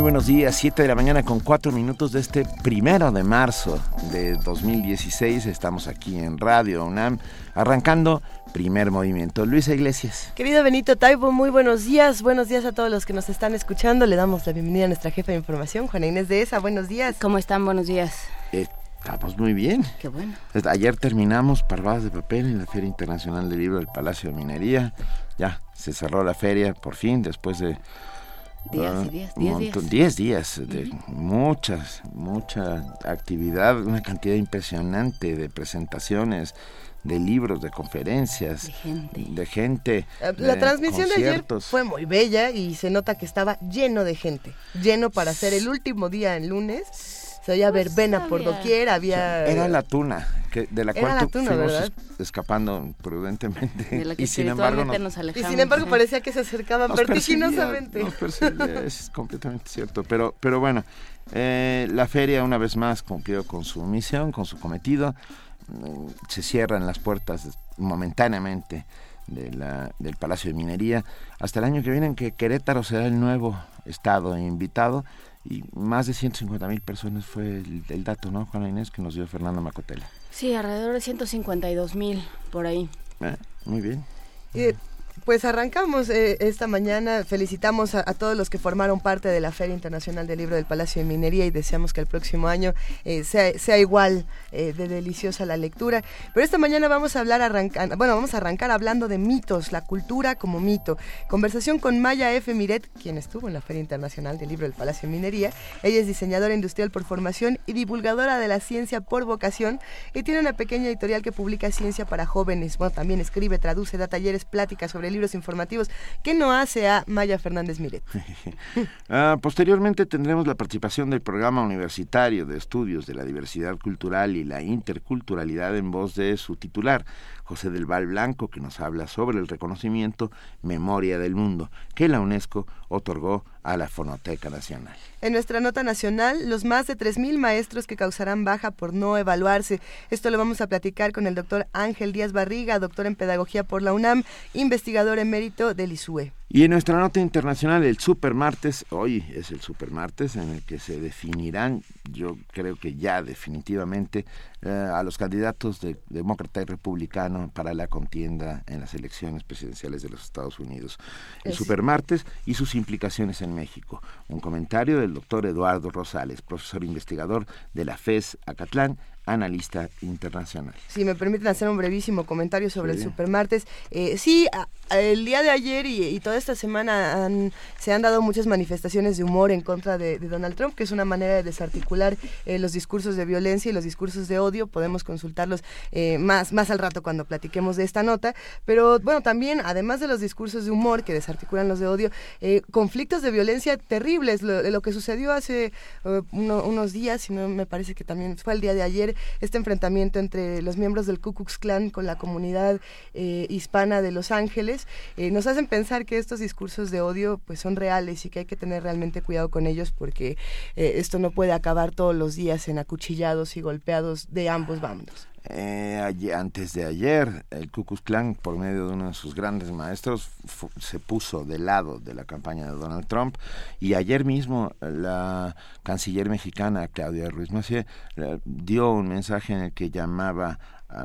Muy buenos días, 7 de la mañana con 4 minutos de este primero de marzo de 2016. Estamos aquí en Radio UNAM, arrancando primer movimiento. Luisa Iglesias. Querido Benito Taibo, muy buenos días. Buenos días a todos los que nos están escuchando. Le damos la bienvenida a nuestra jefa de información, Juana Inés de ESA. Buenos días. ¿Cómo están? Buenos días. Estamos muy bien. Qué bueno. Ayer terminamos Parvadas de Papel en la Feria Internacional del Libro del Palacio de Minería. Ya, se cerró la feria por fin después de Días y días, diez días. Diez días de muchas, mucha actividad, una cantidad impresionante de presentaciones, de libros, de conferencias, De gente. de gente, La de transmisión de ayer fue muy bella y se nota que estaba lleno de gente. Lleno para ser el último día en lunes. Se oía Pues verbena por doquier, había... Era la tuna, que, de la Era cual la tu- tuna, fuimos escapando prudentemente. De la que y sin embargo nos, nos Y sin embargo parecía que se acercaban nos vertiginosamente. nos perseguía, es completamente cierto. Pero, pero bueno, eh, la feria una vez más cumplió con su misión, con su cometido. Mm, Se cierran las puertas momentáneamente de la- del Palacio de Minería hasta el año que viene en que Querétaro será el nuevo estado invitado y más de 150 mil personas fue el, el dato, ¿no, Juana Inés, que nos dio Fernando Macotela? Sí, alrededor de 152 mil por ahí. Eh, Muy bien. Eh, pues arrancamos eh, esta mañana, felicitamos a, a todos los que formaron parte de la Feria Internacional del Libro del Palacio de Minería y deseamos que el próximo año eh, sea, sea igual eh, de deliciosa la lectura. Pero esta mañana vamos a hablar, arranca- bueno, vamos a arrancar hablando de mitos, la cultura como mito. Conversación con Maya F. Miret, quien estuvo en la Feria Internacional del Libro del Palacio de Minería. Ella es diseñadora industrial por formación y divulgadora de la ciencia por vocación y tiene una pequeña editorial que publica ciencia para jóvenes. Bueno, también escribe, traduce, da talleres, pláticas sobre libros informativos. ¿Qué no hace a Maya Fernández Miret? Ah, posteriormente tendremos la participación del programa universitario de estudios de la diversidad cultural y la interculturalidad en voz de su titular, José del Val Blanco, que nos habla sobre el reconocimiento Memoria del Mundo que la UNESCO otorgó a la Fonoteca Nacional. En nuestra nota nacional, los más de 3.000 maestros que causarán baja por no evaluarse. Esto lo vamos a platicar con el doctor Ángel Díaz Barriga, doctor en Pedagogía por la UNAM, investigador emérito del ISUE. Y en nuestra nota internacional, el Supermartes, hoy es el Supermartes en el que se definirán, yo creo que ya definitivamente, eh, a los candidatos de demócrata y republicano para la contienda en las elecciones presidenciales de los Estados Unidos. El Es- Supermartes y sus implicaciones en México. Un comentario del doctor Eduardo Rosales, profesor investigador de la FES Acatlán, analista internacional. Si me permiten hacer un brevísimo comentario sobre Sí. el Supermartes. Eh, sí, a- el día de ayer y, y toda esta semana han- se han dado muchas manifestaciones de humor en contra de, de Donald Trump, que es una manera de desarticular eh, los discursos de violencia y los discursos de odio. Podemos consultarlos eh, más, más al rato cuando platiquemos de esta nota. Pero bueno, también, además de los discursos de humor que desarticulan los de odio, eh, conflictos de violencia terribles. Lo, lo que sucedió hace uno- unos días, si no me parece que también fue el día de ayer, este enfrentamiento entre los miembros del Ku Klux Klan con la comunidad eh, hispana de Los Ángeles, eh, nos hacen pensar que estos discursos de odio pues son reales y que hay que tener realmente cuidado con ellos porque eh, esto no puede acabar todos los días en acuchillados y golpeados de ambos bandos. Eh, aye- antes de ayer, el Ku Klux Klan, por medio de uno de sus grandes maestros, se puso del lado de la campaña de Donald Trump. Y ayer mismo, la canciller mexicana, Claudia Ruiz Massieu, eh, dio un mensaje en el que llamaba a,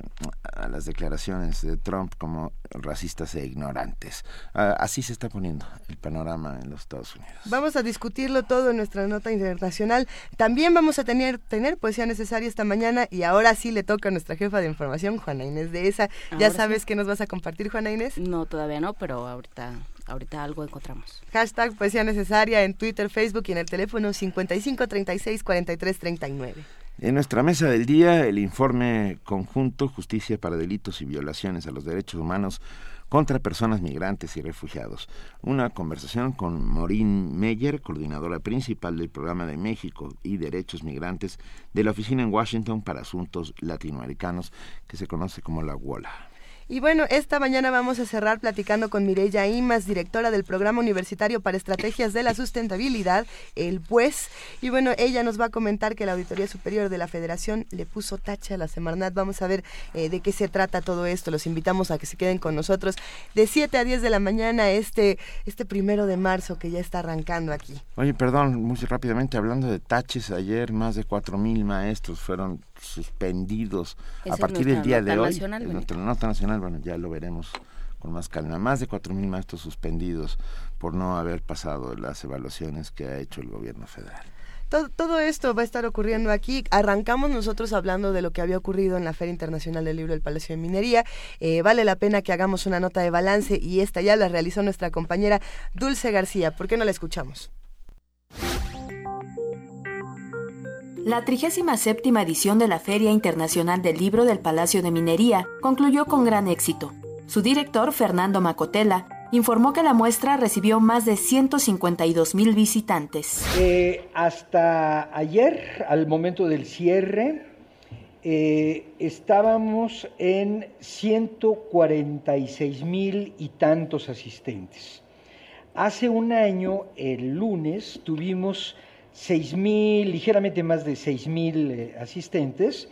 a las declaraciones de Trump como racistas e ignorantes. Así se está poniendo el panorama en los Estados Unidos. Vamos a discutirlo todo en nuestra nota internacional. También vamos a tener, tener poesía necesaria esta mañana y ahora sí le toca a nuestra jefa de información, Juana Inés de esa. ¿Ya sabes sí. qué nos vas a compartir, Juana Inés? No, todavía no, pero ahorita, ahorita algo encontramos. Hashtag poesía necesaria en Twitter, Facebook y en el teléfono 55 36 43 39. En nuestra mesa del día, el informe conjunto Justicia para Delitos y Violaciones a los Derechos Humanos contra Personas Migrantes y Refugiados. Una conversación con Maureen Meyer, coordinadora principal del Programa de México y Derechos Migrantes de la Oficina en Washington para Asuntos Latinoamericanos, que se conoce como la WOLA. Y bueno, esta mañana vamos a cerrar platicando con Mireya Imas, directora del Programa Universitario para Estrategias de la Sustentabilidad, el PUES. Y bueno, ella nos va a comentar que la Auditoría Superior de la Federación le puso tacha a la Semarnat. Vamos a ver eh, de qué se trata todo esto. Los invitamos a que se queden con nosotros de 7 a 10 de la mañana este, este primero de marzo que ya está arrancando aquí. Oye, perdón, muy rápidamente, hablando de taches, ayer más de 4.000 maestros fueron suspendidos a partir del día de hoy. Nacional, nuestra nota nacional, bueno, ya lo veremos con más calma. Más de 4.000 maestros suspendidos por no haber pasado las evaluaciones que ha hecho el gobierno federal. Todo, todo, esto va a estar ocurriendo aquí. Arrancamos nosotros hablando de lo que había ocurrido en la Feria Internacional del Libro del Palacio de Minería. Eh, vale la pena que hagamos una nota de balance y esta ya la realizó nuestra compañera Dulce García. ¿Por qué no la escuchamos? La 37 edición de la Feria Internacional del Libro del Palacio de Minería concluyó con gran éxito. Su director, Fernando Macotela, informó que la muestra recibió más de 152 mil visitantes. Eh, hasta ayer, al momento del cierre, eh, estábamos en 146 mil y tantos asistentes. Hace un año, el lunes, tuvimos 6.000, ligeramente más de 6.000 eh, asistentes,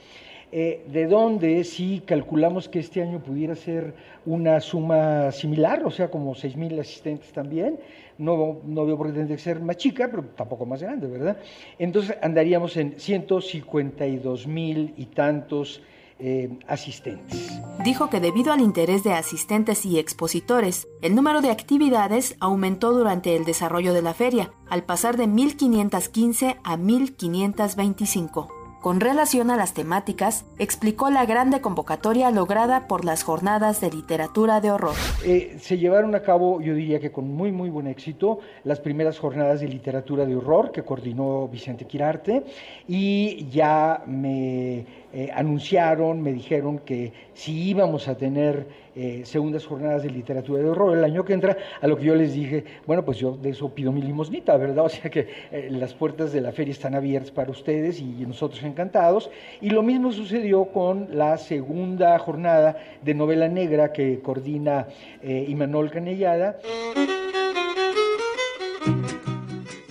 eh, de donde si calculamos que este año pudiera ser una suma similar, o sea, como 6.000 asistentes también, no, no veo por qué tendría que ser más chica, pero tampoco más grande, ¿verdad? Entonces andaríamos en 152.000 y tantos eh, asistentes. Dijo que debido al interés de asistentes y expositores, el número de actividades aumentó durante el desarrollo de la feria, al pasar de 1.515 a 1.525. Con relación a las temáticas, explicó la grande convocatoria lograda por las jornadas de literatura de horror. Eh, se llevaron a cabo, yo diría que con muy, muy buen éxito, las primeras jornadas de literatura de horror que coordinó Vicente Quirarte y ya me eh, anunciaron, me dijeron que si íbamos a tener eh, segundas jornadas de literatura de horror el año que entra, a lo que yo les dije, bueno, pues yo de eso pido mi limosnita, ¿verdad? O sea que eh, las puertas de la feria están abiertas para ustedes y nosotros encantados. Y lo mismo sucedió con la segunda jornada de novela negra que coordina Imanol Canellada.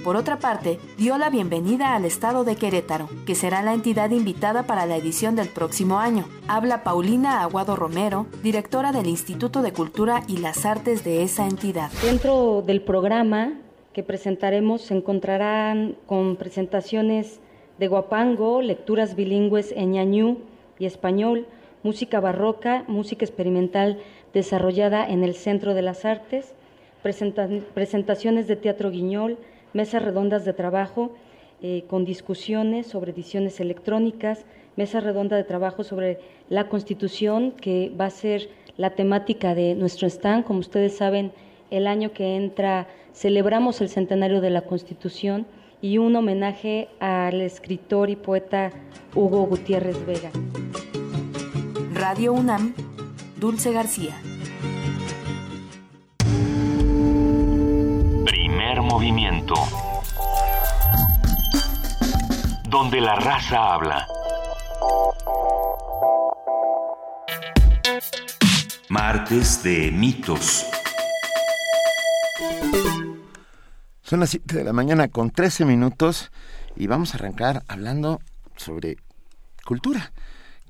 Por otra parte, dio la bienvenida al Estado de Querétaro, que será la entidad invitada para la edición del próximo año. Habla Paulina Aguado Romero, directora del Instituto de Cultura y las Artes de esa entidad. Dentro del programa que presentaremos se encontrarán con presentaciones de guapango, lecturas bilingües en ñañú y español, música barroca, música experimental desarrollada en el Centro de las Artes, presentaciones de teatro guiñol, mesas redondas de trabajo eh, con discusiones sobre ediciones electrónicas, mesa redonda de trabajo sobre la Constitución, que va a ser la temática de nuestro stand. Como ustedes saben, el año que entra celebramos el centenario de la Constitución y un homenaje al escritor y poeta Hugo Gutiérrez Vega. Radio UNAM, Dulce García. Movimiento. Donde la raza habla. Martes de mitos. Son las 7 de la mañana con 13 minutos y vamos a arrancar hablando sobre cultura.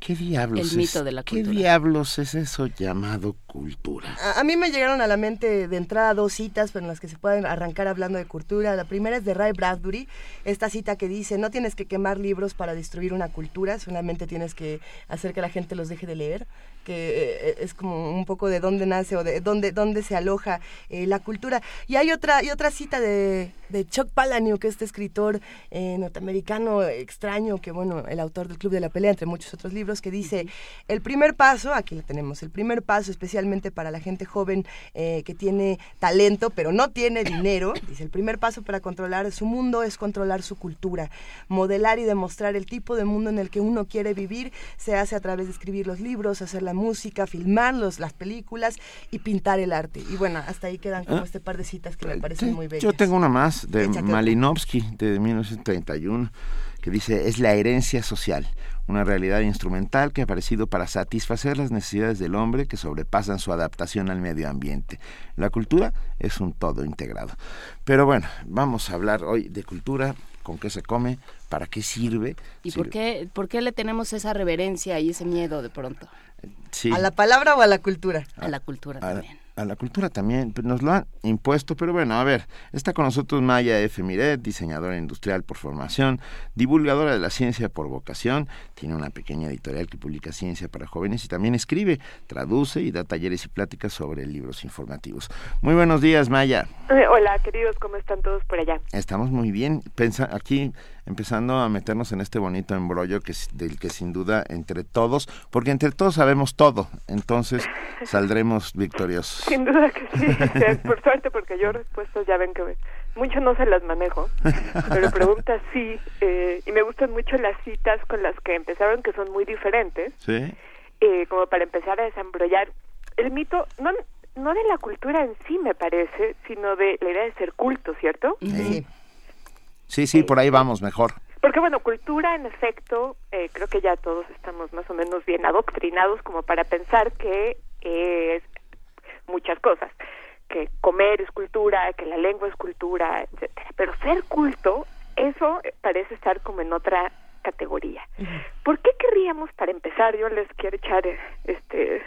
¿Qué diablos, El mito es, de la ¿qué cultura. diablos es eso llamado cultura? A, a mí me llegaron a la mente de entrada dos citas en las que se pueden arrancar hablando de cultura. La primera es de Ray Bradbury, esta cita que dice, no tienes que quemar libros para destruir una cultura, solamente tienes que hacer que la gente los deje de leer que eh, es como un poco de dónde nace o de dónde, dónde se aloja eh, la cultura. Y hay otra, y otra cita de, de Chuck Palahniuk, que es este escritor eh, norteamericano extraño, que bueno, el autor del Club de la Pelea, entre muchos otros libros, que dice, el primer paso, aquí lo tenemos, el primer paso especialmente para la gente joven eh, que tiene talento, pero no tiene dinero, dice, el primer paso para controlar su mundo es controlar su cultura, modelar y demostrar el tipo de mundo en el que uno quiere vivir, se hace a través de escribir los libros, hacer la música, filmar los, las películas y pintar el arte. Y bueno, hasta ahí quedan como Ah. este par de citas que me parecen Sí, muy bellas. Yo tengo una más de Échate. Malinowski de 1931 que dice es la herencia social, una realidad instrumental que ha aparecido para satisfacer las necesidades del hombre que sobrepasan su adaptación al medio ambiente. La cultura es un todo integrado. Pero bueno, vamos a hablar hoy de cultura, con qué se come, para qué sirve. ¿Y por qué, por qué le tenemos esa reverencia y ese miedo de pronto sí. ¿A la palabra o a la cultura? a la cultura a, también? A la cultura también, pues, nos lo han impuesto, pero bueno, a ver, está con nosotros Maya F. Miret, diseñadora industrial por formación, divulgadora de la ciencia por vocación, tiene una pequeña editorial que publica ciencia para jóvenes y también escribe, traduce y da talleres y pláticas sobre libros informativos. Muy buenos días, Maya. Eh, Hola, queridos, ¿cómo están todos por allá? Estamos muy bien, pensa, aquí empezando a meternos en este bonito embrollo que, del que sin duda entre todos, porque entre todos sabemos todo, entonces saldremos victoriosos. Sin duda que sí, por suerte, porque yo respuestas ya ven que me- mucho no se las manejo, pero preguntas sí, eh, y me gustan mucho las citas con las que empezaron, que son muy diferentes, ¿Sí? eh, como para empezar a desembrollar el mito, no, no de la cultura en sí, me parece, sino de la idea de ser culto, ¿cierto? Sí. Sí, sí, por ahí vamos mejor. Porque bueno, cultura en efecto, eh, creo que ya todos estamos más o menos bien adoctrinados como para pensar que es muchas cosas, que comer es cultura, que la lengua es cultura, etcétera. Pero ser culto, eso parece estar como en otra categoría. ¿Por qué querríamos, para empezar, yo les quiero echar este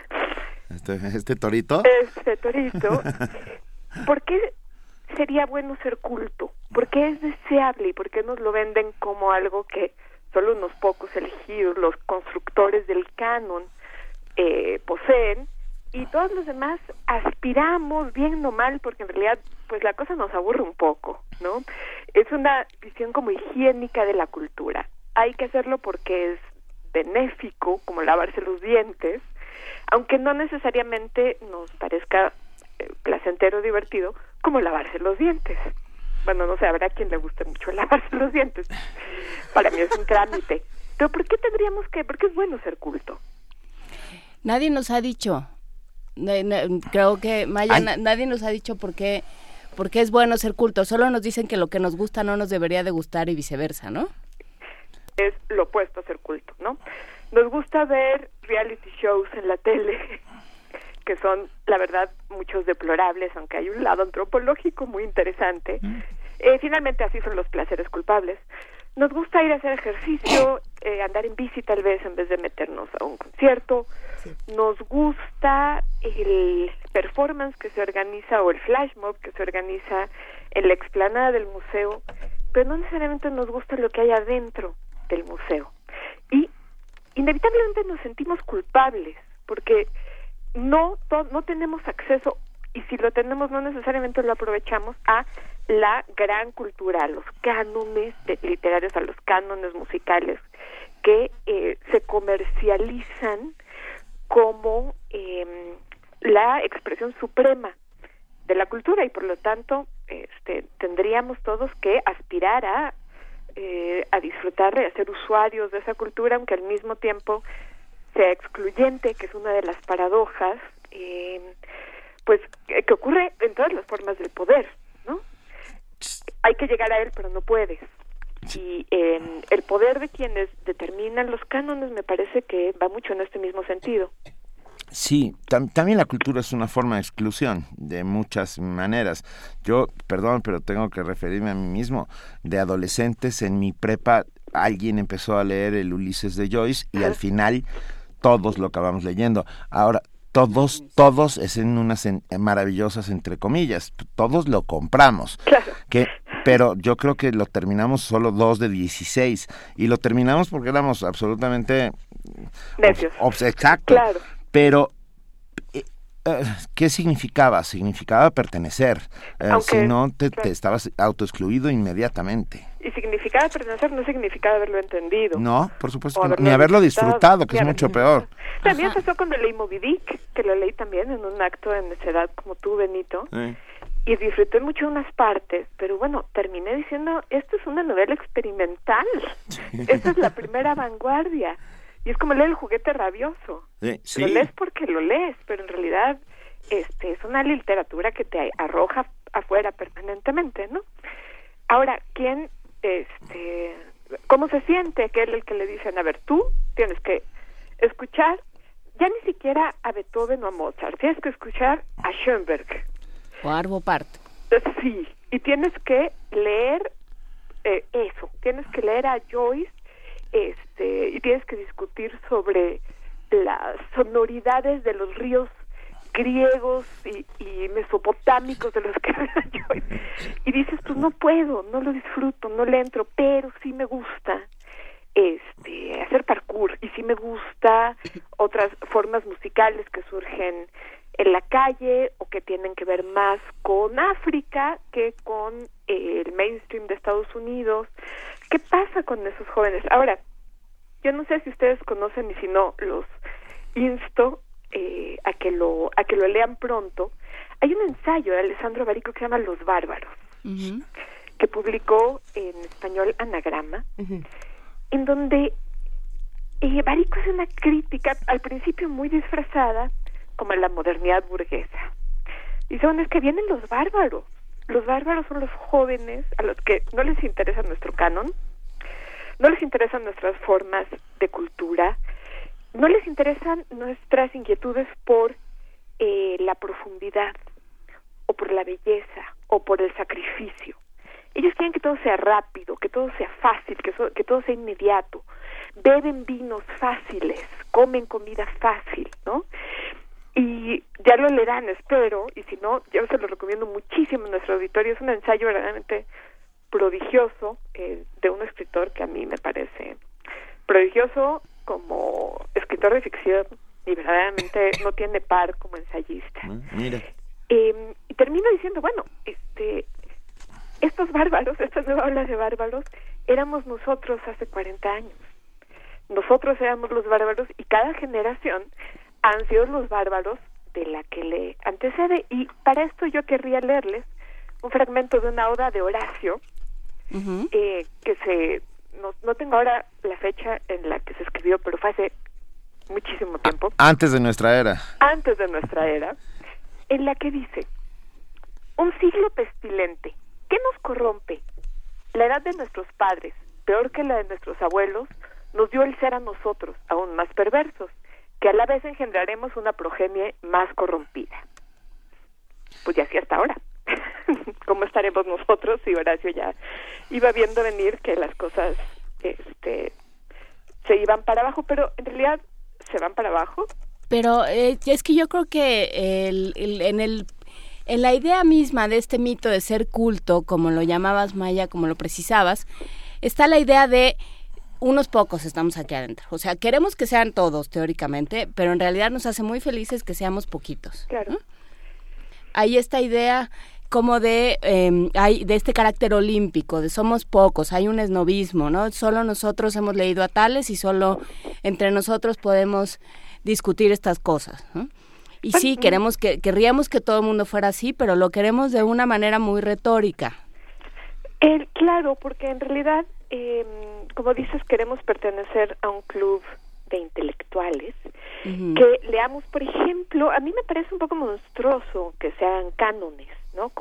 Este, este torito. este torito, ¿por qué sería bueno ser culto? ¿Por qué es deseable y por qué nos lo venden como algo que solo unos pocos elegidos, los constructores del canon, eh, poseen y todos los demás aspiramos, bien o mal, porque en realidad pues la cosa nos aburre un poco, ¿no? Es una visión como higiénica de la cultura. Hay que hacerlo porque es benéfico, como lavarse los dientes, aunque no necesariamente nos parezca eh, placentero divertido, como lavarse los dientes. Bueno, no sé, habrá quien le guste mucho lavarse los dientes. Para mí es un trámite. Pero ¿por qué tendríamos que? Porque es bueno ser culto. Nadie nos ha dicho, creo que Maya, Ay. na- nadie nos ha dicho por qué, por qué es bueno ser culto. Solo nos dicen que lo que nos gusta no nos debería de gustar y viceversa, ¿no? es lo opuesto a ser culto, ¿no? Nos gusta ver reality shows en la tele, que son, la verdad, muchos deplorables, aunque hay un lado antropológico muy interesante. Eh, finalmente, así son los placeres culpables. Nos gusta ir a hacer ejercicio, eh, andar en bici tal vez en vez de meternos a un concierto. Nos gusta el performance que se organiza o el flash mob que se organiza en la explanada del museo, pero no necesariamente nos gusta lo que hay adentro del museo. Y inevitablemente nos sentimos culpables porque no no tenemos acceso y si lo tenemos no necesariamente lo aprovechamos a la gran cultura, a los cánones literarios, a los cánones musicales que eh, se comercializan como em, la expresión suprema de la cultura y por lo tanto este, tendríamos todos que aspirar a eh, a disfrutar de ser usuarios de esa cultura, aunque al mismo tiempo sea excluyente, que es una de las paradojas, eh, pues que que ocurre en todas las formas del poder, ¿no? Hay que llegar a él, pero no puedes. Y eh, el poder de quienes determinan los cánones me parece que va mucho en este mismo sentido. Sí, tam- también la cultura es una forma de exclusión de muchas maneras. Yo, perdón, pero tengo que referirme a mí mismo. De adolescentes en mi prepa, alguien empezó a leer el Ulises de Joyce y al final todos lo acabamos leyendo. Ahora, todos, todos es en unas en- maravillosas entre comillas. Todos lo compramos. Que, pero yo creo que lo terminamos solo dos de 16 y lo terminamos porque éramos absolutamente Necios. obs- exacto. Claro. Pero eh, eh, ¿qué significaba? Significaba pertenecer. Eh, si no, te, te claro. estabas autoexcluido inmediatamente. Y significaba pertenecer no significaba haberlo entendido. No, por supuesto O que no. haberlo Ni haberlo disfrutado, disfrutado, que es mucho peor. También pasó cuando leí Moby Dick, que lo leí también en un acto de necedad como tú, Benito, y disfruté mucho unas partes, pero bueno, terminé diciendo, esto es una novela experimental, esta es la primera vanguardia. Y es como leer el juguete rabioso. Sí, Lo lees porque lo lees, pero en realidad este es una literatura que te arroja afuera permanentemente, ¿no? Ahora, ¿quién, este, cómo se siente aquel el que le dicen, a ver, tú tienes que escuchar ya ni siquiera a Beethoven o a Mozart, tienes que escuchar a Schoenberg. O a Arvo Part. Sí, y tienes que leer eh, eso, tienes que leer a Joyce este, y tienes que discutir sobre las sonoridades de los ríos griegos y, y mesopotámicos de los que Joyce. Y dices, pues no puedo, no lo disfruto, no le entro, pero sí me gusta este hacer parkour y sí me gusta otras formas musicales que surgen en la calle o que tienen que ver más con África que con el mainstream de Estados Unidos. ¿Qué pasa con esos jóvenes? Ahora, yo no sé si ustedes conocen y si no los insto eh, a que lo a que lo lean pronto. Hay un ensayo de Alessandro Barico que se llama Los bárbaros, que publicó en español Anagrama en donde eh, Barico hace una crítica al principio muy disfrazada como a la modernidad burguesa. Dice, bueno, es que vienen los bárbaros. Los bárbaros son los jóvenes a los que no les interesa nuestro canon, no les interesan nuestras formas de cultura, no les interesan nuestras inquietudes por eh, la profundidad o por la belleza o por el sacrificio. Ellos quieren que todo sea rápido, que todo sea fácil, que, que todo sea inmediato. Beben vinos fáciles, comen comida fácil, ¿no? Y ya lo leerán, espero, y si no, yo se lo recomiendo muchísimo en nuestro auditorio. Es un ensayo verdaderamente prodigioso eh, de un escritor que a mí me parece prodigioso como escritor de ficción y verdaderamente no tiene par como ensayista. Mira. Eh, y termino diciendo, bueno, este, estos bárbaros, esta nueva ola de bárbaros, éramos nosotros hace 40 años. Nosotros éramos los bárbaros y cada generación han sido los bárbaros de la que le antecede. Y para esto yo querría leerles un fragmento de una oda de Horacio, eh, que se, no, no tengo ahora la fecha en la que se escribió, pero fue hace muchísimo tiempo. Antes de nuestra era. Antes de nuestra era, en la que dice, un siglo pestilente, ¿qué nos corrompe? La edad de nuestros padres, peor que la de nuestros abuelos, nos dio el ser a nosotros, aún más perversos, que a la vez engendraremos una progenie más corrompida. Pues ya así hasta ahora. ¿Cómo estaremos nosotros si Horacio ya iba viendo venir que las cosas este, se iban para abajo? Pero en realidad se van para abajo. Pero eh, es que yo creo que el, el, en el en la idea misma de este mito de ser culto, como lo llamabas Maya, como lo precisabas, está la idea de unos pocos estamos aquí adentro. O sea, queremos que sean todos, teóricamente, pero en realidad nos hace muy felices que seamos poquitos. Claro. Hay esta idea como de, eh, hay de este carácter olímpico, de somos pocos, hay un esnovismo, ¿no? Solo nosotros hemos leído a tales y solo entre nosotros podemos discutir estas cosas, ¿no? Y sí, queremos que, querríamos que todo el mundo fuera así, pero lo queremos de una manera muy retórica. Claro, porque en realidad, eh, como dices, queremos pertenecer a un club de intelectuales que leamos, por ejemplo, a mí me parece un poco monstruoso que se hagan cánones, ¿no?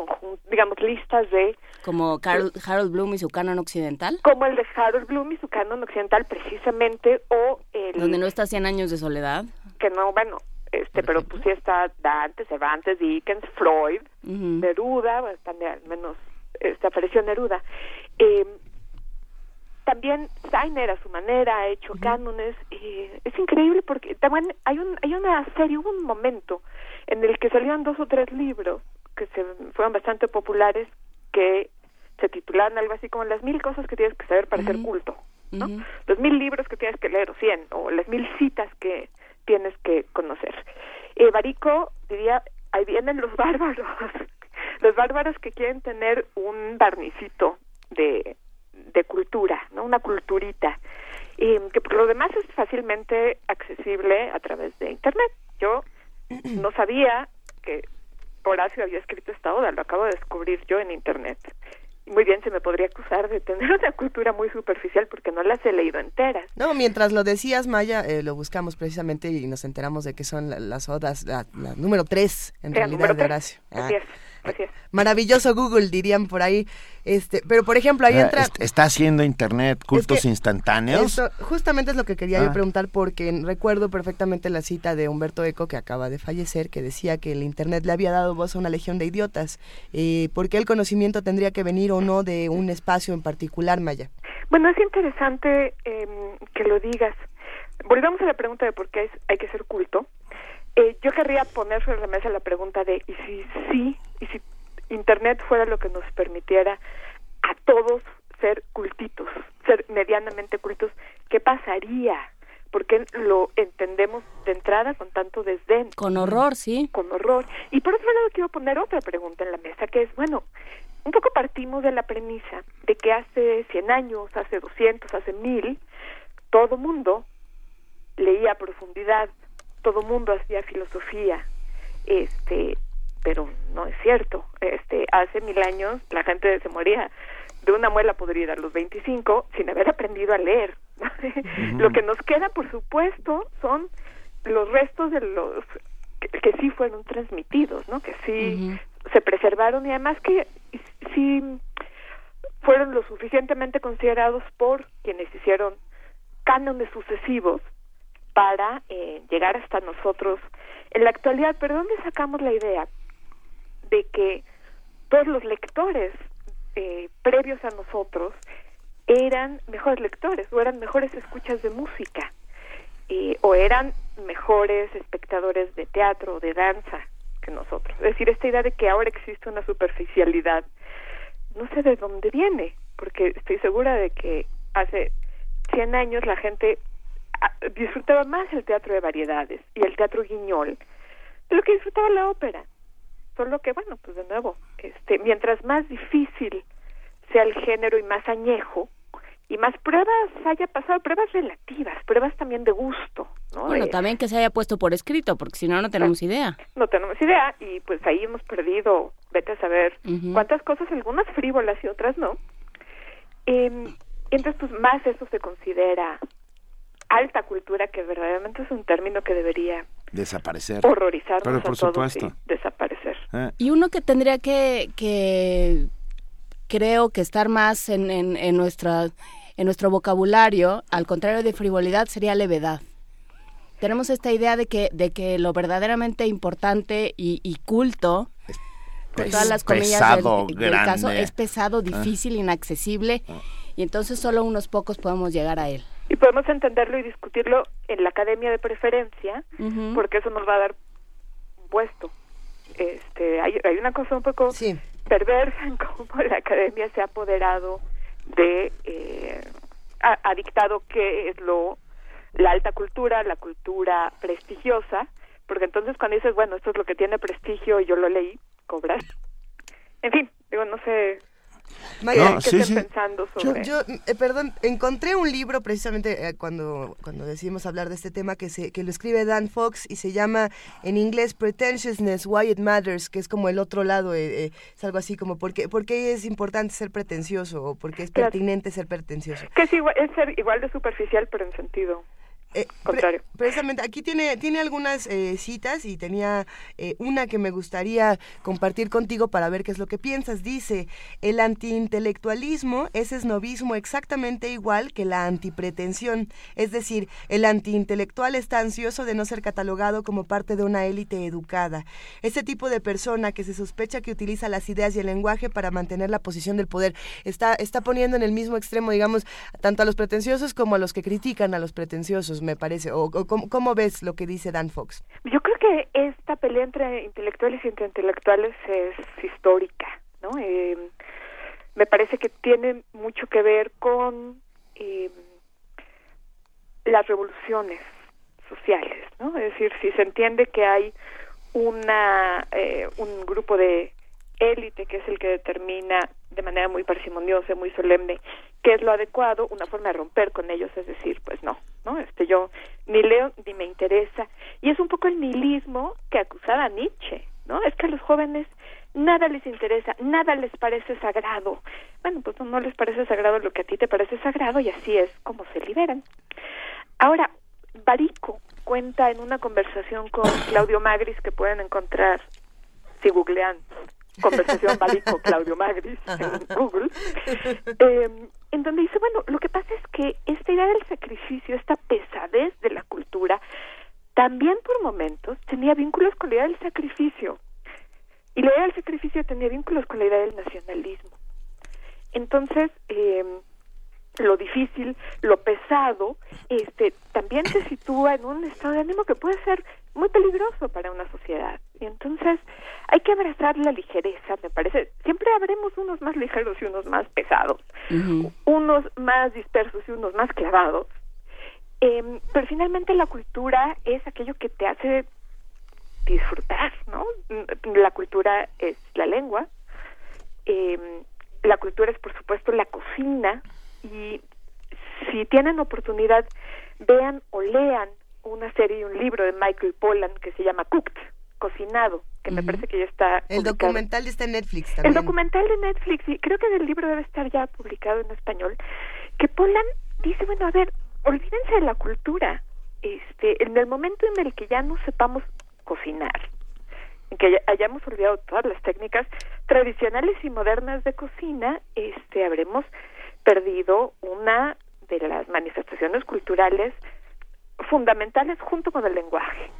digamos, listas de... Como Carl, Harold Bloom y su canon occidental. Como el de Harold Bloom y su canon occidental, precisamente, o el... Donde no está Cien años de soledad. Que no, bueno, este, pero pues sí está Dante, Cervantes, Dickens, Freud, Neruda, bueno, también al menos este, apareció Neruda. Eh, también Steiner a su manera ha hecho cánones. Eh, es increíble porque también hay, un, hay una serie, hubo un momento en el que salían dos o tres libros que se fueron bastante populares que se titularon algo así como las mil cosas que tienes que saber para ser culto, ¿no? Los mil libros que tienes que leer, o cien, o las mil citas que tienes que conocer. Eh, Barico diría, ahí vienen los bárbaros, los bárbaros que quieren tener un barnicito de, de cultura, ¿no? Una culturita, y que por lo demás es fácilmente accesible a través de Internet. Yo no sabía que Horacio había escrito esta oda, lo acabo de descubrir yo en Internet. Muy bien se me podría acusar de tener una cultura muy superficial porque no las he leído enteras. No, mientras lo decías, Maya, eh, lo buscamos precisamente y nos enteramos de que son las odas, la, número tres, en realidad, de Horacio. Así ah. es. Maravilloso Google, dirían por ahí. Este, pero por ejemplo, ahí entra. Está haciendo internet cultos instantáneos. justamente es lo que quería yo ah. preguntar porque recuerdo perfectamente la cita de Humberto Eco que acaba de fallecer, que decía que el internet le había dado voz a una legión de idiotas. Eh, ¿Por qué el conocimiento tendría que venir o no de un espacio en particular, Maya? Bueno, es interesante em, que lo digas. Volvamos a la pregunta de por qué hay que ser culto. Eh, yo querría poner sobre la mesa la pregunta de ¿y si sí? ¿Y si Internet fuera lo que nos permitiera a todos ser cultitos, ser medianamente cultos? ¿Qué pasaría? porque lo entendemos de entrada con tanto desdén. Con horror, sí. Con horror. Y por otro lado quiero poner otra pregunta en la mesa, que es, bueno, un poco partimos de la premisa de que hace 100 años, hace 200, hace 1000, todo mundo leía a profundidad todo mundo hacía filosofía, este, pero no es cierto. Este, hace mil años la gente se moría de una muela podrida a los 25 sin haber aprendido a leer. Lo que nos queda, por supuesto, son los restos de los que, sí fueron transmitidos, ¿no? Que sí se preservaron y además que sí fueron lo suficientemente considerados por quienes hicieron cánones sucesivos para eh, llegar hasta nosotros en la actualidad. Pero ¿dónde sacamos la idea de que todos los lectores eh, previos a nosotros eran mejores lectores o eran mejores escuchas de música eh, o eran mejores espectadores de teatro o de danza que nosotros? Es decir, esta idea de que ahora existe una superficialidad, no sé de dónde viene, porque estoy segura de que hace 100 años la gente disfrutaba más el teatro de variedades y el teatro guiñol de lo que disfrutaba la ópera. Solo que, bueno, pues de nuevo, este, mientras más difícil sea el género y más añejo, y más pruebas haya pasado, pruebas relativas, pruebas también de gusto. ¿no? Bueno, también que se haya puesto por escrito, porque si no, no tenemos idea. No tenemos idea, y pues ahí hemos perdido, vete a saber cuántas cosas, algunas frívolas y otras no. Eh, entonces, pues más eso se considera alta cultura, que verdaderamente es un término que debería desaparecer. Horrorizarnos Pero por supuesto. desaparecer. Eh. Y uno que tendría que, que creo que estar más en, en, en, nuestra, en nuestro vocabulario, al contrario de frivolidad, sería levedad. Tenemos esta idea de que, de que lo verdaderamente importante y, y culto, con todas las comillas del, caso, es pesado, ah. difícil, inaccesible, ah. y entonces solo unos pocos podemos llegar a él y podemos entenderlo y discutirlo en la academia de preferencia porque eso nos va a dar puesto. Este hay, hay una cosa un poco perversa en cómo la academia se ha apoderado de eh, ha, dictado qué es lo la alta cultura la cultura prestigiosa porque entonces cuando dices bueno esto es lo que tiene prestigio y yo lo leí cobras en fin digo no sé Maya, ¿qué pensando sobre? Yo, eh, perdón, encontré un libro precisamente eh, cuando, cuando decidimos hablar de este tema que, se, que lo escribe Dan Fox y se llama en inglés Pretentiousness, Why It Matters, que es como el otro lado, eh, es algo así como ¿por qué, por qué es importante ser pretencioso o por qué es pertinente ser pretencioso. Que es, igual, es ser igual de superficial pero en sentido eh, Contrario. precisamente, aquí tiene, tiene algunas eh, citas y tenía eh, una que me gustaría compartir contigo para ver qué es lo que piensas. Dice, el antiintelectualismo es esnovismo exactamente igual que la antipretensión. Es decir, el antiintelectual está ansioso de no ser catalogado como parte de una élite educada. Ese tipo de persona que se sospecha que utiliza las ideas y el lenguaje para mantener la posición del poder está, está poniendo en el mismo extremo, digamos, tanto a los pretenciosos como a los que critican a los pretenciosos me parece. ¿O, cómo, ves lo que dice Dan Fox? Yo creo que esta pelea entre intelectuales y entre intelectuales es histórica, ¿no? Eh, me parece que tiene mucho que ver con eh, las revoluciones sociales, ¿no? Es decir, si se entiende que hay una eh, un grupo de élite que es el que determina de manera muy parsimoniosa, muy solemne, qué es lo adecuado, una forma de romper con ellos es decir, pues no, ¿no? Este yo ni leo ni me interesa y es un poco el nihilismo que acusaba Nietzsche, ¿no? Es que los jóvenes nada les interesa, nada les parece sagrado. Bueno, pues no, no les parece sagrado lo que a ti te parece sagrado y así es como se liberan. Ahora, Barico cuenta en una conversación con Claudio Magris que pueden encontrar si googlean conversación Barico Claudio Magris en Google, eh, en donde dice, bueno, lo que pasa es que esta idea del sacrificio, esta pesadez de la cultura, también por momentos tenía vínculos con la idea del sacrificio. Y la idea del sacrificio tenía vínculos con la idea del nacionalismo. Entonces, eh, lo difícil, lo pesado, este, también se sitúa en un estado de ánimo que puede ser muy peligroso para una sociedad. Y entonces hay que abrazar la ligereza, me parece. Siempre habremos unos más ligeros y unos más pesados, unos más dispersos y unos más clavados. Eh, pero finalmente la cultura es aquello que te hace disfrutar, ¿no? La cultura es la lengua, eh, la cultura es por supuesto la cocina, y si tienen oportunidad, vean o lean una serie y un libro de Michael Pollan que se llama Cooked, Cocinado, que me parece que ya está. El documental está en Netflix también. El documental de Netflix, y creo que el libro debe estar ya publicado en español, que Pollan dice, bueno, a ver, olvídense de la cultura. Este, en el momento en el que ya no sepamos cocinar, en que hayamos olvidado todas las técnicas tradicionales y modernas de cocina, este, habremos perdido una de las manifestaciones culturales fundamentales junto con el lenguaje.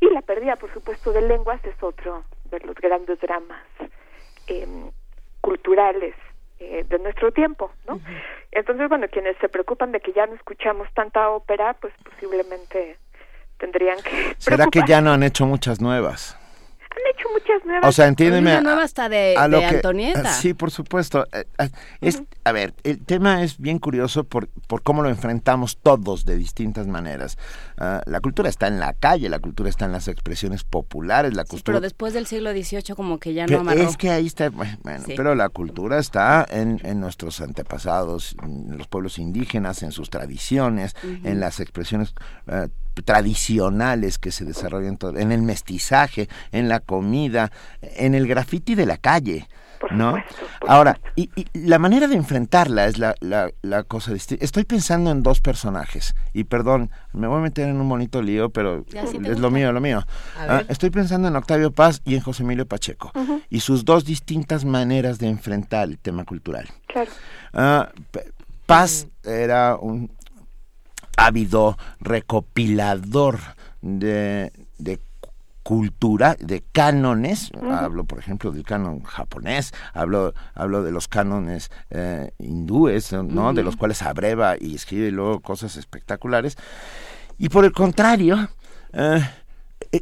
Y la pérdida, por supuesto, de lenguas es otro de los grandes dramas em, culturales eh, de nuestro tiempo, ¿no? Entonces, bueno, quienes se preocupan de que ya no escuchamos tanta ópera, pues posiblemente tendrían que... ¿Será que ya no han hecho muchas nuevas? Han hecho muchas nuevas. O sea, entiéndeme. Una nueva hasta de, de Antonieta. Sí, por supuesto. Eh, eh, es, A ver, el tema es bien curioso por, por cómo lo enfrentamos todos de distintas maneras. Ah, la cultura está en la calle, la cultura está en las expresiones populares, la cultura... pero después del siglo XVIII como que ya no amarró. Es que ahí está, bueno, pero la cultura está en, en, nuestros antepasados, en los pueblos indígenas, en sus tradiciones, en las expresiones uh, tradicionales que se desarrollan todo, en el mestizaje, en la comida, en el graffiti de la calle. ¿no? Ahora, y, la manera de enfrentarla es la, la, cosa distinta. Estoy pensando en dos personajes, y perdón, me voy a meter en un bonito lío, pero es lo mío, lo mío. Ah, estoy pensando en Octavio Paz y en José Emilio Pacheco, y sus dos distintas maneras de enfrentar el tema cultural. Claro. Ah, Paz era un, ávido recopilador de, de cultura, de cánones, hablo por ejemplo del canon japonés, hablo, hablo de los cánones eh, hindúes, ¿no? De los cuales abreva y escribe luego cosas espectaculares. Y por el contrario, eh,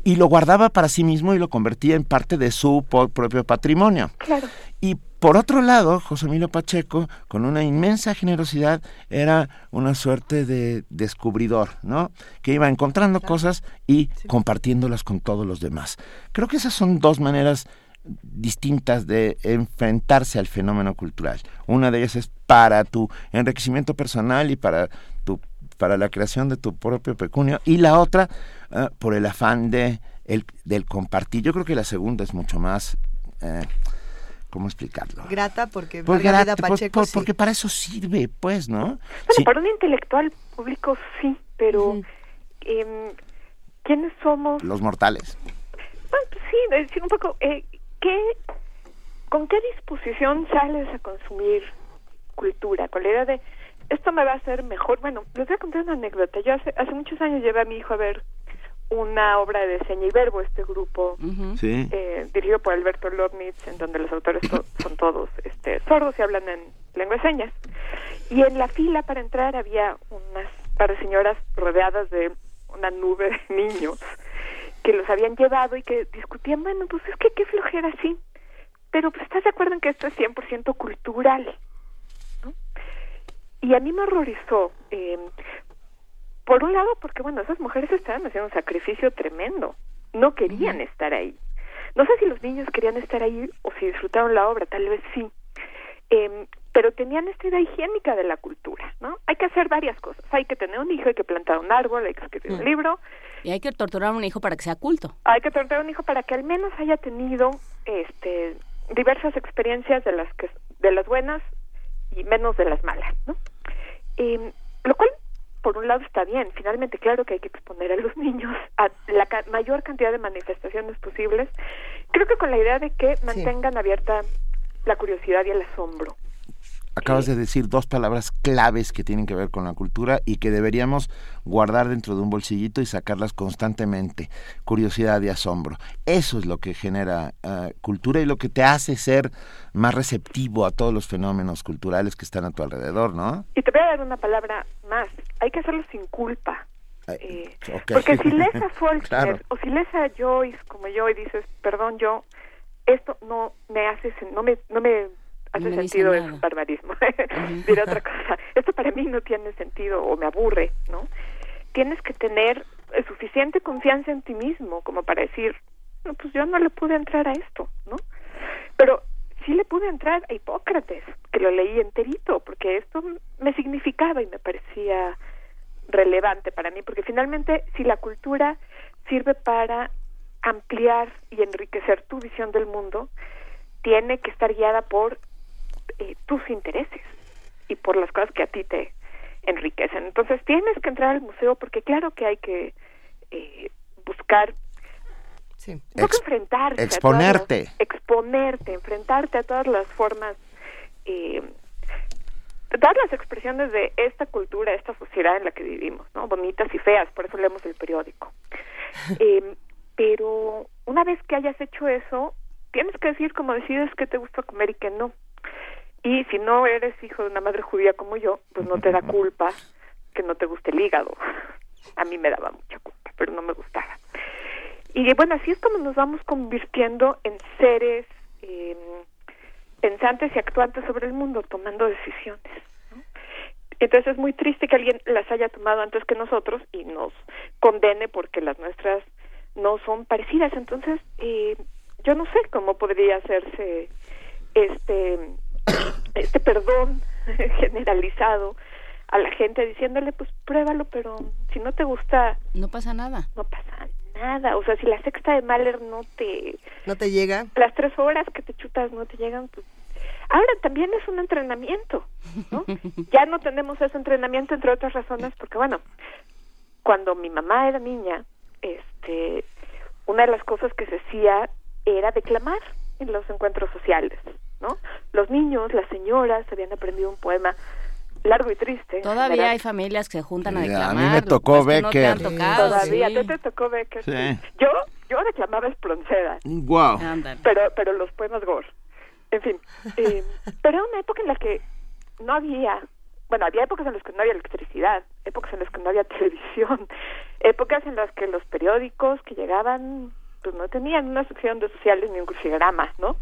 y lo guardaba para sí mismo y lo convertía en parte de su propio patrimonio. Claro. Y por otro lado, José Emilio Pacheco, con una inmensa generosidad, era una suerte de descubridor, ¿no? Que iba encontrando cosas y compartiéndolas con todos los demás. Creo que esas son dos maneras distintas de enfrentarse al fenómeno cultural. Una de ellas es para tu enriquecimiento personal y para tu para la creación de tu propio pecunio y la otra eh, por el afán de el, del compartir. Yo creo que la segunda es mucho más eh, ¿Cómo explicarlo? Grata porque porque, porque para eso sirve, pues, ¿no? Bueno, para un intelectual público sí, pero eh, ¿quiénes somos? Los mortales. Bueno, pues sí, decir un poco, eh, ¿qué, ¿con qué disposición sales a consumir cultura? Con la idea de, esto me va a hacer mejor. Bueno, les voy a contar una anécdota. Yo hace, hace muchos años llevé a mi hijo a ver una obra de seña y verbo, este grupo eh, dirigido por Alberto Lobnitz, en donde los autores son todos este, sordos y hablan en lengua de señas. Y en la fila para entrar había unas par de señoras rodeadas de una nube de niños que los habían llevado y que discutían, bueno, pues es que qué flojera así. Pero pues estás de acuerdo en que esto es 100% cultural. Y a mí me horrorizó eh, por un lado, porque bueno, esas mujeres estaban haciendo un sacrificio tremendo. No querían estar ahí. No sé si los niños querían estar ahí o si disfrutaron la obra, tal vez sí. Eh, pero tenían esta idea higiénica de la cultura, ¿no? Hay que hacer varias cosas. Hay que tener un hijo, hay que plantar un árbol, hay que escribir un libro. Y hay que torturar a un hijo para que sea culto. Hay que torturar a un hijo para que al menos haya tenido este diversas experiencias de las que de las buenas y menos de las malas, ¿no? Eh, lo cual por un lado está bien, finalmente claro que hay que exponer a los niños a la mayor cantidad de manifestaciones posibles, creo que con la idea de que mantengan abierta la curiosidad y el asombro. Acabas de decir dos palabras claves que tienen que ver con la cultura y que deberíamos guardar dentro de un bolsillito y sacarlas constantemente. Curiosidad y asombro. Eso es lo que genera eh, cultura y lo que te hace ser más receptivo a todos los fenómenos culturales que están a tu alrededor, ¿no? Y te voy a dar una palabra más. Hay que hacerlo sin culpa. Eh, porque si lees a Faulkner o si lees a Joyce como yo y dices, perdón, yo, esto no me hace, no me, no me hace sentido es barbarismo. Diré otra cosa. Esto para mí no tiene sentido o me aburre, ¿no? Tienes que tener suficiente confianza en ti mismo como para decir, no, pues yo no le pude entrar a esto, ¿no? Pero sí le pude entrar a Hipócrates, que lo leí enterito, porque esto me significaba y me parecía relevante para mí, porque finalmente si la cultura sirve para ampliar y enriquecer tu visión del mundo, tiene que estar guiada por eh, tus intereses y por las cosas que a ti te enriquecen. Entonces tienes que entrar al museo porque claro que hay que eh, buscar sí. enfrentarte exponerte exponerte enfrentarte a todas las formas eh, dar las expresiones de esta cultura esta sociedad en la que vivimos no bonitas y feas por eso leemos el periódico eh, pero una vez que hayas hecho eso tienes que decir como decides qué te gusta comer y qué no y si no eres hijo de una madre judía como yo, pues no te da culpa que no te guste el hígado. A mí me daba mucha culpa, pero no me gustaba. Y bueno, así es como nos vamos convirtiendo en seres eh, pensantes y actuantes sobre el mundo, tomando decisiones. Entonces es muy triste que alguien las haya tomado antes que nosotros y nos condene porque las nuestras no son parecidas. Entonces, eh, yo no sé cómo podría hacerse este este perdón generalizado a la gente diciéndole pues pruébalo pero si no te gusta no pasa nada. no pasa nada o sea si la sexta de Mahler no te no te llega. las tres horas que te chutas no te llegan pues ahora también es un entrenamiento ¿no? ya no tenemos ese entrenamiento entre otras razones porque bueno cuando mi mamá era niña este una de las cosas que se hacía era declamar en los encuentros sociales ¿no? Los niños, las señoras habían aprendido un poema largo y triste. Todavía hay familias que se juntan a declamar. A mí me tocó Becker. Todavía, sí. te, tocó Becker. Yo, yo declamaba Espronceda. Wow. Pero, pero los poemas Gore. En fin. Eh, pero era una época en la que no había bueno, había épocas en las que no había electricidad, épocas en las que no había televisión, épocas en las que los periódicos que llegaban pues no tenían una sección de sociales ni un crucigrama, ¿no?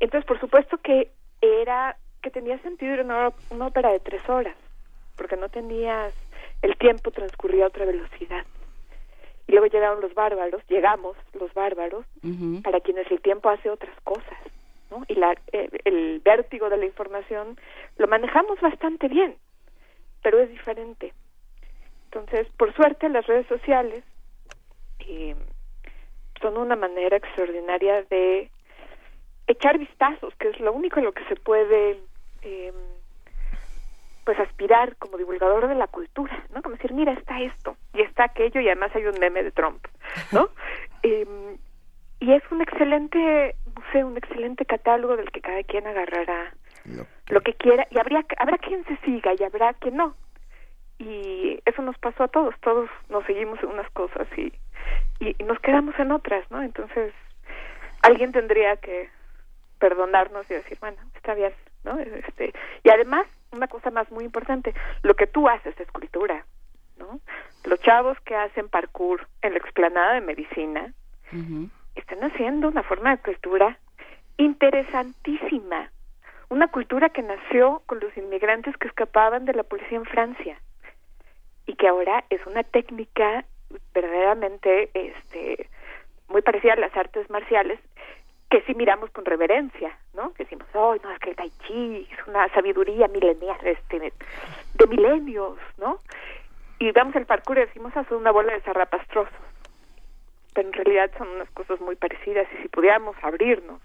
Entonces, por supuesto que era que tenía sentido ir una, una ópera de tres horas, porque no tenías el tiempo transcurría a otra velocidad. Y luego llegaron los bárbaros, llegamos los bárbaros, para quienes el tiempo hace otras cosas, ¿no? Y la, eh, el vértigo de la información lo manejamos bastante bien, pero es diferente. Entonces, por suerte, las redes sociales eh, son una manera extraordinaria de echar vistazos, que es lo único en lo que se puede eh, pues aspirar como divulgador de la cultura, ¿no? Como decir, mira, está esto y está aquello y además hay un meme de Trump, ¿no? Em, y es un excelente museo, un excelente catálogo del que cada quien agarrará lo que, quiera y habría habrá quien se siga y habrá quien no. Y eso nos pasó a todos, todos nos seguimos en unas cosas y, y nos quedamos en otras, ¿no? Entonces, alguien tendría que perdonarnos y decir, bueno, está bien, ¿no? Este, y además, una cosa más muy importante, lo que tú haces es cultura, ¿no? Los chavos que hacen parkour en la explanada de medicina están haciendo una forma de cultura interesantísima, una cultura que nació con los inmigrantes que escapaban de la policía en Francia y que ahora es una técnica verdaderamente este muy parecida a las artes marciales que sí miramos con reverencia, ¿no? Que decimos, oh, no, es que el tai chi es una sabiduría milenial, este, de milenios, ¿no? Y damos el parkour y decimos, hace una bola de zarrapastrosos. Pero en realidad son unas cosas muy parecidas y si pudiéramos abrirnos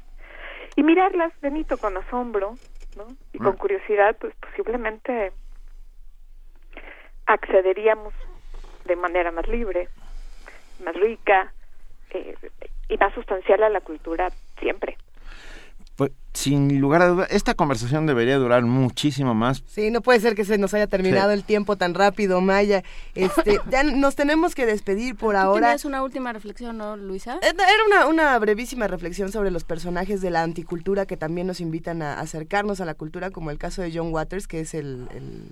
y mirarlas, Benito, con asombro, ¿no? Y con curiosidad, pues posiblemente accederíamos de manera más libre, más rica eh, y más sustancial a la cultura siempre. Pues, sin lugar a dudas, esta conversación debería durar muchísimo más. Sí, no puede ser que se nos haya terminado el tiempo tan rápido, Maya. Este, ya nos tenemos que despedir por ahora. Es una última reflexión, ¿no, Luisa? Eh, Era una, una brevísima reflexión sobre los personajes de la anticultura que también nos invitan a acercarnos a la cultura, como el caso de John Waters, que es el, el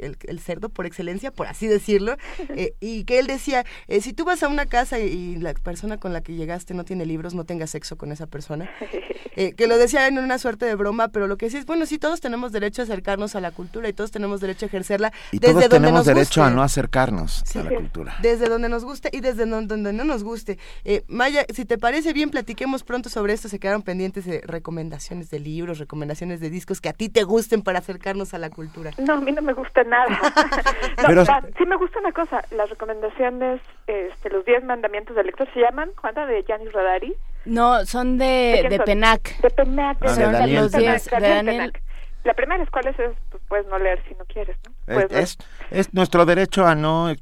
el, el, cerdo por excelencia, por así decirlo, eh, y que él decía, eh, si tú vas a una casa y, la persona con la que llegaste no tiene libros, no tengas sexo con esa persona, eh, que lo decía en una suerte de broma, pero lo que sí es, bueno, sí, todos tenemos derecho a acercarnos a la cultura y todos tenemos derecho a ejercerla. Y desde todos donde tenemos nos derecho guste. a no acercarnos Sí, a la cultura. Desde donde nos guste y desde no- donde no nos guste. Eh, Maya, si te parece bien, platiquemos pronto sobre esto. Se quedaron pendientes de recomendaciones de libros, recomendaciones de discos que a ti te gusten para acercarnos a la cultura. No, a mí no me gusta nada. No, Pero- sí me gusta una cosa, las recomendaciones, este, los 10 mandamientos del lector se llaman, Juana, de Giannis Rodari. No, son de, quién de son? Penac. De Penac. Ah, de Son Daniel los Penac. 10 de Daniel Daniel. Penac. La primera es cuál es, es, pues puedes no leer si no quieres, ¿no? Es, Puedes no- es, es nuestro derecho a no... eh,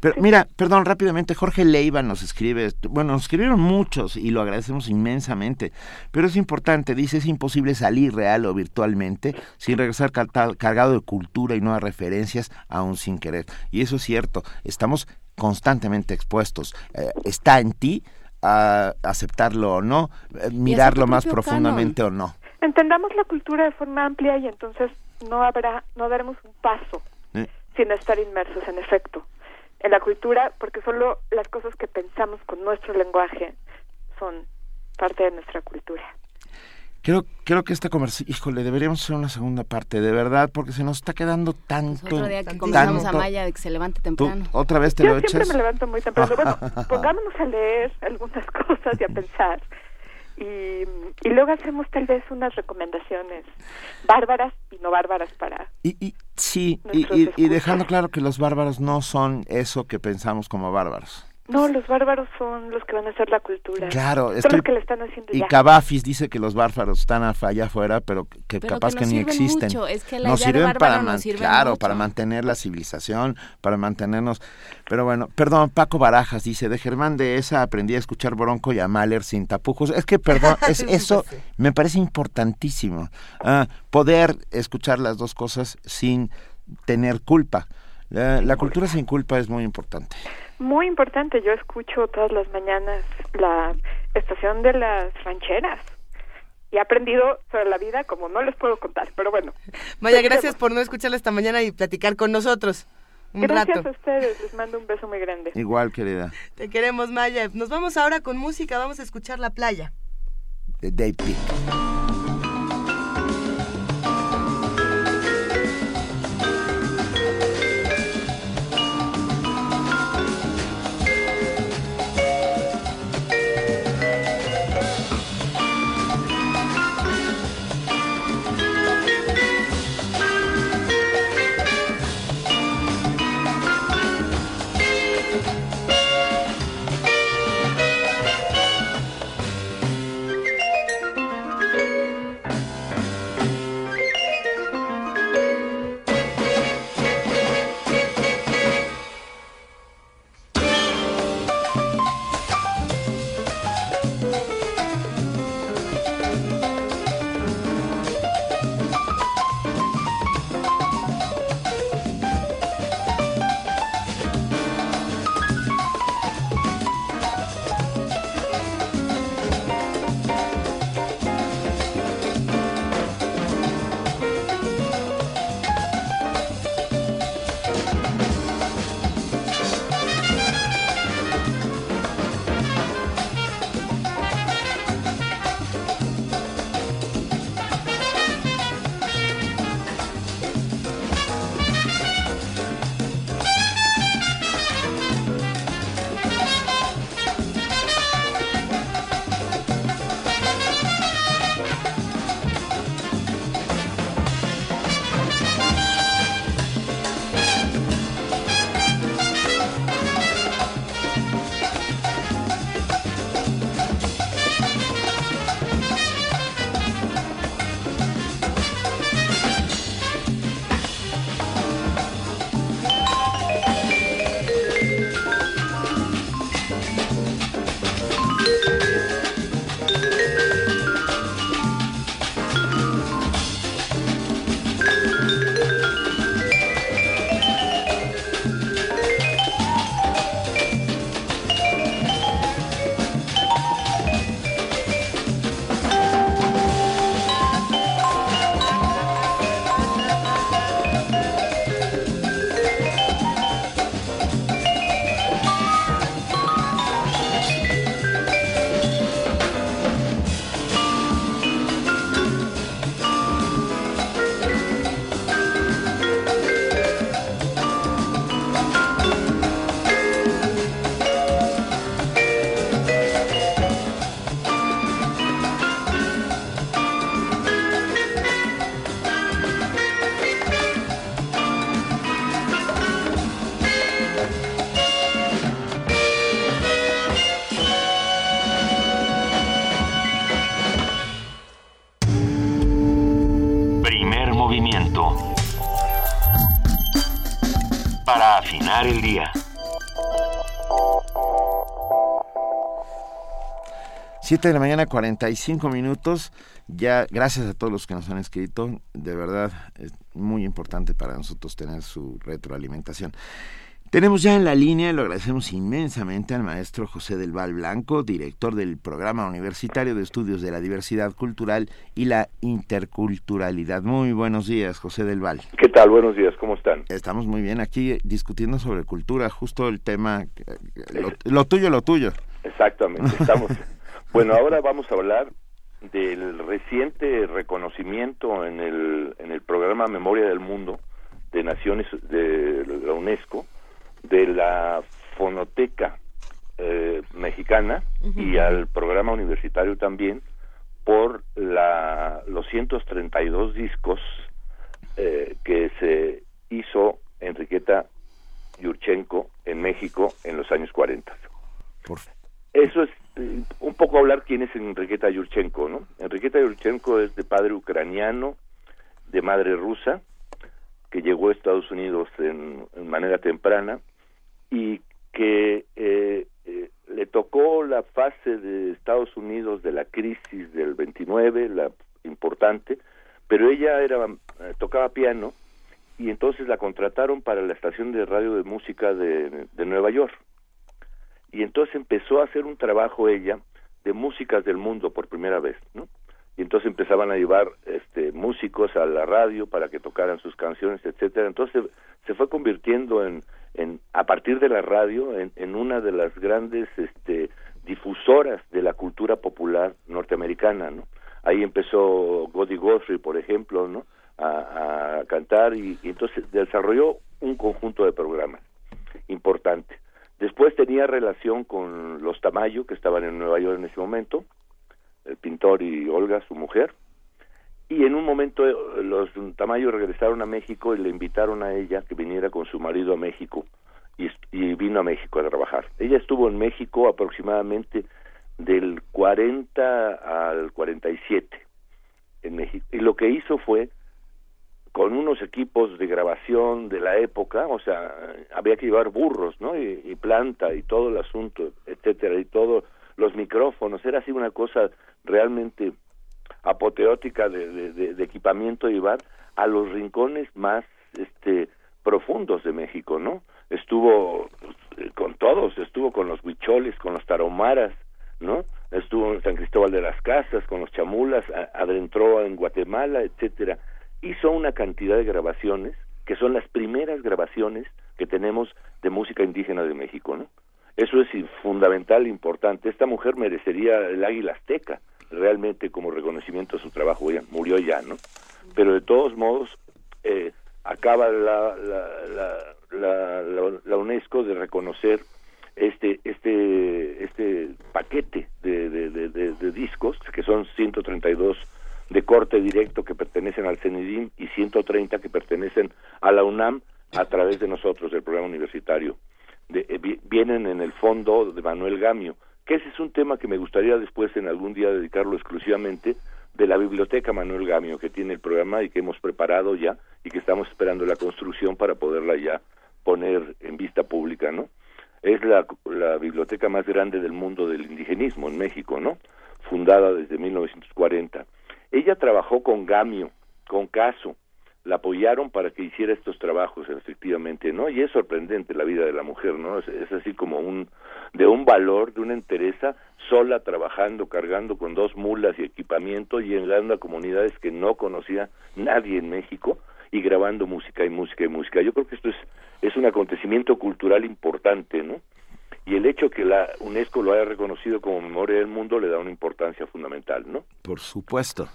Pero mira, perdón, rápidamente, Jorge Leiva nos escribe, bueno, nos escribieron muchos y lo agradecemos inmensamente, pero es importante, dice, es imposible salir real o virtualmente sin regresar cargado de cultura y nuevas referencias, aún sin querer. Y eso es cierto, estamos constantemente expuestos. Eh, está en ti a aceptarlo o no, eh, mirarlo más profundamente o no. Entendamos la cultura de forma amplia y entonces no habrá, no daremos un paso Eh, sin estar inmersos en efecto en la cultura, porque solo las cosas que pensamos con nuestro lenguaje son parte de nuestra cultura. Creo, creo que esta conversación, híjole, deberíamos hacer una segunda parte, de verdad, porque se nos está quedando tanto. Pues Otro día que conversamos a tanto- Maya de que se levante Tú, temprano. otra vez te Yo lo siempre echas. me levanto muy temprano. Bueno, pongámonos a leer algunas cosas y a pensar. Y, y luego hacemos tal vez unas recomendaciones bárbaras y no bárbaras para... Y, y sí, y, y- y dejando claro que los bárbaros no son eso que pensamos como bárbaros. No, los bárbaros son los que van a hacer la cultura. Claro, Son estoy- los que le están haciendo Y ya. Cavafis dice que los bárbaros están allá afuera, pero que Pero capaz que ni sirven existen. mucho, es que la nos idea de sirven para nos man- sirve claro, mucho. para mantener la civilización, para mantenernos. Pero bueno, perdón, Paco Barajas dice, de Germán de esa aprendí a escuchar Bronco y a Mahler sin tapujos. Es que, perdón, es, eso me parece importantísimo. Ah, poder escuchar las dos cosas sin tener culpa. La, la cultura sin culpa es muy importante. Muy importante, yo escucho todas las mañanas la estación de las rancheras. Y he aprendido sobre la vida como no les puedo contar, pero bueno. Maya, gracias por no escucharla esta mañana y platicar con nosotros un Gracias rato. a ustedes, les mando un beso muy grande. Igual, querida. Te queremos, Maya. Nos vamos ahora con música, vamos a escuchar La Playa. De Dave Peak. El día. Siete de la mañana, 45 minutos. Ya, gracias a todos los que nos han escrito. De verdad, es muy importante para nosotros tener su retroalimentación. Tenemos ya en la línea, lo agradecemos inmensamente al maestro José del Val Blanco, director del Programa Universitario de Estudios de la Diversidad Cultural y la Interculturalidad. Muy buenos días, José del Val. ¿Qué tal? Buenos días, ¿cómo están? Estamos muy bien aquí discutiendo sobre cultura, justo el tema, lo, lo tuyo, lo tuyo. Exactamente, estamos. bueno, ahora vamos a hablar del reciente reconocimiento en el, en el programa Memoria del Mundo de Naciones de la UNESCO de la fonoteca eh, mexicana y al programa universitario también por la, los 132 discos eh, que se hizo Enriqueta Yurchenko en México en los años 40. Eso es eh, un poco hablar quién es Enriqueta Yurchenko, ¿no? Enriqueta Yurchenko es de padre ucraniano, de madre rusa, que llegó a Estados Unidos en manera temprana y que eh, eh, le tocó la fase de Estados Unidos de la crisis del 29, la importante, pero ella era eh, tocaba piano y entonces la contrataron para la estación de radio de música de, de Nueva York. Y entonces empezó a hacer un trabajo ella de músicas del mundo por primera vez, ¿no? Y entonces empezaban a llevar este músicos a la radio para que tocaran sus canciones, etcétera. Entonces se fue convirtiendo en en, a partir de la radio en, en una de las grandes este, difusoras de la cultura popular norteamericana, ¿no? Ahí empezó Goody Guthrie, por ejemplo, ¿no? A, cantar y, entonces desarrolló un conjunto de programas importante. Después tenía relación con los Tamayo, que estaban en Nueva York en ese momento, el pintor y Olga, su mujer, y en un momento eh, los Tamayo regresaron a México y le invitaron a ella que viniera con su marido a México y, y, vino a México a trabajar. Ella estuvo en México aproximadamente del 40 al 47 en México y lo que hizo fue con unos equipos de grabación de la época, o sea, había que llevar burros, ¿no? Y, y planta y todo el asunto, etcétera, y todos los micrófonos, era así una cosa realmente apoteótica de, de, de equipamiento llevar a los rincones más este profundos de México, ¿no? Estuvo eh, con todos, estuvo con los huicholes, con los taromaras, ¿no? Estuvo en San Cristóbal de las Casas, con los chamulas, adentró en Guatemala, etcétera. Hizo una cantidad de grabaciones que son las primeras grabaciones que tenemos de música indígena de México, ¿no? Eso es fundamental, importante. Esta mujer merecería el águila azteca, realmente como reconocimiento a su trabajo, ella murió ya, ¿no? Pero de todos modos, eh, acaba la, la, la, la, UNESCO de reconocer este este este paquete de, de, discos que son 132 de corte directo que pertenecen al CENIDIM y 130 que pertenecen a la UNAM a través de nosotros del programa universitario de, eh, vienen en el fondo de Manuel Gamio que ese es un tema que me gustaría después en algún día dedicarlo exclusivamente de la biblioteca Manuel Gamio que tiene el programa y que hemos preparado ya y que estamos esperando la construcción para poderla ya poner en vista pública, ¿no? Es la, la biblioteca más grande del mundo del indigenismo en México, ¿no? Fundada desde 1940. Ella trabajó con Gamio, con Caso, la apoyaron para que hiciera estos trabajos efectivamente no y es sorprendente la vida de la mujer no es, así como un de un valor de una entereza sola trabajando cargando con dos mulas y equipamiento llegando a comunidades que no conocía nadie en México y grabando música y música y música. Yo creo que esto es es un acontecimiento cultural importante no y el hecho que la UNESCO lo haya reconocido como memoria del mundo le da una importancia fundamental no por supuesto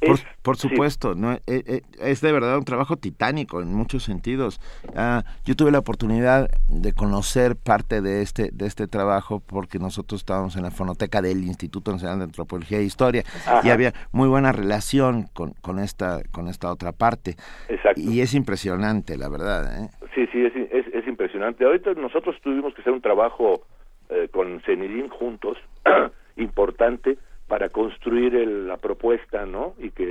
por, por, supuesto, sí. no eh, eh, es de verdad un trabajo titánico en muchos sentidos. Ah, yo tuve la oportunidad de conocer parte de este de este trabajo porque nosotros estábamos en la fonoteca del Instituto Nacional de Antropología e Historia Ajá. y había muy buena relación con, con esta con esta otra parte. Exacto. Y es impresionante, la verdad. ¿eh? Sí, sí, es, es, es, impresionante. Ahorita nosotros tuvimos que hacer un trabajo eh, con Cenidín juntos importante para construir la propuesta, ¿no? Y que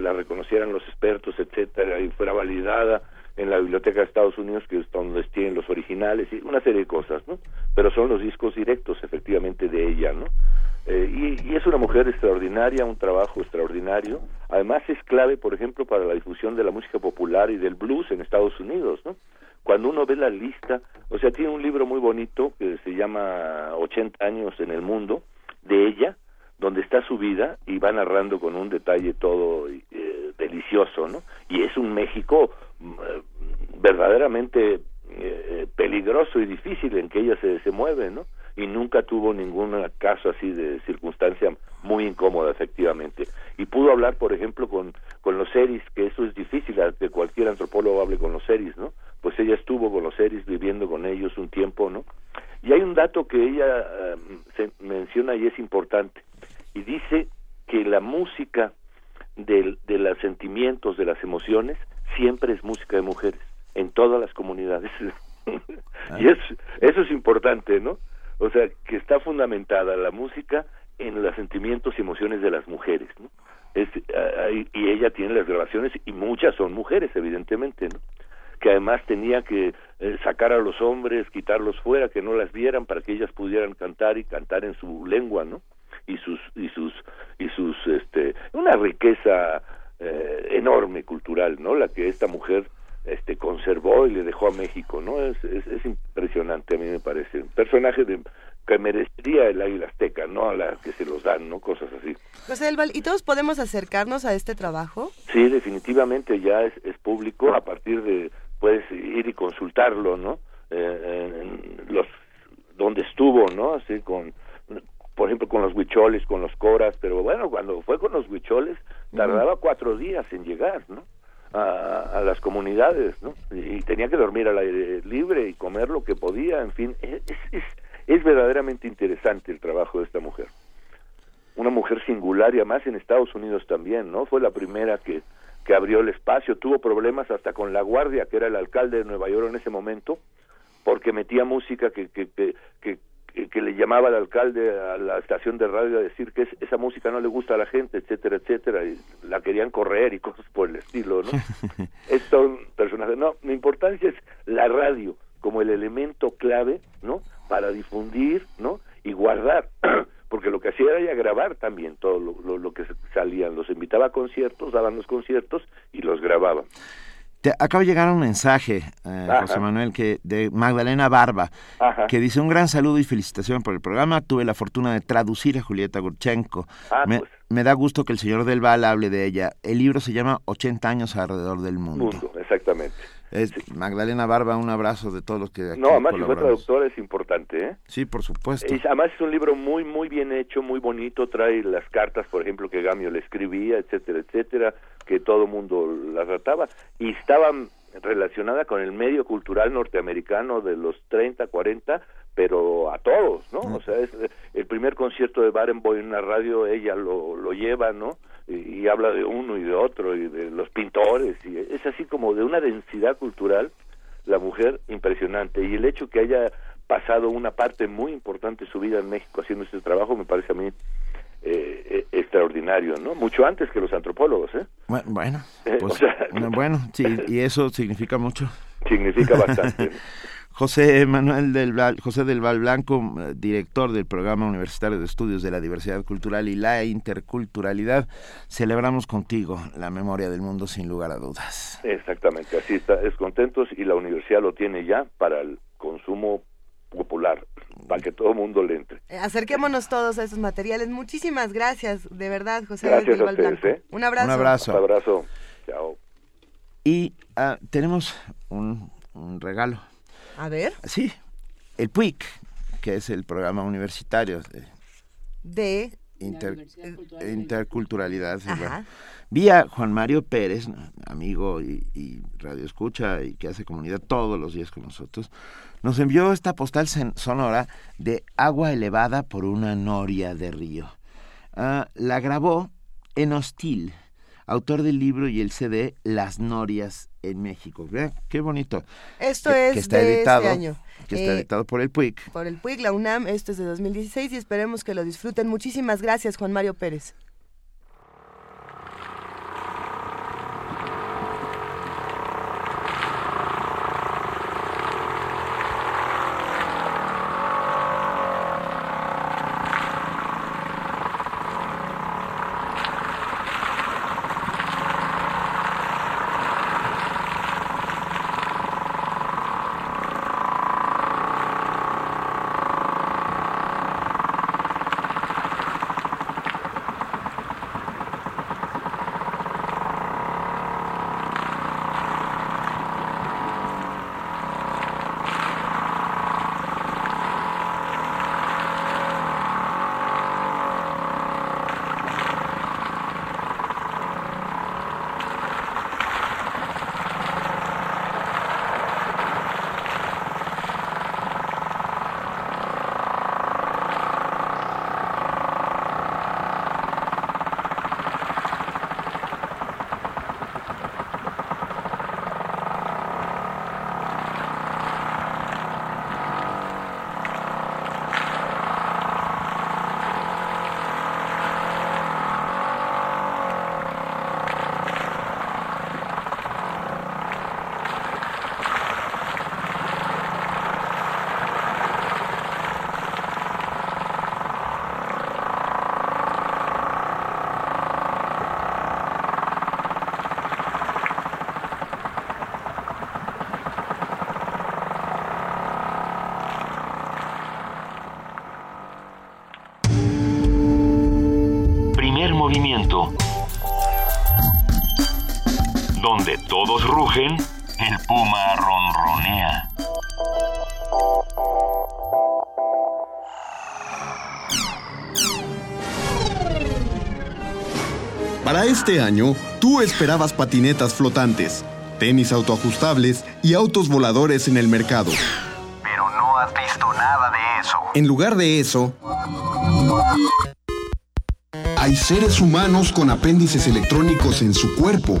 la reconocieran los expertos, etcétera, y fuera validada en la Biblioteca de Estados Unidos, que es donde tienen los originales, y una serie de cosas, ¿no? Pero son los discos directos, efectivamente, de ella, ¿no? Eh, y, y, es una mujer extraordinaria, un trabajo extraordinario. Además es clave, por ejemplo, para la difusión de la música popular y del blues en Estados Unidos, ¿no? Cuando uno ve la lista, o sea, tiene un libro muy bonito que se llama 80 años en el mundo, de ella, donde está su vida y va narrando con un detalle todo eh, delicioso, ¿no? Y es un México mm, eh, verdaderamente eh, peligroso y difícil en que ella se, se mueve, ¿no? Y nunca tuvo ningún caso así de circunstancia muy incómoda, efectivamente. Y pudo hablar, por ejemplo, con, con los seris, que eso es difícil, que cualquier antropólogo hable con los seris, ¿no? Pues ella estuvo con los seris, viviendo con ellos un tiempo, ¿no? Y hay un dato que ella se menciona y es importante y dice que la música de, de los sentimientos, de las emociones, siempre es música de mujeres, en todas las comunidades. y es, eso es importante, ¿no? O sea, que está fundamentada la música en los sentimientos y emociones de las mujeres, ¿no? Es, y ella tiene las grabaciones y muchas son mujeres, evidentemente, ¿no? que además tenía que eh, sacar a los hombres, quitarlos fuera, que no las vieran para que ellas pudieran cantar y cantar en su lengua, ¿no? Y sus y sus y sus este una riqueza eh, enorme cultural no la que esta mujer este conservó y le dejó a México no es, es, impresionante a mí me parece. Un personaje de que merecería el águila azteca no a la que se los dan no cosas así. José del Val, ¿y todos podemos acercarnos a este trabajo? Sí, definitivamente ya es, es público, a partir de, puedes ir y consultarlo, ¿no? Eh, en los, donde estuvo, ¿no? Así con, por ejemplo, con los huicholes, con los coras, pero bueno, cuando fue con los huicholes, tardaba cuatro días en llegar, ¿no? A, las comunidades, ¿no? Y, tenía que dormir al aire libre y comer lo que podía, en fin, es, es, es verdaderamente interesante el trabajo de esta mujer. Una mujer singular y además en Estados Unidos también, ¿no? Fue la primera que, que abrió el espacio, tuvo problemas hasta con la guardia, que era el alcalde de Nueva York en ese momento, porque metía música que, que, que, que le llamaba al alcalde a la estación de radio a decir que esa música no le gusta a la gente, etcétera, etcétera, y la querían correr y cosas por el estilo, ¿no? es un personaje. No, mi importancia es la radio como el elemento clave, ¿no? Para difundir, ¿no? Y guardar, porque lo que hacía era grabar también todo lo, lo que salían. Los invitaba a conciertos, daban los conciertos y los grababan acaba de llegar un mensaje, eh, José Manuel, que de Magdalena Barba, que dice un gran saludo y felicitación por el programa. Tuve la fortuna de traducir a Julieta Gurchenko. Ah, pues. me, da gusto que el señor Del Val hable de ella. El libro se llama 80 años alrededor del mundo. mundo exactamente. Es, Magdalena Barba, un abrazo de todos los que aquí No, además si fue traductor es importante, ¿eh? Sí, por supuesto. Además es un libro muy, muy bien hecho, muy bonito, trae las cartas, por ejemplo, que Gamio le escribía, etcétera, etcétera, que todo mundo las trataba, y estaban relacionada con el medio cultural norteamericano de los 30, 40, pero a todos, ¿no? O sea, es el primer concierto de Barenboim en una radio, ella lo, lo lleva, ¿no? y, habla de uno y de otro y de los pintores y es así como de una densidad cultural la mujer impresionante y el hecho que haya pasado una parte muy importante de su vida en México haciendo este trabajo me parece a mí eh, eh extraordinario, ¿no? Mucho antes que los antropólogos, ¿eh? Bueno, pues, bueno, sí, y eso significa mucho. Significa bastante. José Manuel del José del Val Blanco, eh, director del Programa Universitario de Estudios de la Diversidad Cultural y la Interculturalidad, celebramos contigo la memoria del mundo sin lugar a dudas. Exactamente, así está, es contentos y la universidad lo tiene ya para el consumo popular, para que todo el mundo le entre. Eh, acerquémonos todos a esos materiales. Muchísimas gracias, de verdad, José gracias Blanco. ¿eh? Un abrazo. Un abrazo. Un abrazo. Chao. Y ah, tenemos un regalo. A ver. Sí, el PUIC, que es el programa universitario de, interculturalidad. Vía Juan Mario Pérez, amigo y, y radioescucha y que hace comunidad todos los días con nosotros, nos envió esta postal sonora de agua elevada por una noria de río. Ah, la grabó en Hostil, autor del libro y el CD Las Norias en México. Vean, qué bonito. Esto Que- es que está de este editado, año. Que está Eh, editado por el PUIC. Por el PUIC, la UNAM, esto es de 2016 y esperemos que lo disfruten. Muchísimas gracias, Juan Mario Pérez. Donde todos rugen, el puma ronronea. Para este año, tú esperabas patinetas flotantes, tenis autoajustables y autos voladores en el mercado. Pero no has visto nada de eso. En lugar de eso, hay seres humanos con apéndices electrónicos en su cuerpo,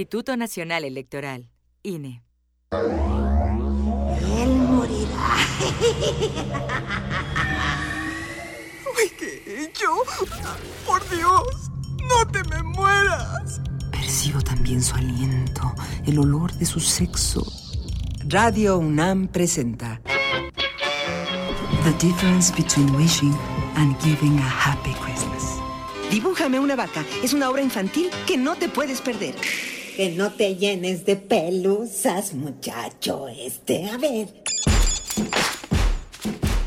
Instituto Nacional Electoral, INE. Él morirá. ¿Qué he hecho? Por Dios, no te me mueras. Percibo también su aliento, el olor de su sexo. Radio UNAM presenta The difference between wishing and giving a happy Christmas. Dibújame una vaca. Es una obra infantil que no te puedes perder. Que no te llenes de pelusas, muchacho este. A ver.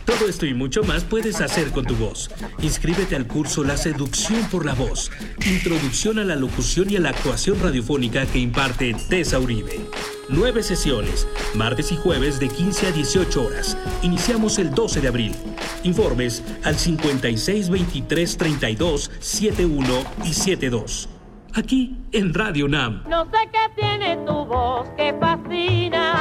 Todo esto y mucho más puedes hacer con tu voz. Inscríbete al curso La seducción por la voz. Introducción a la locución y a la actuación radiofónica que imparte Tessa Uribe. Nueve sesiones, martes y jueves de 15 a 18 horas. Iniciamos el 12 de abril. Informes al 56 23 32 71 y 72. Aquí en Radio Nam. No sé qué tiene tu voz que fascina.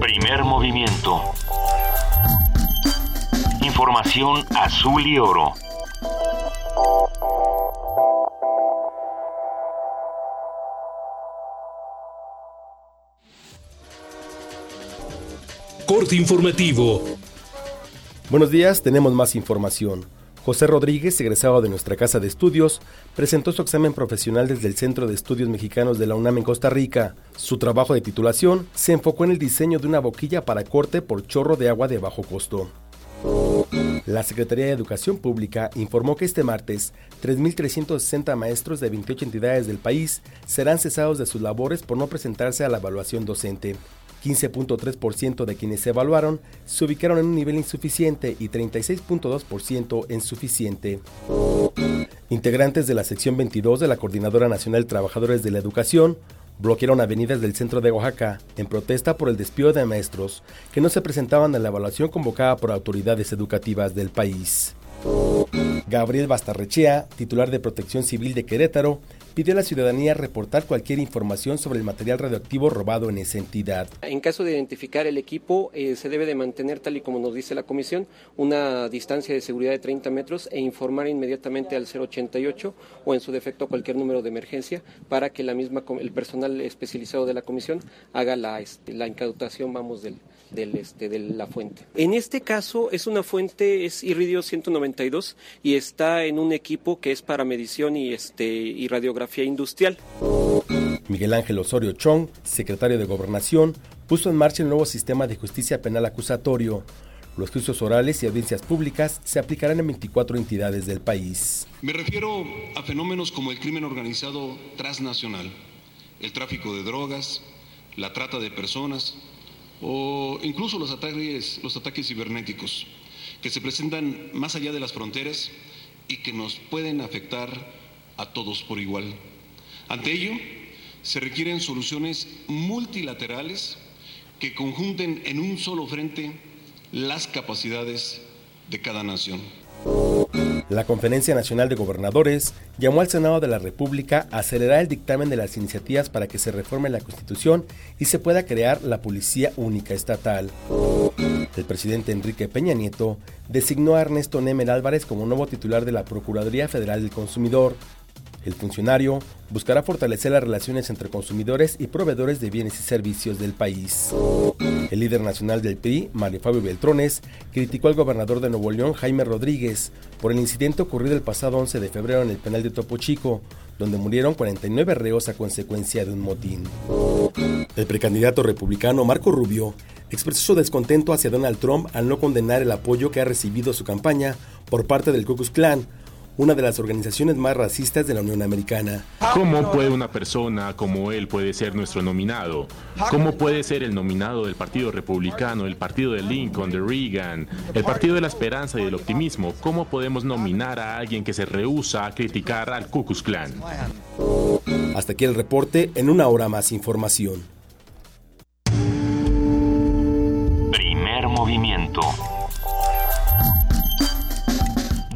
Primer movimiento. Información azul y oro. Corte informativo Buenos días, tenemos más información. José Rodríguez, egresado de nuestra casa de estudios, presentó su examen profesional desde el Centro de Estudios Mexicanos de la UNAM en Costa Rica. Su trabajo de titulación se enfocó en el diseño de una boquilla para corte por chorro de agua de bajo costo. La Secretaría de Educación Pública informó que este martes 3.360 maestros de 28 entidades del país serán cesados de sus labores por no presentarse a la evaluación docente. 15.3% de quienes se evaluaron se ubicaron en un nivel insuficiente y 36.2% en suficiente. Integrantes de la sección 22 de la Coordinadora Nacional de Trabajadores de la Educación bloquearon avenidas del centro de Oaxaca en protesta por el despido de maestros que no se presentaban a la evaluación convocada por autoridades educativas del país. Gabriel Bastarrechea, titular de Protección Civil de Querétaro, pidió a la ciudadanía reportar cualquier información sobre el material radioactivo robado en esa entidad. En caso de identificar el equipo, eh, se debe de mantener, tal y como nos dice la comisión, una distancia de seguridad de 30 metros e informar inmediatamente al 088 o en su defecto cualquier número de emergencia para que la misma, el personal especializado de la comisión haga la, este, la incautación, vamos, del, del, este, de la fuente. En este caso es una fuente, es Irridio 192 y está en un equipo que es para medición y, este, y radiografía industrial. Miguel Ángel Osorio Chong, secretario de Gobernación, puso en marcha el nuevo sistema de justicia penal acusatorio. Los juicios orales y audiencias públicas se aplicarán en 24 entidades del país. Me refiero a fenómenos como el crimen organizado transnacional, el tráfico de drogas, la trata de personas, o incluso los ataques, los ataques cibernéticos que se presentan más allá de las fronteras y que nos pueden afectar a todos por igual. Ante ello, se requieren soluciones multilaterales que conjunten en un solo frente las capacidades de cada nación. La Conferencia Nacional de Gobernadores llamó al Senado de la República a acelerar el dictamen de las iniciativas para que se reforme la Constitución y se pueda crear la Policía Única Estatal. El presidente Enrique Peña Nieto designó a Ernesto Nemer Álvarez como nuevo titular de la Procuraduría Federal del Consumidor. El funcionario buscará fortalecer las relaciones entre consumidores y proveedores de bienes y servicios del país. El líder nacional del PRI, Mario Fabio Beltrones, criticó al gobernador de Nuevo León, Jaime Rodríguez, por el incidente ocurrido el pasado 11 de febrero en el penal de Topo Chico, donde murieron 49 reos a consecuencia de un motín. El precandidato republicano Marco Rubio expresó su descontento hacia Donald Trump al no condenar el apoyo que ha recibido su campaña por parte del Ku Klux Klan, una de las organizaciones más racistas de la Unión Americana. ¿Cómo puede una persona como él puede ser nuestro nominado? ¿Cómo puede ser el nominado del Partido Republicano, el Partido de Lincoln, de Reagan, el Partido de la Esperanza y del Optimismo? ¿Cómo podemos nominar a alguien que se rehúsa a criticar al Ku Klux Klan? Hasta aquí el reporte, en una hora más información. Primer movimiento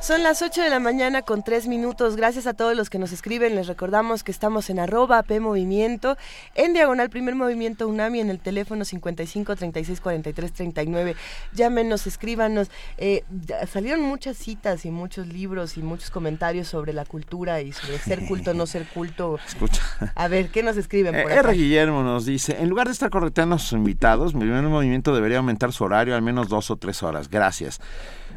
Son las 8 de la mañana con 3 minutos. Gracias a todos los que nos escriben. Les recordamos que estamos en arroba P Movimiento, en diagonal Primer Movimiento UNAMI, en el teléfono 55 36 43 39. Llámenos, escríbanos. Eh, salieron muchas citas y muchos libros y muchos comentarios sobre la cultura y sobre ser culto no ser culto. Escucha. A ver, ¿qué nos escriben por eh, R. Guillermo nos dice, en lugar de estar correteando a sus invitados, mi primer movimiento debería aumentar su horario al menos dos o tres horas. Gracias.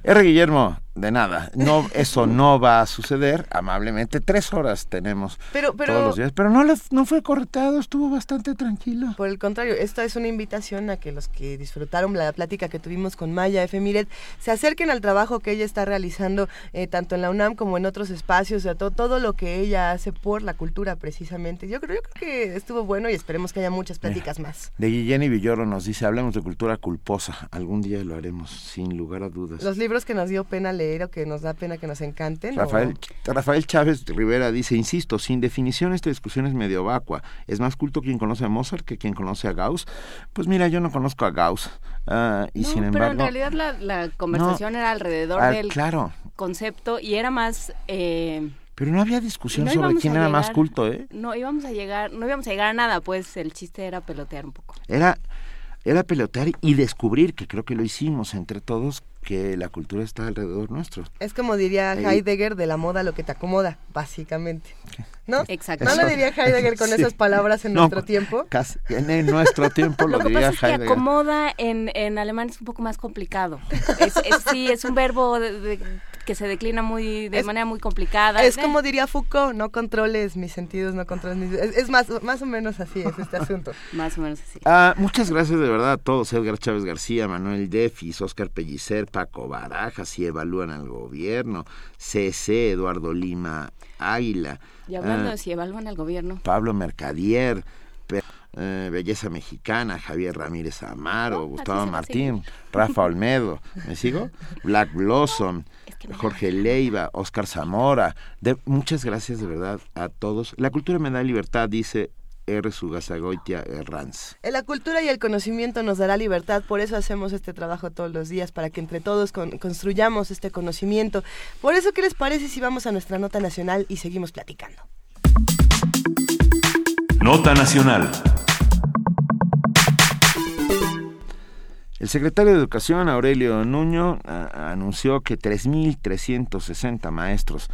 R. Guillermo, de nada, no, eso no va a suceder, amablemente, tres horas tenemos pero, pero, todos los días, pero no, no fue cortado, estuvo bastante tranquilo. Por el contrario, esta es una invitación a que los que disfrutaron la plática que tuvimos con Maya F. Miret se acerquen al trabajo que ella está realizando, eh, tanto en la UNAM como en otros espacios, o todo, todo lo que ella hace por la cultura precisamente. Yo creo, yo creo que estuvo bueno y esperemos que haya muchas pláticas más. De Guillén y Villoro nos dice, hablemos de cultura culposa, algún día lo haremos, sin lugar a dudas. Los libros que nos dio pena leer o que nos da pena que nos encanten. Rafael, Rafael Chávez Rivera dice, insisto, sin definición esta discusión es medio vacua. ¿Es más culto quien conoce a Mozart que quien conoce a Gauss? Pues mira, yo no conozco a Gauss. Uh, y sin pero en realidad la, la conversación No, era alrededor ah, del claro. concepto y era más... eh, Pero no había discusión no sobre quién era más culto, ¿eh? No íbamos a llegar, no íbamos a llegar a nada, pues el chiste era pelotear un poco. Era, era pelotear y descubrir, que creo que lo hicimos entre todos, que la cultura está alrededor nuestro. Es como diría Heidegger, de la moda lo que te acomoda, básicamente. ¿No? Exacto. ¿No lo diría Heidegger con Sí. esas palabras en No, nuestro tiempo? casi- en nuestro tiempo lo, Lo que diría pasa es que Heidegger. acomoda en, en alemán es un poco más complicado. Es, es- sí, es un verbo de- de- que se declina muy de Es- manera muy complicada. Es Eh, como diría Foucault, no controles mis sentidos, no controles mis... Es, es más, más o menos así es este asunto. Más o menos así. Ah, muchas gracias de verdad a todos, Edgar Chávez García, Manuel Defis, Oscar Pellicer, Paco Barajas, si evalúan al gobierno, CC, Eduardo Lima Águila, Y hablando ah, de si evalúan al gobierno. Pablo Mercadier, eh, Belleza Mexicana, Javier Ramírez Amaro, Gustavo va a Martín, Rafa Olmedo, ¿me sigo? Black Blossom, Jorge Leiva, Oscar Zamora. De, muchas gracias de verdad a todos. La cultura me da libertad, dice R. Sugasagoitia Herranz. Eh, La cultura y el conocimiento nos dará libertad, por eso hacemos este trabajo todos los días, para que entre todos con- construyamos este conocimiento. Por eso, ¿qué les parece si vamos a nuestra nota nacional y seguimos platicando? Nota Nacional. El secretario de Educación, Aurelio Nuño, anunció que 3.360 maestros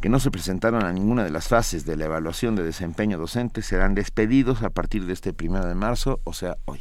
que no se presentaron a ninguna de las fases de la evaluación de desempeño docente serán despedidos a partir de este primero de marzo, o sea, hoy.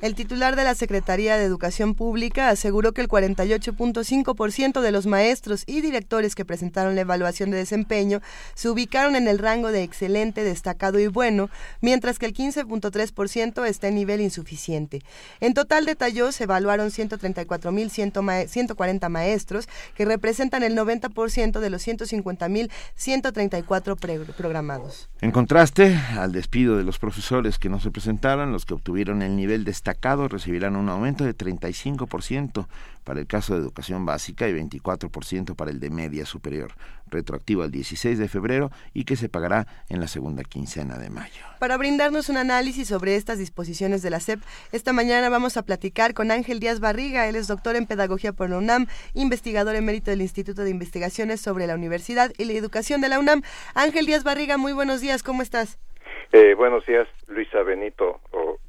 El titular de la Secretaría de Educación Pública aseguró que el 48.5% de los maestros y directores que presentaron la evaluación de desempeño se ubicaron en el rango de excelente, destacado y bueno, mientras que el 15.3% está en nivel insuficiente. En total, detalló, se evaluaron 134.140 maestros, que representan el 90% de los 150.134 pre- programados. En contraste al despido de los profesores que no se presentaron, los que obtuvieron el nivel destacado recibirán un aumento de 35% para el caso de educación básica y 24% para el de media superior, retroactivo al 16 de febrero y que se pagará en la segunda quincena de mayo. Para brindarnos un análisis sobre estas disposiciones de la SEP, esta mañana vamos a platicar con Ángel Díaz Barriga. Él es doctor en Pedagogía por la UNAM, investigador emérito del Instituto de Investigaciones sobre la Universidad y la Educación de la UNAM. Ángel Díaz Barriga, muy buenos días, ¿cómo estás? Eh, buenos días, Luisa Benito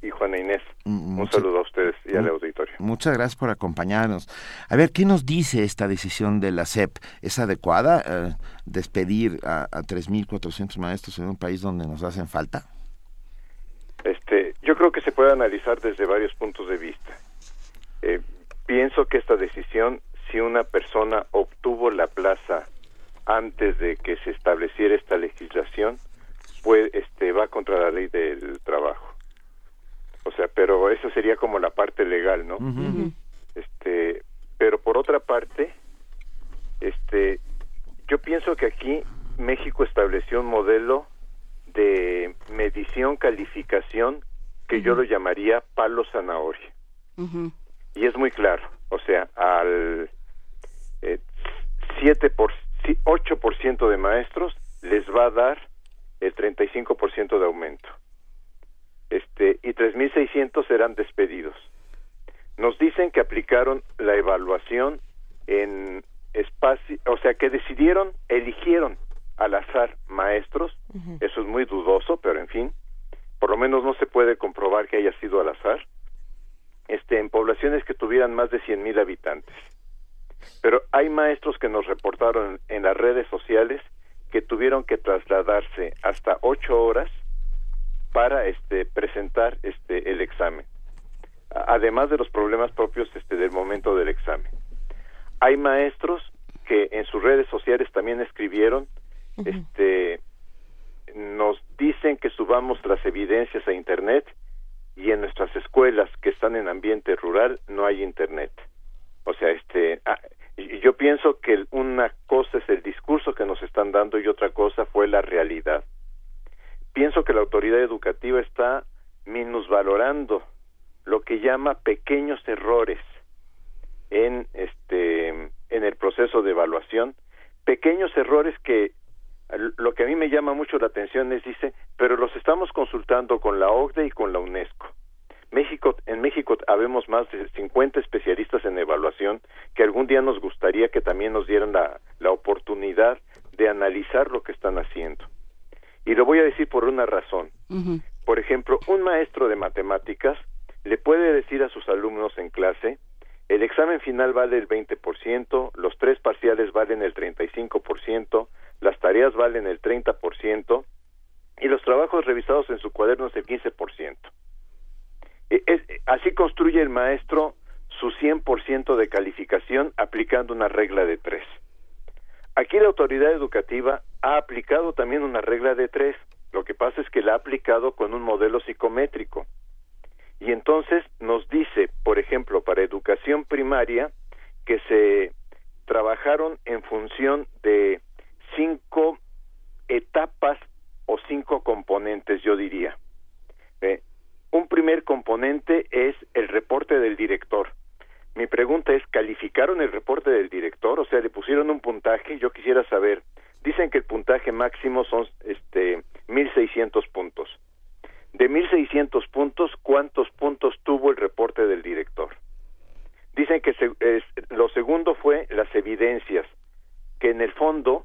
y Juana Inés. Un mucho- saludo a ustedes y al auditorio. Muchas gracias por acompañarnos. A ver, ¿qué nos dice esta decisión de la SEP? ¿Es adecuada eh, despedir a, a 3.400 maestros en un país donde nos hacen falta? Este, yo creo que se puede analizar desde varios puntos de vista. Eh, pienso que esta decisión, si una persona obtuvo la plaza antes de que se estableciera esta legislación, pues este va contra la ley del trabajo. O sea, pero eso sería como la parte legal, ¿no? Este, pero por otra parte, este, yo pienso que aquí México estableció un modelo de medición, calificación, que yo lo llamaría palo zanahoria. Y es muy claro, o sea, al eh, 7 por, sí, 8% de maestros les va a dar el 35% de aumento. Este, y 3.600 serán despedidos. Nos dicen que aplicaron la evaluación en espacio, o sea, que decidieron, eligieron al azar maestros, eso es muy dudoso, pero en fin, por lo menos no se puede comprobar que haya sido al azar, este, en poblaciones que tuvieran más de 100.000 habitantes. Pero hay maestros que nos reportaron en las redes sociales que tuvieron que trasladarse hasta ocho horas para este presentar este el examen. Además de los problemas propios este del momento del examen. Hay maestros que en sus redes sociales también escribieron este nos dicen que subamos las evidencias a internet y en nuestras escuelas que están en ambiente rural no hay internet. O sea este ah, yo pienso que una cosa es el discurso que nos están dando y otra cosa fue la realidad pienso que la autoridad educativa está minusvalorando lo que llama pequeños errores en este en el proceso de evaluación. Pequeños errores que lo que a mí me llama mucho la atención es dice pero los estamos consultando con la OCDE y con la UNESCO. México en México habemos más de 50 especialistas en evaluación que algún día nos gustaría que también nos dieran la, la oportunidad de analizar lo que están haciendo y lo voy a decir por una razón por ejemplo, un maestro de matemáticas le puede decir a sus alumnos en clase el examen final vale el 20%, los tres parciales valen el 35%, las tareas valen el 30% y los trabajos revisados en su cuaderno es el 15%. E- es- así construye el maestro su 100% de calificación aplicando una regla de tres. Aquí la autoridad educativa ha aplicado también una regla de tres. Lo que pasa es que la ha aplicado con un modelo psicométrico. Y entonces nos dice, por ejemplo, para educación primaria, que se trabajaron en función de cinco etapas o cinco componentes, yo diría. Eh, un primer componente es el reporte del director. Mi pregunta es, ¿calificaron el reporte del director? O sea, le pusieron un puntaje. Yo quisiera saber. Dicen que el puntaje máximo son este 1600 puntos. De 1600 puntos, ¿cuántos puntos tuvo el reporte del director? Dicen que se- lo segundo fue las evidencias, que en el fondo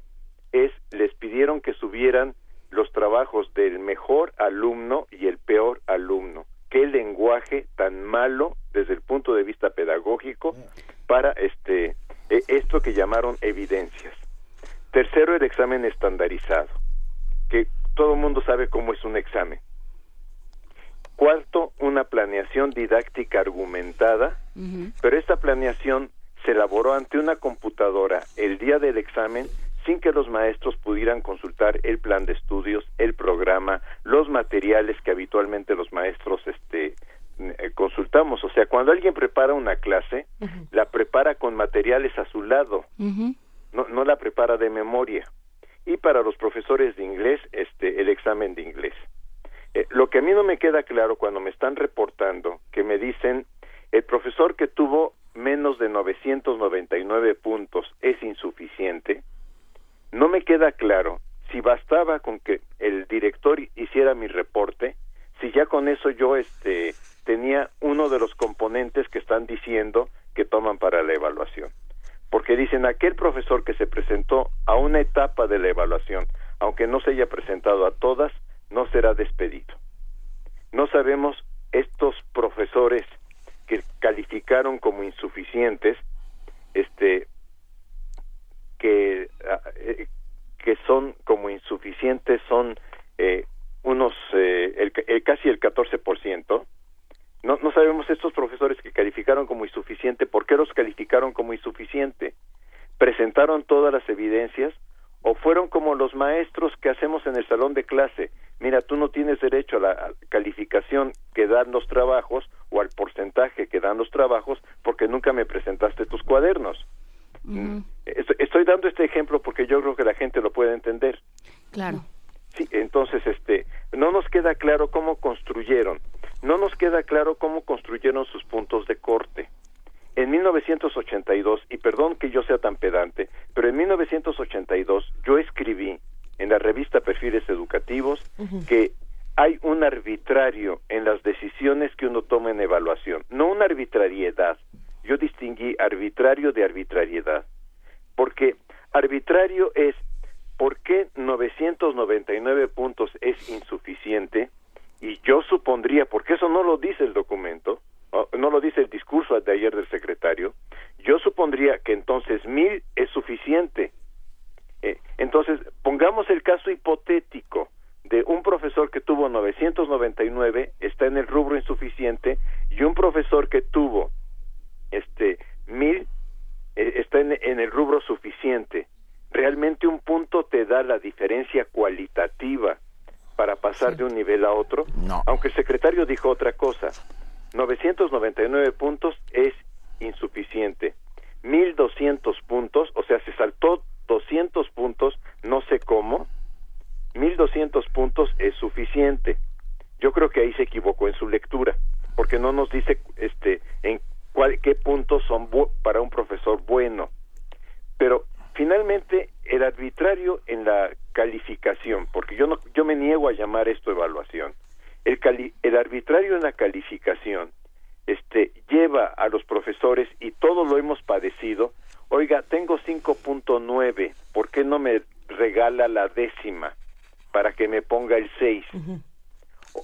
es les pidieron que subieran los trabajos del mejor alumno y el peor alumno. Qué lenguaje tan malo desde el punto de vista pedagógico para este eh, esto que llamaron evidencias. Tercero, el examen estandarizado, que todo el mundo sabe cómo es un examen. Cuarto, una planeación didáctica argumentada, pero esta planeación se elaboró ante una computadora el día del examen sin que los maestros pudieran consultar el plan de estudios, el programa, los materiales que habitualmente los maestros este eh, consultamos, o sea, cuando alguien prepara una clase, la prepara con materiales a su lado, no, no la prepara de memoria. Y para los profesores de inglés, este, el examen de inglés. Eh, lo que a mí no me queda claro cuando me están reportando, que me dicen, el profesor que tuvo menos de 999 puntos es insuficiente, no me queda claro si bastaba con que el director hiciera mi reporte, si ya con eso yo este tenía uno de los componentes que están diciendo que toman para la evaluación. Porque dicen aquel profesor que se presentó a una etapa de la evaluación, aunque no se haya presentado a todas, no será despedido. No sabemos estos profesores que calificaron como insuficientes, este, que, ah, eh, que son como insuficientes son eh, unos eh, el, el- casi el 14%. No, no sabemos estos profesores que calificaron como insuficiente, ¿por qué los calificaron como insuficiente? ¿Presentaron todas las evidencias o fueron como los maestros que hacemos en el salón de clase? Mira, tú no tienes derecho a la calificación que dan los trabajos o al porcentaje que dan los trabajos porque nunca me presentaste tus cuadernos. Estoy dando este ejemplo porque yo creo que la gente lo puede entender. Claro. Sí, entonces, este, no nos queda claro cómo construyeron, no nos queda claro cómo construyeron sus puntos de corte. En 1982, y perdón que yo sea tan pedante, pero en 1982 yo escribí en la revista Perfiles Educativos que hay un arbitrario en las decisiones que uno toma en evaluación, no una arbitrariedad. Yo distinguí arbitrario de arbitrariedad, porque arbitrario es ¿por qué 999 puntos es insuficiente? Y yo supondría, porque eso no lo dice el documento, no lo dice el discurso de ayer del secretario, yo supondría que entonces mil es suficiente. Eh, entonces, pongamos el caso hipotético de un profesor que tuvo 999, está en el rubro insuficiente, y un profesor que tuvo este mil eh, está en, en el rubro suficiente. Realmente un punto te da la diferencia cualitativa para pasar de un nivel a otro, aunque el secretario dijo otra cosa. 999 puntos es insuficiente. 1200 puntos, o sea, se saltó 200 puntos, no sé cómo. 1200 puntos es suficiente. Yo creo que ahí se equivocó en su lectura, porque no nos dice este en cuál qué puntos son para un profesor bueno. Pero finalmente el arbitrario en la calificación, porque yo no yo me niego a llamar esto evaluación. El cali- el arbitrario en la calificación este lleva a los profesores y todos lo hemos padecido. Oiga, tengo 5.9, ¿por qué no me regala la décima para que me ponga el 6?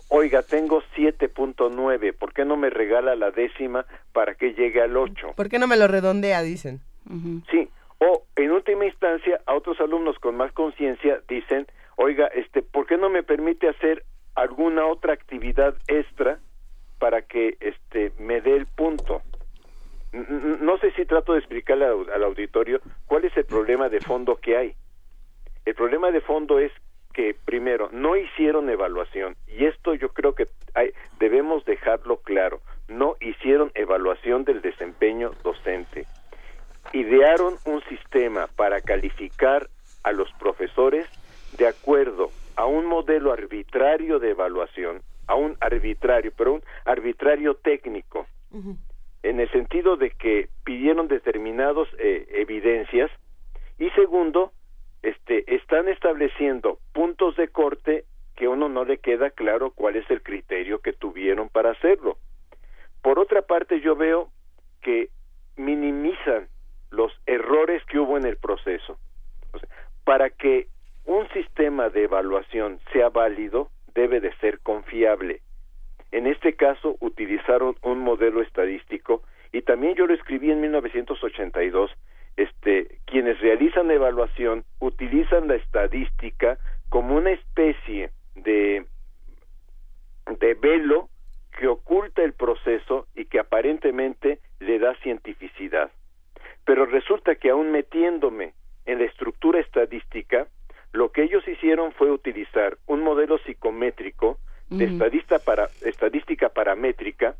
Oiga, tengo 7.9, ¿por qué no me regala la décima para que llegue al 8? ¿Por qué no me lo redondea, dicen? Sí, o en última instancia, a otros alumnos con más conciencia dicen, oiga, este, ¿por qué no me permite hacer alguna otra actividad extra para que este me dé el punto? No sé si trato de explicarle al, al auditorio cuál es el problema de fondo que hay. El problema de fondo es que, primero, no hicieron evaluación, y esto yo creo que hay- debemos dejarlo claro, no hicieron evaluación del desempeño docente. Idearon un sistema para calificar a los profesores de acuerdo a un modelo arbitrario de evaluación, a un arbitrario, pero un arbitrario técnico, en el sentido de que pidieron determinadas evidencias y segundo, este, están estableciendo puntos de corte que uno no le queda claro cuál es el criterio que tuvieron para hacerlo. Por otra parte, yo veo que minimizan los errores que hubo en el proceso. Para que un sistema de evaluación sea válido, debe de ser confiable. En este caso, utilizaron un modelo estadístico y también yo lo escribí en 1982. Este, quienes realizan evaluación utilizan la estadística como una especie de de velo que oculta el proceso y que aparentemente le da cientificidad. Pero resulta que aún metiéndome en la estructura estadística, lo que ellos hicieron fue utilizar un modelo psicométrico de estadista para, estadística paramétrica,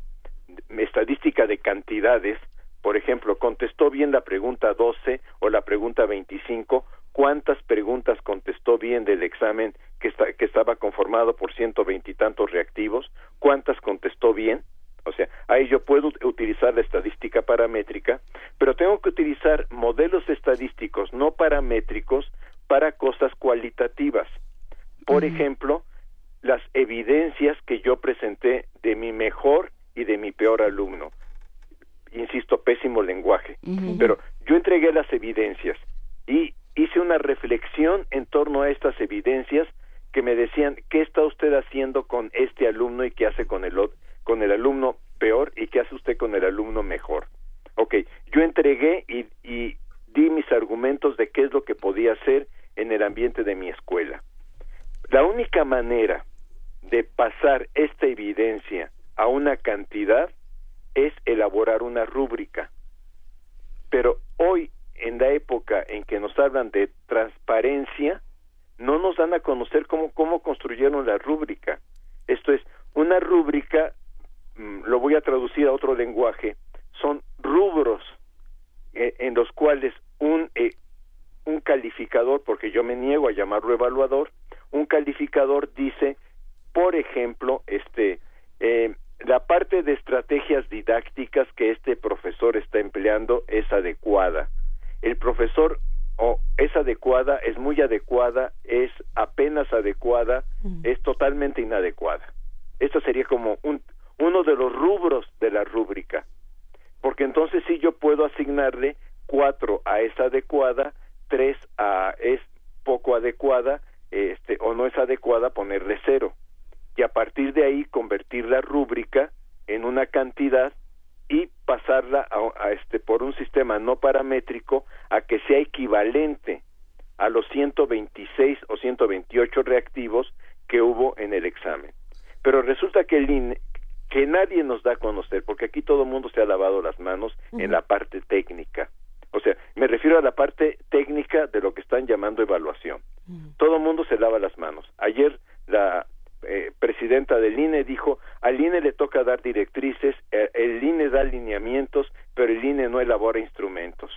estadística de cantidades, por ejemplo, contestó bien la pregunta 12 o la pregunta 25, cuántas preguntas contestó bien del examen que, está- que estaba conformado por ciento veintitantos reactivos, cuántas contestó bien, o sea, ahí yo puedo ut- utilizar la estadística paramétrica, pero tengo que utilizar modelos estadísticos no paramétricos para cosas cualitativas. Por ejemplo, las evidencias que yo presenté de mi mejor y de mi peor alumno. Insisto, pésimo lenguaje. Pero yo entregué las evidencias y hice una reflexión en torno a estas evidencias que me decían qué está usted haciendo con este alumno y qué hace con el con el alumno peor y qué hace usted con el alumno mejor. Ok, yo entregué y, y di mis argumentos de qué es lo que podía hacer en el ambiente de mi escuela. La única manera de pasar esta evidencia a una cantidad es elaborar una rúbrica. Pero hoy, en la época en que nos hablan de transparencia, no nos dan a conocer cómo, cómo construyeron la rúbrica. Esto es, una rúbrica, mm, lo voy a traducir a otro lenguaje, son rubros eh, en los cuales un, eh, un calificador, porque yo me niego a llamarlo evaluador, un calificador dice, por ejemplo, este, eh, la parte de estrategias didácticas que este profesor está empleando es adecuada. El profesor o es adecuada, es muy adecuada, es apenas adecuada, es totalmente inadecuada. Esto sería como un, uno de los rubros de la rúbrica, porque entonces sí yo puedo asignarle cuatro a es adecuada, tres a es poco adecuada, este o no es adecuada ponerle cero y a partir de ahí convertir la rúbrica en una cantidad y pasarla a, a este por un sistema no paramétrico a que sea equivalente a los 126 o 128 reactivos que hubo en el examen. Pero resulta que el INE, que nadie nos da a conocer, porque aquí todo el mundo se ha lavado las manos en la parte técnica. O sea, me refiero a la parte técnica de lo que están llamando evaluación. Todo el mundo se lava las manos. Ayer la eh, presidenta del INE dijo, al INE le toca dar directrices, eh, el INE da lineamientos, pero el INE no elabora instrumentos.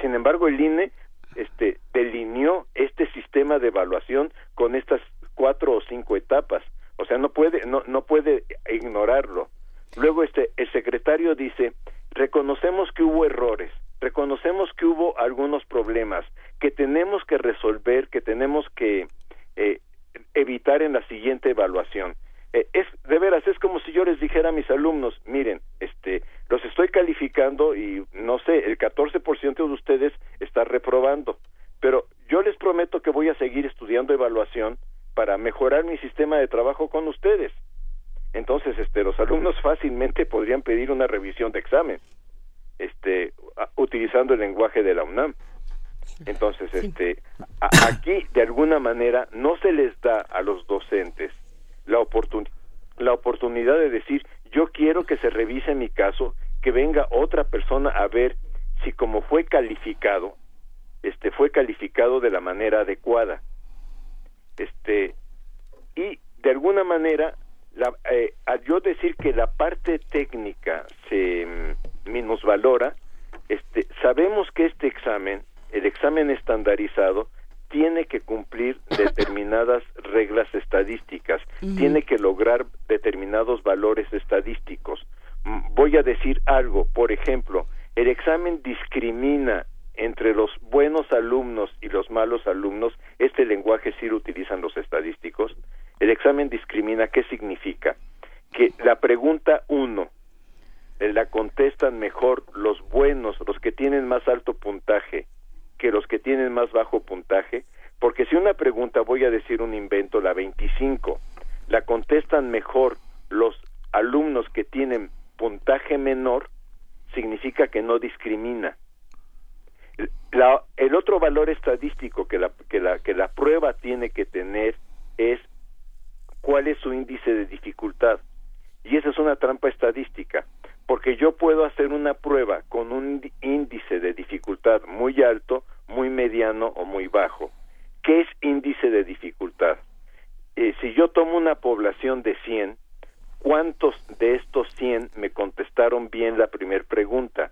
Sin embargo, el INE este, delineó este sistema de evaluación con estas cuatro o cinco etapas. O sea, no puede, no, no puede ignorarlo. Luego, este, el secretario dice, reconocemos que hubo errores, reconocemos que hubo algunos problemas que tenemos que resolver, que tenemos que eh, evitar en la siguiente evaluación. Eh, es de veras es como si yo les dijera a mis alumnos, miren, este, los estoy calificando y no sé, el 14% de ustedes está reprobando, pero yo les prometo que voy a seguir estudiando evaluación para mejorar mi sistema de trabajo con ustedes. Entonces, este, los alumnos fácilmente podrían pedir una revisión de examen, este, utilizando el lenguaje de la UNAM. Entonces, este, a- aquí de alguna manera no se les da a los docentes la oportun- la oportunidad de decir, yo quiero que se revise mi caso, que venga otra persona a ver si como fue calificado, este, fue calificado de la manera adecuada. Este, y de alguna manera, la, eh, al yo decir que la parte técnica se mm, minusvalora, este, sabemos que este examen, el examen estandarizado, tiene que cumplir determinadas reglas estadísticas, tiene que lograr determinados valores estadísticos. Voy a decir algo, por ejemplo, el examen discrimina entre los buenos alumnos y los malos alumnos, este lenguaje sí lo utilizan los estadísticos, el examen discrimina, ¿qué significa? Que la pregunta uno eh, la contestan mejor los buenos, los que tienen más alto puntaje, que los que tienen más bajo puntaje, porque si una pregunta, voy a decir un invento, la 25, la contestan mejor los alumnos que tienen puntaje menor, significa que no discrimina. El otro valor estadístico que la, que, la, que la prueba tiene que tener es cuál es su índice de dificultad. Y esa es una trampa estadística, porque yo puedo hacer una prueba con un índice de dificultad muy alto, muy mediano o muy bajo. ¿Qué es índice de dificultad? Eh, si yo tomo una población de 100, ¿cuántos de estos 100 me contestaron bien la primera pregunta?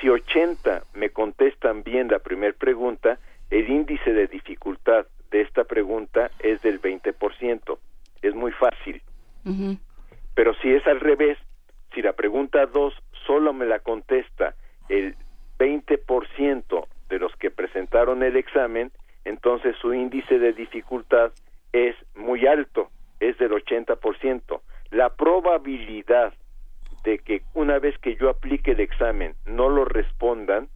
Si 80 me contestan bien la primera pregunta, el índice de dificultad de esta pregunta es del 20%. Es muy fácil. Pero si es al revés, si la pregunta 2 solo me la contesta el 20% de los que presentaron el examen, entonces su índice de dificultad es muy alto, es del 80%. La probabilidad de que una vez que yo aplique el examen no lo respondan,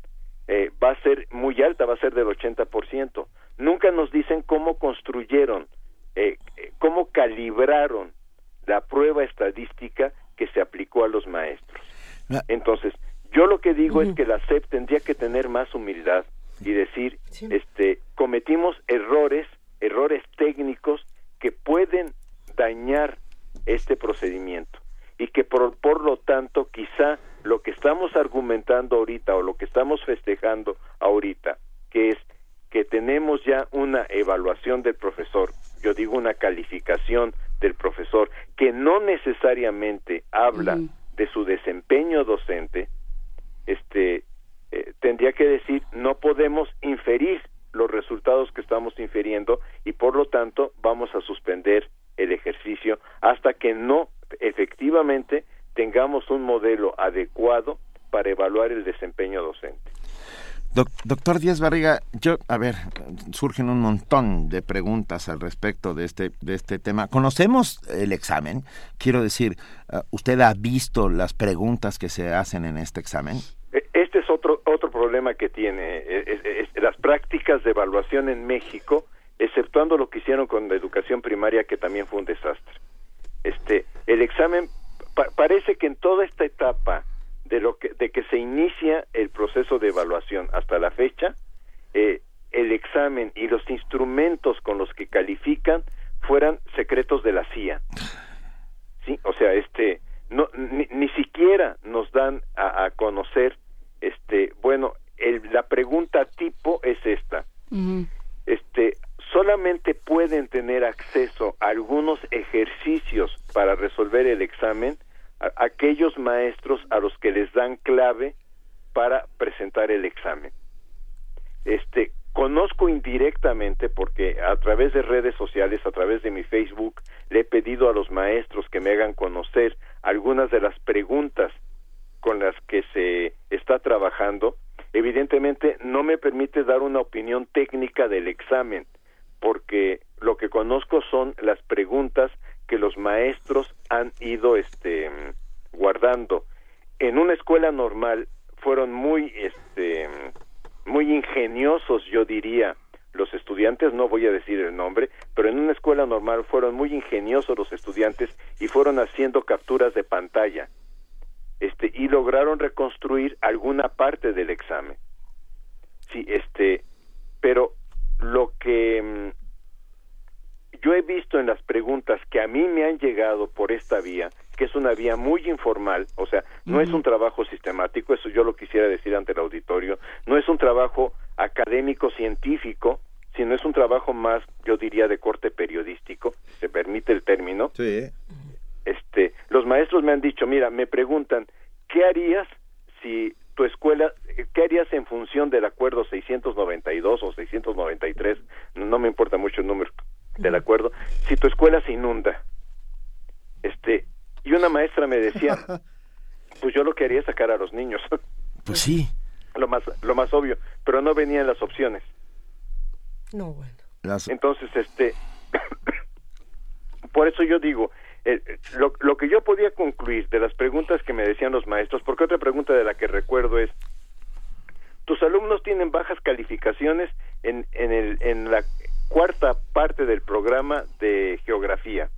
eh, va a ser muy alta, va a ser del 80%. Nunca nos dicen cómo construyeron, eh, eh, cómo calibraron la prueba estadística que se aplicó a los maestros. Entonces, yo lo que digo es que la SEP tendría que tener más humildad y decir, este, cometimos errores, errores técnicos que pueden dañar este procedimiento y que por, por lo tanto quizá lo que estamos argumentando ahorita o lo que estamos festejando ahorita, que es que tenemos ya una evaluación del profesor, yo digo una calificación del profesor, que no necesariamente habla de su desempeño docente, este eh, tendría que decir no podemos inferir los resultados que estamos infiriendo y por lo tanto vamos a suspender el ejercicio hasta que no efectivamente tengamos un modelo adecuado para evaluar el desempeño docente. Doc- doctor Díaz Barriga, yo, a ver, surgen un montón de preguntas al respecto de este, de este tema. ¿Conocemos el examen? Quiero decir, eh, ¿usted ha visto las preguntas que se hacen en este examen? E- Este es otro otro problema que tiene eh, es- es- las prácticas de evaluación en México, exceptuando lo que hicieron con la educación primaria que también fue un desastre. Este, el examen pa- parece que en toda esta etapa de lo que de que se inicia el proceso de evaluación hasta la fecha, eh, el examen y los instrumentos con los que califican fueran secretos de la CIA. Sí, o sea, este no ni, ni siquiera nos dan a, a conocer este bueno, el, la pregunta tipo es esta. Este solamente pueden tener acceso a algunos ejercicios para resolver el examen a- aquellos maestros a los que les dan clave para presentar el examen. Este conozco indirectamente porque a través de redes sociales, a través de mi Facebook, le he pedido a los maestros que me hagan conocer algunas de las preguntas con las que se está trabajando. Evidentemente no me permite dar una opinión técnica del examen porque lo que conozco son las preguntas que los maestros han ido este guardando. En una escuela normal fueron muy este muy ingeniosos, yo diría, los estudiantes, no voy a decir el nombre, pero en una escuela normal fueron muy ingeniosos los estudiantes y fueron haciendo capturas de pantalla. Este, y lograron reconstruir alguna parte del examen. Sí, este, pero lo que mm, yo he visto en las preguntas que a mí me han llegado por esta vía, que es una vía muy informal, o sea, no es un trabajo sistemático, eso yo lo quisiera decir ante el auditorio, no es un trabajo académico científico, sino es un trabajo más, yo diría, de corte periodístico, si se permite el término. Sí. Este, los maestros me han dicho, mira, me preguntan, ¿qué harías si tu escuela, qué harías en función del acuerdo 692 o 693, no me importa mucho el número del acuerdo, si tu escuela se inunda? Este, y una maestra me decía, pues yo lo que haría es sacar a los niños. Pues sí. lo más lo más obvio, pero no venían las opciones. No, bueno. Entonces, este, por eso yo digo, eh, lo, lo que yo podía concluir de las preguntas que me decían los maestros, porque otra pregunta de la que recuerdo es, tus alumnos tienen bajas calificaciones en, en, el, en la cuarta parte del programa de geografía.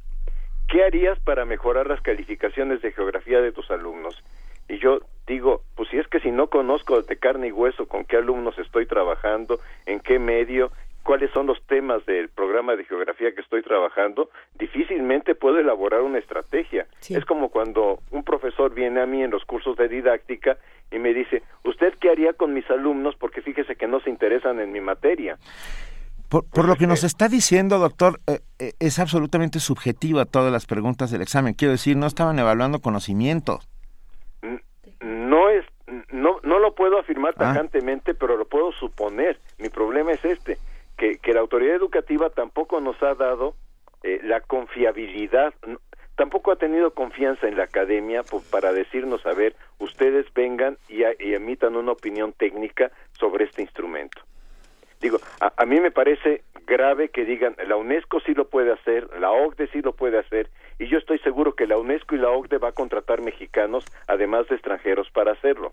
¿Qué harías para mejorar las calificaciones de geografía de tus alumnos? Y yo digo, pues si es que si no conozco de carne y hueso con qué alumnos estoy trabajando, en qué medio, cuáles son los temas del programa de geografía que estoy trabajando, difícilmente puedo elaborar una estrategia. Es como cuando un profesor viene a mí en los cursos de didáctica y me dice, ¿usted qué haría con mis alumnos? Porque fíjese que no se interesan en mi materia. Por, por lo que nos está diciendo, doctor, eh, eh, es absolutamente subjetiva todas las preguntas del examen. Quiero decir, no estaban evaluando conocimientos. No es, no, no lo puedo afirmar tajantemente, pero lo puedo suponer. Mi problema es este, que, que la autoridad educativa tampoco nos ha dado eh, la confiabilidad, tampoco ha tenido confianza en la academia po- para decirnos, a ver, ustedes vengan y, a- y emitan una opinión técnica sobre este instrumento. Digo, a, a mí me parece grave que digan, la UNESCO sí lo puede hacer, la OCDE sí lo puede hacer, y yo estoy seguro que la UNESCO y la OCDE va a contratar mexicanos, además de extranjeros, para hacerlo.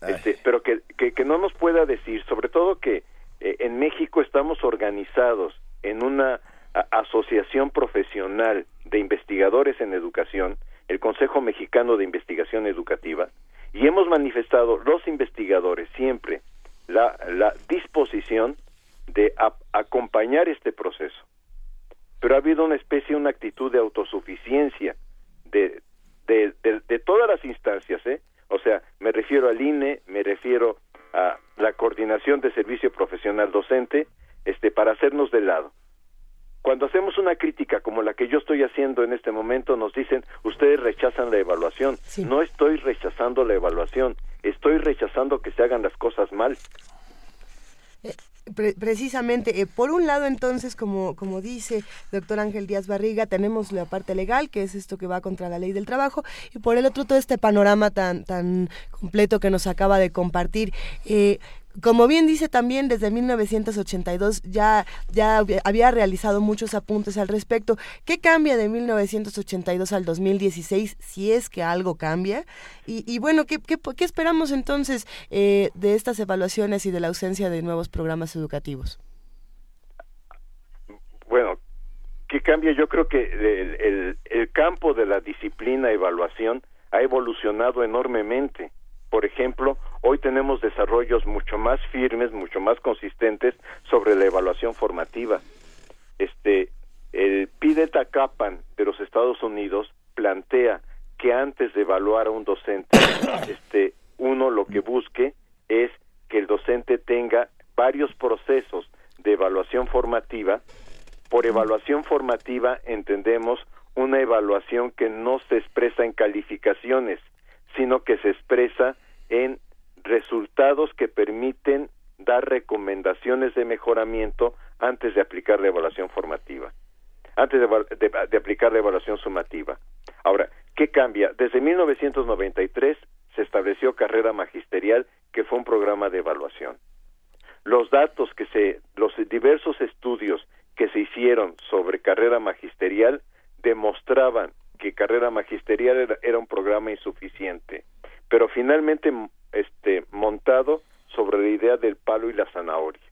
Este, pero que, que, que no nos pueda decir, sobre todo que eh, en México estamos organizados en una a- asociación profesional de investigadores en educación, el Consejo Mexicano de Investigación Educativa, y hemos manifestado los investigadores siempre la, la disposición de a- acompañar este proceso. Pero ha habido una especie, una actitud de autosuficiencia de, de, de, de todas las instancias, ¿eh? O sea, me refiero al INE, me refiero a la coordinación de servicio profesional docente, este, para hacernos de lado. Cuando hacemos una crítica como la que yo estoy haciendo en este momento, nos dicen, ustedes rechazan la evaluación. No estoy rechazando la evaluación, estoy rechazando que se hagan las cosas mal. Pre- precisamente, eh, por un lado entonces, como, como dice doctor Ángel Díaz Barriga, tenemos la parte legal, que es esto que va contra la ley del trabajo, y por el otro todo este panorama tan, tan completo que nos acaba de compartir. Eh, como bien dice también, desde 1982 ya, ya había- realizado muchos apuntes al respecto. ¿Qué cambia de 1982 al 2016, si es que algo cambia? Y, y bueno, ¿qué, qué, qué esperamos entonces eh, de estas evaluaciones y de la ausencia de nuevos programas educativos? Bueno, ¿qué cambia? Yo creo que el, el campo de la disciplina evaluación ha evolucionado enormemente. Por ejemplo, hoy tenemos desarrollos mucho más firmes, mucho más consistentes sobre la evaluación formativa. Este, el PIDETA CAPAN de los Estados Unidos plantea que antes de evaluar a un docente, este, uno lo que busque es que el docente tenga varios procesos de evaluación formativa. Por evaluación formativa entendemos una evaluación que no se expresa en calificaciones, sino que se expresa en resultados que permiten dar recomendaciones de mejoramiento antes de aplicar la evaluación formativa, antes de, de aplicar la evaluación sumativa. Ahora, ¿qué cambia? Desde 1993 se estableció carrera magisterial, que fue un programa de evaluación. Los datos que se, los diversos estudios que se hicieron sobre carrera magisterial demostraban que carrera magisterial era, un programa insuficiente, pero finalmente este montado sobre la idea del palo y la zanahoria.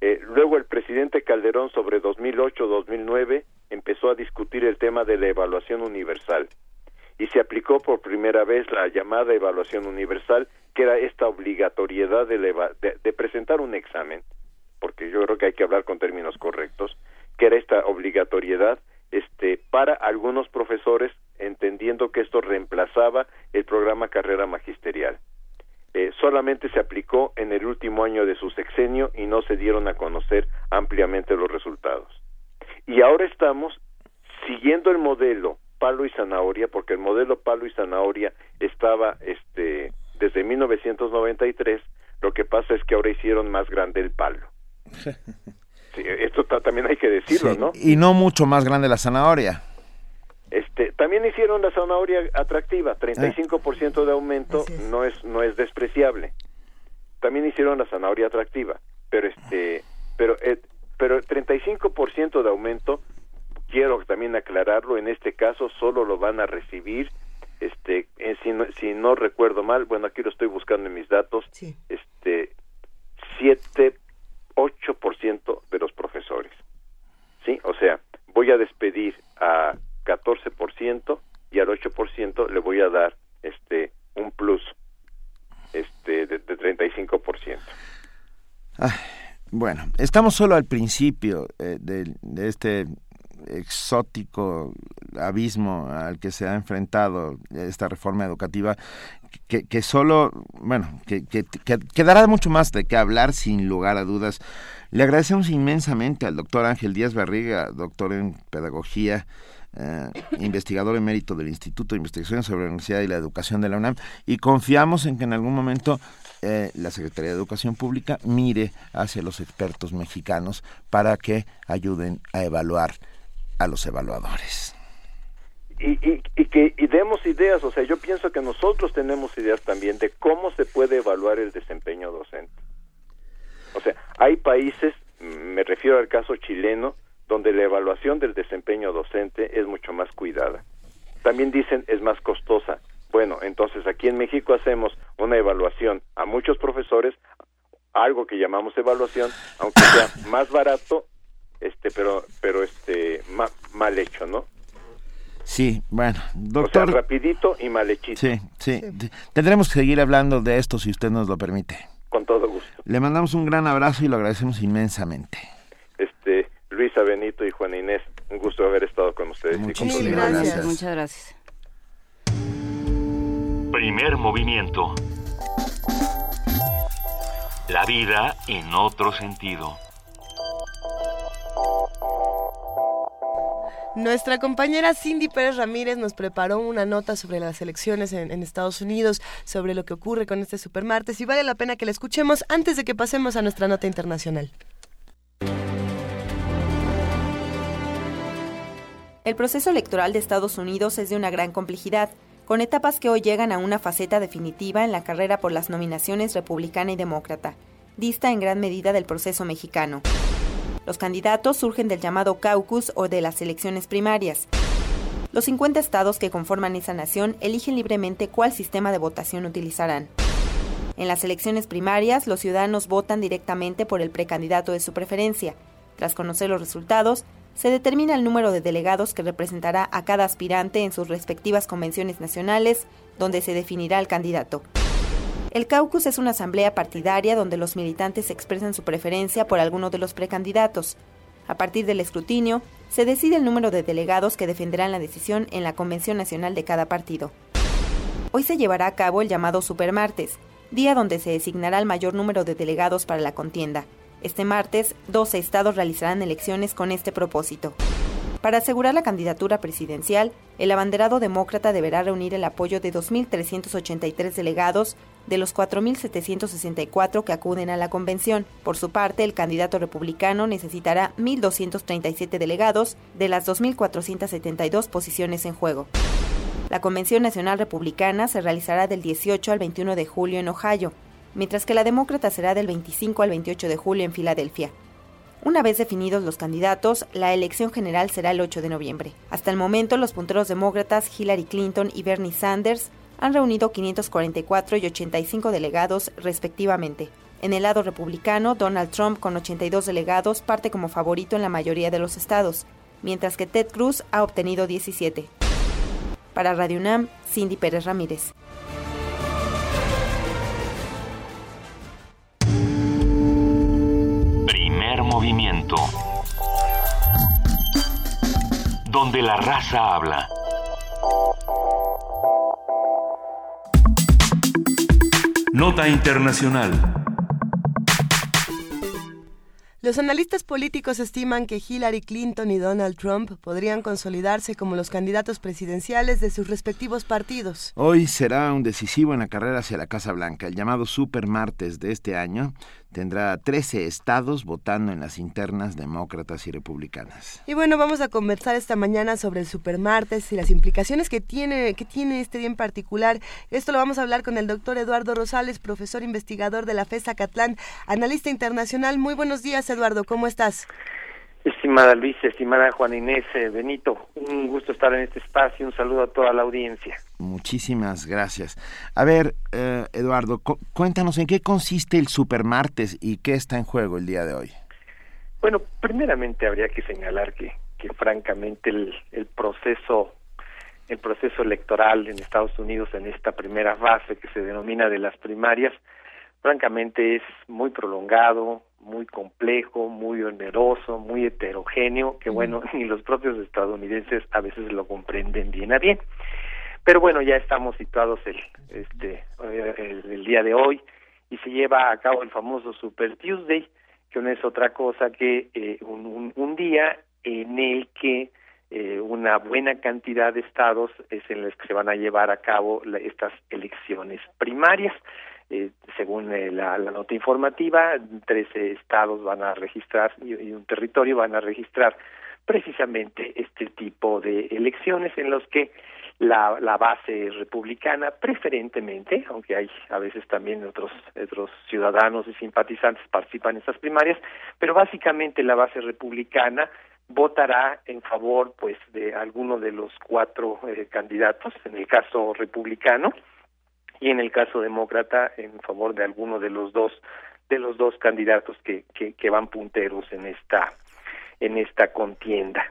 Eh, luego el presidente Calderón sobre 2008-2009 empezó a discutir el tema de la evaluación universal y se aplicó por primera vez la llamada evaluación universal, que era esta obligatoriedad de, de, presentar un examen, porque yo creo que hay que hablar con términos correctos, que era esta obligatoriedad este, para algunos profesores, entendiendo que esto reemplazaba el programa carrera magisterial. Eh, solamente se aplicó en el último año de su sexenio y no se dieron a conocer ampliamente los resultados. Y ahora estamos siguiendo el modelo palo y zanahoria, porque el modelo palo y zanahoria estaba este, desde 1993, lo que pasa es que ahora hicieron más grande el palo. Sí, esto también hay que decirlo, ¿no? Y no mucho más grande la zanahoria. Este, también hicieron la zanahoria atractiva, 35% de aumento no es no es despreciable. También hicieron la zanahoria atractiva, pero este pero eh, pero el 35% de aumento quiero también aclararlo, en este caso solo lo van a recibir este si, no, si no recuerdo mal, bueno, aquí lo estoy buscando en mis datos, este 7 8% de los profesores. ¿Sí? O sea, voy a despedir a 14% y al 8% le voy a dar este un plus este de, de 35%. bueno, estamos solo al principio eh, de, este exótico abismo al que se ha enfrentado esta reforma educativa que, que solo, bueno, que, que, mucho más de qué hablar sin lugar a dudas. Le agradecemos inmensamente al doctor Ángel Díaz Barriga, doctor en pedagogía, eh, investigador emérito del Instituto de Investigación sobre la Universidad y la Educación de la UNAM, y confiamos en que en algún momento eh, la Secretaría de Educación Pública mire hacia los expertos mexicanos para que ayuden a evaluar a los evaluadores. Y, y, y, que y demos ideas, o sea, yo pienso que nosotros tenemos ideas también de cómo se puede evaluar el desempeño docente. O sea, hay países, me refiero al caso chileno, donde la evaluación del desempeño docente es mucho más cuidada. También dicen es más costosa. Bueno, entonces aquí en México hacemos una evaluación a muchos profesores, algo que llamamos evaluación, aunque sea más barato, este, pero, pero este, mal hecho, ¿no? Sí, bueno, doctor. O sea, rapidito y mal hechito. Sí, sí, Tendremos que seguir hablando de esto si usted nos lo permite. Con todo gusto. Le mandamos un gran abrazo y lo agradecemos inmensamente. Este, Luisa Benito y Juana Inés, un gusto haber estado con ustedes. Muchas gracias. Muchas gracias. Primer movimiento. La vida en otro sentido. Nuestra compañera Cindy Pérez Ramírez nos preparó una nota sobre las elecciones en, Estados Unidos, sobre lo que ocurre con este supermartes y vale la pena que la escuchemos antes de que pasemos a nuestra nota internacional. El proceso electoral de Estados Unidos es de una gran complejidad, con etapas que hoy llegan a una faceta definitiva en la carrera por las nominaciones republicana y demócrata. Dista en gran medida del proceso mexicano. Los candidatos surgen del llamado caucus o de las elecciones primarias. Los 50 estados que conforman esa nación eligen libremente cuál sistema de votación utilizarán. En las elecciones primarias, los ciudadanos votan directamente por el precandidato de su preferencia. Tras conocer los resultados, se determina el número de delegados que representará a cada aspirante en sus respectivas convenciones nacionales, donde se definirá el candidato. El caucus es una asamblea partidaria donde los militantes expresan su preferencia por alguno de los precandidatos. A partir del escrutinio, se decide el número de delegados que defenderán la decisión en la convención nacional de cada partido. Hoy se llevará a cabo el llamado Supermartes, día donde se designará el mayor número de delegados para la contienda. Este martes, 12 estados realizarán elecciones con este propósito. Para asegurar la candidatura presidencial, el abanderado demócrata deberá reunir el apoyo de 2.383 delegados de los 4.764 que acuden a la convención. Por su parte, el candidato republicano necesitará 1.237 delegados de las 2.472 posiciones en juego. La Convención Nacional Republicana se realizará del 18 al 21 de julio en Ohio, mientras que la demócrata será del 25 al 28 de julio en Filadelfia. Una vez definidos los candidatos, la elección general será el 8 de noviembre. Hasta el momento, los punteros demócratas Hillary Clinton y Bernie Sanders han reunido 544 y 85 delegados respectivamente. En el lado republicano, Donald Trump, con 82 delegados, parte como favorito en la mayoría de los estados, mientras que Ted Cruz ha obtenido 17. Para Radio UNAM, Cindy Pérez Ramírez. Movimiento. Donde la raza habla. Nota Internacional. Los analistas políticos estiman que Hillary Clinton y Donald Trump podrían consolidarse como los candidatos presidenciales de sus respectivos partidos. Hoy será un decisivo en la carrera hacia la Casa Blanca. El llamado Super Martes de este año tendrá 13 estados votando en las internas demócratas y republicanas. Y bueno, vamos a conversar esta mañana sobre el Supermartes y las implicaciones que tiene, que tiene este día en particular. Esto lo vamos a hablar con el doctor Eduardo Rosales, profesor investigador de la FESA Catlán, analista internacional. Muy buenos días, Eduardo, ¿cómo estás? Estimada Luisa, estimada Juana Inés, eh, Benito, un gusto estar en este espacio, un saludo a toda la audiencia. Muchísimas gracias. A ver, eh, Eduardo, cuéntanos en qué consiste el Supermartes y qué está en juego el día de hoy. Bueno, primeramente habría que señalar que, que francamente el, el proceso el proceso electoral en Estados Unidos en esta primera fase que se denomina de las primarias, francamente es muy prolongado, muy complejo, muy oneroso, muy heterogéneo, que bueno, ni los propios estadounidenses a veces lo comprenden bien a bien. Pero bueno, ya estamos situados el, este, el, día de hoy y se lleva a cabo el famoso Super Tuesday, que no es otra cosa que eh, un, un, día en el que eh, una buena cantidad de estados es en los que se van a llevar a cabo estas elecciones primarias. Eh, según eh, la, nota informativa, 13 estados van a registrar y, un territorio van a registrar precisamente este tipo de elecciones en los que la, base republicana preferentemente, aunque hay a veces también otros, otros ciudadanos y simpatizantes participan en estas primarias, pero básicamente la base republicana votará en favor pues de alguno de los cuatro eh, candidatos, en el caso republicano, y en el caso demócrata en favor de alguno de los dos de los dos candidatos que, que, que van punteros en esta en esta contienda.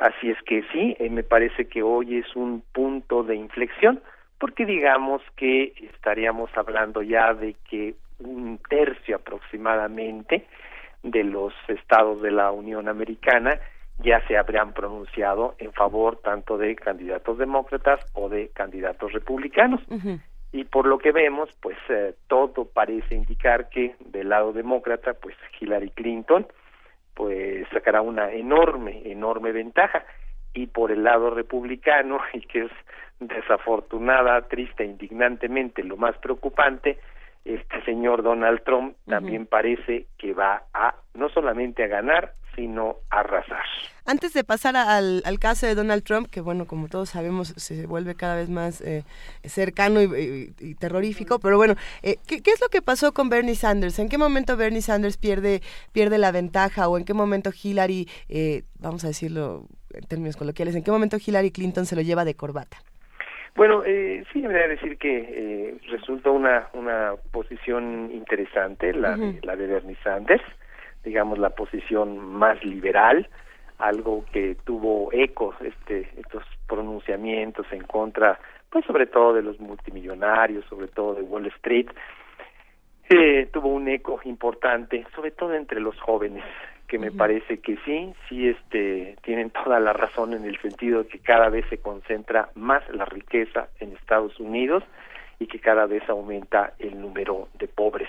Así es que sí, eh, me parece que hoy es un punto de inflexión, porque digamos que estaríamos hablando ya de que un tercio aproximadamente de los estados de la Unión Americana ya se habrían pronunciado en favor tanto de candidatos demócratas o de candidatos republicanos y por lo que vemos pues eh, todo parece indicar que del lado demócrata pues Hillary Clinton pues sacará una enorme enorme ventaja. Y por el lado republicano y que es desafortunada triste indignantemente lo más preocupante este señor Donald Trump también parece que va a no solamente a ganar sino arrasar. Antes de pasar al, caso de Donald Trump, que bueno, como todos sabemos, se vuelve cada vez más eh, cercano y, terrorífico, pero bueno, eh, ¿qué, es lo que pasó con Bernie Sanders? ¿En qué momento Bernie Sanders pierde, pierde la ventaja o en qué momento Hillary, eh, vamos a decirlo en términos coloquiales, en qué momento Hillary Clinton se lo lleva de corbata? Bueno, eh, sí, me voy a decir que eh, resulta una, una posición interesante, la, la de Bernie Sanders, digamos la posición más liberal, algo que tuvo ecos, este, estos pronunciamientos en contra, pues sobre todo de los multimillonarios, sobre todo de Wall Street, eh, tuvo un eco importante, sobre todo entre los jóvenes, que me parece que sí, sí este, tienen toda la razón en el sentido de que cada vez se concentra más la riqueza en Estados Unidos y que cada vez aumenta el número de pobres.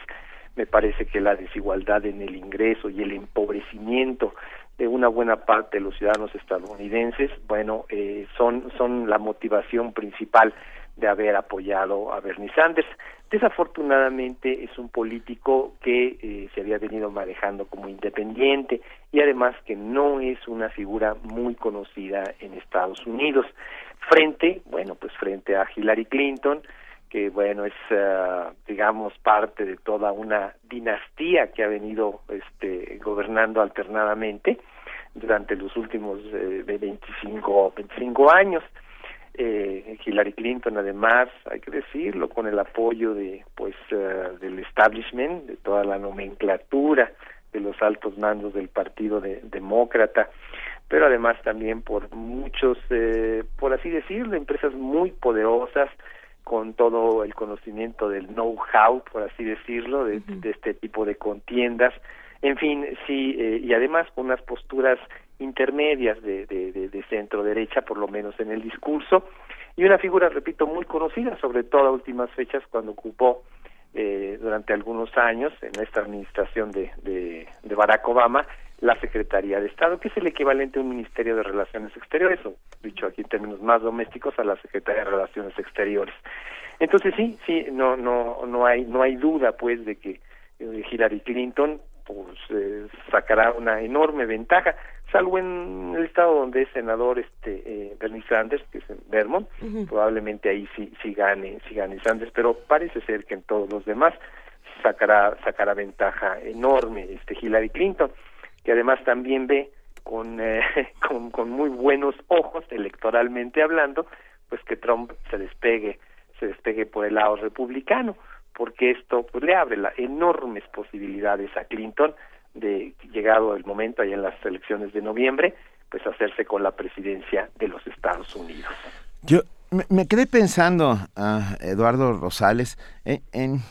Me parece que la desigualdad en el ingreso y el empobrecimiento de una buena parte de los ciudadanos estadounidenses, bueno, eh, son, son la motivación principal de haber apoyado a Bernie Sanders. Desafortunadamente es un político que eh, se había venido manejando como independiente y además que no es una figura muy conocida en Estados Unidos. Frente, bueno, pues frente a Hillary Clinton, que bueno es eh, digamos parte de toda una dinastía que ha venido este gobernando alternadamente durante los últimos eh, 25 25 años. Eh, Hillary Clinton además hay que decirlo con el apoyo de pues eh, del establishment de toda la nomenclatura de los altos mandos del partido de, demócrata pero además también por muchos eh, por así decirlo empresas muy poderosas con todo el conocimiento del know-how por así decirlo de, de este tipo de contiendas. En fin sí eh, y además unas posturas intermedias de, de, de, centro derecha, por lo menos en el discurso, y una figura, repito, muy conocida, sobre todo a últimas fechas, cuando ocupó eh, durante algunos años en esta administración de, de, de, Barack Obama la Secretaría de Estado, que es el equivalente a un Ministerio de Relaciones Exteriores, o dicho aquí en términos más domésticos, a la Secretaría de Relaciones Exteriores. Entonces sí, sí, no, no, no hay, no hay duda, pues, de que eh, Hillary Clinton pues eh, sacará una enorme ventaja salvo en el estado donde es senador este eh, Bernie Sanders que es en Vermont probablemente ahí sí sí gane sí gane Sanders pero parece ser que en todos los demás sacará sacará ventaja enorme este Hillary Clinton que además también ve con, eh, con con muy buenos ojos electoralmente hablando pues que Trump se despegue se despegue por el lado republicano porque esto pues le abre las enormes posibilidades a Clinton de llegado el momento ahí en las elecciones de noviembre pues hacerse con la presidencia de los Estados Unidos. Yo me, quedé pensando, uh, Eduardo Rosales, en, en,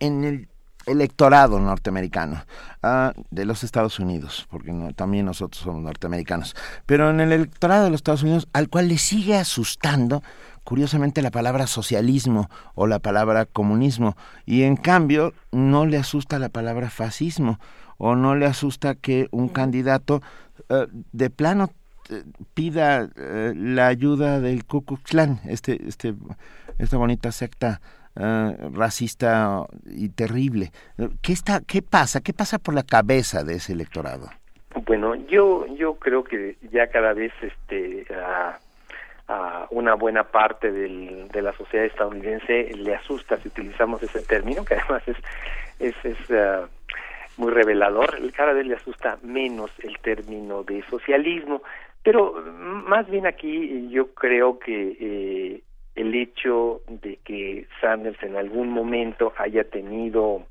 en el electorado norteamericano uh, de los Estados Unidos, porque no, también nosotros somos norteamericanos, pero en el electorado de los Estados Unidos, al cual le sigue asustando curiosamente la palabra socialismo o la palabra comunismo. Y en cambio no le asusta la palabra fascismo o no le asusta que un candidato eh, de plano eh, pida eh, la ayuda del Ku Klux Klan, este, este, esta bonita secta racista y terrible. ¿Qué está, qué pasa, qué pasa por la cabeza de ese electorado? Bueno, yo, yo creo que ya cada vez, este, a una buena parte de la sociedad estadounidense le asusta si utilizamos ese término, que además es, es, es uh, muy revelador, cada vez le asusta menos el término de socialismo, pero más bien aquí yo creo que eh, el hecho de que Sanders en algún momento haya tenido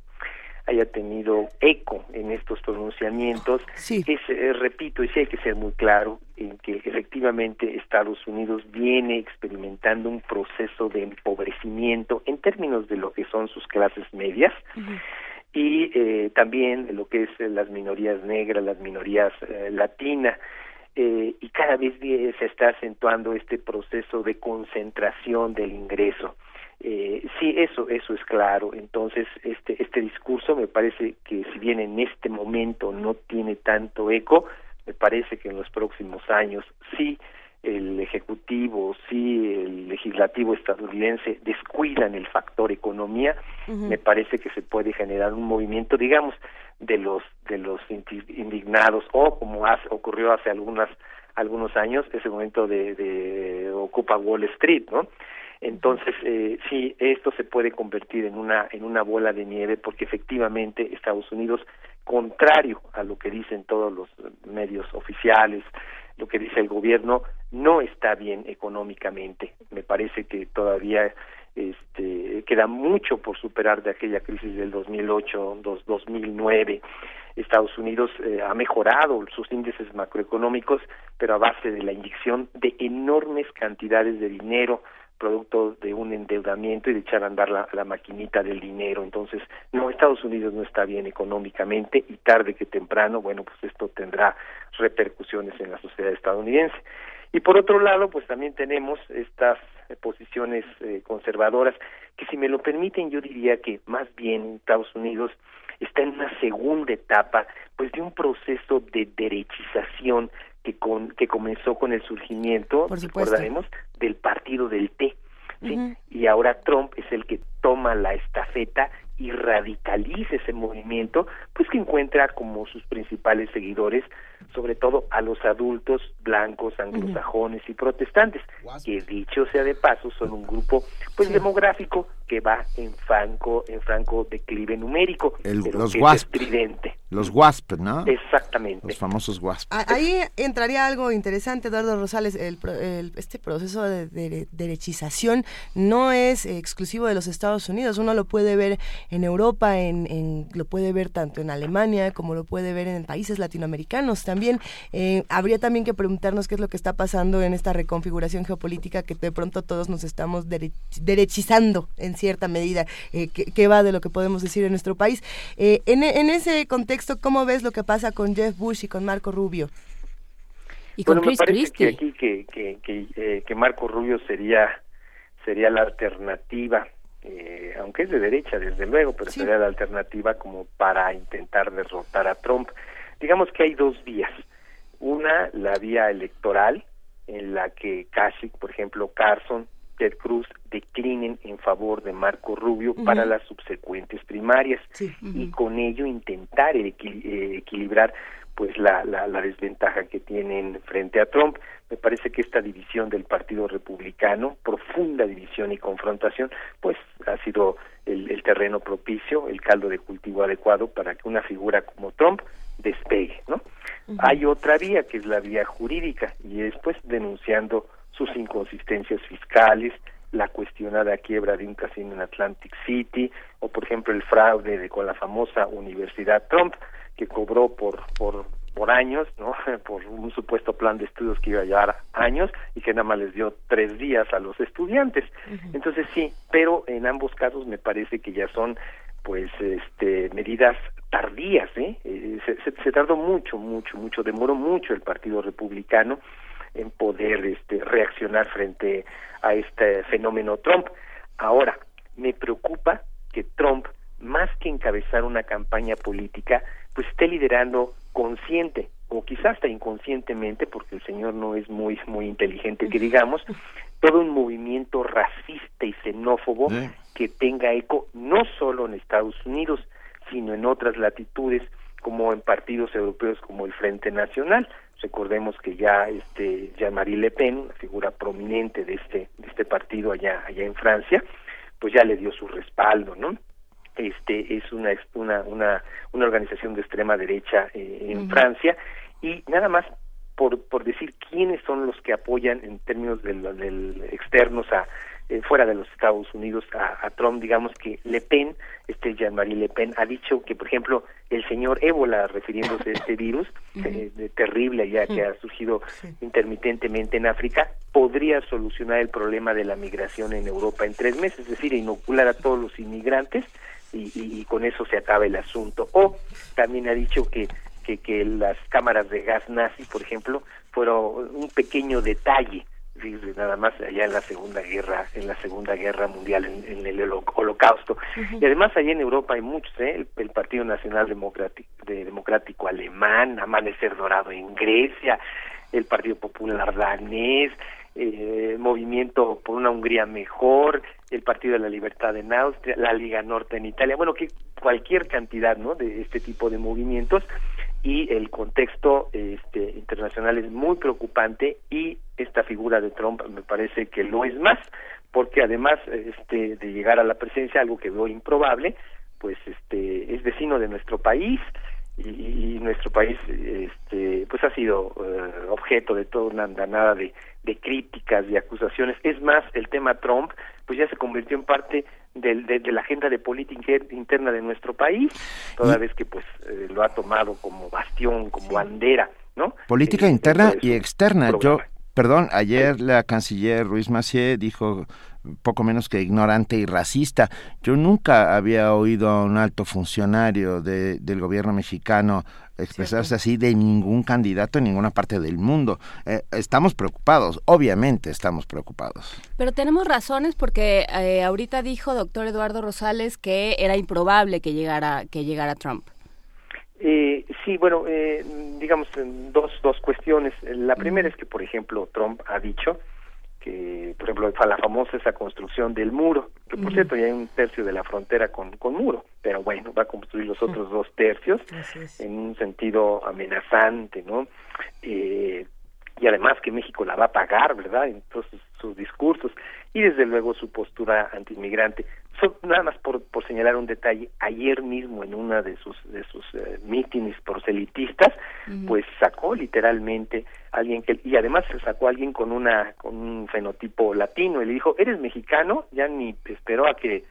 haya tenido eco en estos pronunciamientos. Sí. Es, eh, repito, y sí hay que ser muy claro en que efectivamente Estados Unidos viene experimentando un proceso de empobrecimiento en términos de lo que son sus clases medias. y eh, también de lo que es eh, las minorías negras, las minorías eh, latinas, eh, y cada vez se está acentuando este proceso de concentración del ingreso. Eh, sí, eso, eso es claro. Entonces, este, este discurso me parece que si bien en este momento no tiene tanto eco, me parece que en los próximos años sí el ejecutivo, sí el legislativo estadounidense descuidan el factor economía, me parece que se puede generar un movimiento, digamos, de los de los indignados o como hace, ocurrió hace algunas algunos años ese momento de, de ocupa Wall Street, ¿no? Entonces, eh, sí, esto se puede convertir en una, en una bola de nieve porque efectivamente Estados Unidos, contrario a lo que dicen todos los medios oficiales, lo que dice el gobierno, no está bien económicamente. Me parece que todavía este, queda mucho por superar de aquella crisis del 2008, dos, 2009. Estados Unidos eh, ha mejorado sus índices macroeconómicos, pero a base de la inyección de enormes cantidades de dinero producto de un endeudamiento y de echar a andar la, maquinita del dinero. Entonces, no, Estados Unidos no está bien económicamente y tarde que temprano, bueno, pues esto tendrá repercusiones en la sociedad estadounidense. Y por otro lado, pues también tenemos estas eh, posiciones eh, conservadoras que si me lo permiten yo diría que más bien Estados Unidos está en una segunda etapa pues de un proceso de derechización que, con, que comenzó con el surgimiento, recordaremos, del partido del T. ¿sí? Y ahora Trump es el que toma la estafeta y radicaliza ese movimiento, pues que encuentra como sus principales seguidores, sobre todo a los adultos blancos, anglosajones y protestantes, que dicho sea de paso son un grupo pues demográfico que va en franco en franco declive numérico, El- pero los WASP. Los WASP, ¿no? Exactamente. Los famosos WASP. Ah, Ahí entraría algo interesante, Eduardo Rosales. El, pro- el- este proceso de, de- derechización no es exclusivo de los Estados Unidos. Uno lo puede ver en Europa, en, en- lo puede ver tanto en Alemania como lo puede ver en países latinoamericanos. También eh, habría también que preguntarnos qué es lo que está pasando en esta reconfiguración geopolítica que de pronto todos nos estamos dere- derechizando en cierta medida, eh, que, que va de lo que podemos decir en nuestro país. Eh, en, en ese contexto, ¿cómo ves lo que pasa con Jeff Bush y con Marco Rubio? Y bueno, me parece que aquí que, que, que, eh, que Marco Rubio sería sería la alternativa, eh, aunque es de derecha desde luego, pero sería la alternativa como para intentar derrotar a Trump. Digamos que hay dos vías. Una, la vía electoral, en la que Kasich, por ejemplo, Carson, Cruz declinen en favor de Marco Rubio para las subsecuentes primarias y con ello intentar eh, equilibrar pues la, la, la desventaja que tienen frente a Trump. Me parece que esta división del Partido Republicano, profunda división y confrontación, pues ha sido el, el terreno propicio, el caldo de cultivo adecuado para que una figura como Trump despegue, ¿no? Hay otra vía que es la vía jurídica y es pues denunciando sus inconsistencias fiscales, la cuestionada quiebra de un casino en Atlantic City o por ejemplo el fraude de, con la famosa Universidad Trump que cobró por por por años, ¿no? Por un supuesto plan de estudios que iba a llevar años y que nada más les dio tres días a los estudiantes. Entonces sí, pero en ambos casos me parece que ya son pues este medidas tardías, ¿eh? Eh, se, se- se tardó mucho, mucho, mucho, demoró mucho el Partido Republicano en poder este, reaccionar frente a este fenómeno Trump. Ahora, me preocupa que Trump, más que encabezar una campaña política, pues esté liderando consciente o quizás hasta inconscientemente, porque el señor no es muy muy inteligente que digamos, todo un movimiento racista y xenófobo que tenga eco no solo en Estados Unidos, sino en otras latitudes, como en partidos europeos como el Frente Nacional. Recordemos que ya este Jean-Marie Le Pen, una figura prominente de este de este partido allá allá en Francia, pues ya le dio su respaldo, ¿no? Este es una una una, una organización de extrema derecha eh, en. Francia y nada más por por decir quiénes son los que apoyan en términos del, del externos a eh, fuera de los Estados Unidos a, a Trump, digamos que Le Pen, este Jean-Marie Le Pen, ha dicho que, por ejemplo, el señor ébola, refiriéndose a este virus eh, terrible ya que ha surgido intermitentemente en África, podría solucionar el problema de la migración en Europa en tres meses, es decir, inocular a todos los inmigrantes y, y- y con eso se acaba el asunto. O también ha dicho que, que, que las cámaras de gas nazi, por ejemplo, fueron un pequeño detalle fíjese, nada más allá en la segunda guerra en la segunda guerra mundial en, en el holo- holocausto. Y además allá en Europa hay muchos ¿eh? el, el Partido Nacional Democrático, de- Democrático Alemán Amanecer Dorado en Grecia el Partido Popular danés eh, Movimiento por una Hungría mejor el Partido de la Libertad en Austria la Liga Norte en Italia. Bueno que cualquier cantidad no de este tipo de movimientos y el contexto este, internacional es muy preocupante y esta figura de Trump me parece que lo es más porque además este de llegar a la presidencia algo que veo improbable pues este es vecino de nuestro país y, y nuestro país este pues ha sido eh, objeto de toda una andanada de, de críticas y acusaciones. Es más el tema Trump pues ya se convirtió en parte del- de, de la agenda de política inter- interna de nuestro país toda vez que pues eh, lo ha tomado como bastión como bandera no Política Eh, interna y externa. Yo, perdón, ayer la canciller Ruiz Massieu dijo poco menos que ignorante y racista. Yo nunca había oído a un alto funcionario de- del gobierno mexicano expresarse así de ningún candidato en ninguna parte del mundo. Eh, estamos preocupados, obviamente estamos preocupados. Pero tenemos razones porque eh, ahorita dijo doctor Eduardo Rosales que era improbable que llegara que llegara Trump. Eh, sí, bueno, eh, digamos dos, dos cuestiones. La primera es que, por ejemplo, Trump ha dicho que, por ejemplo, la famosa esa construcción del muro, que por cierto ya hay un tercio de la frontera con, con muro, pero bueno, va a construir los otros dos tercios en un sentido amenazante, ¿no? Eh, y además que México la va a pagar, ¿verdad? En todos sus, sus discursos y desde luego su postura antiinmigrante. nada más por, por señalar un detalle, ayer mismo en una de sus de sus eh, mítines proselitistas, pues sacó literalmente a alguien que y además se sacó a alguien con una con un fenotipo latino y le dijo, "¿Eres mexicano?" Ya ni esperó a que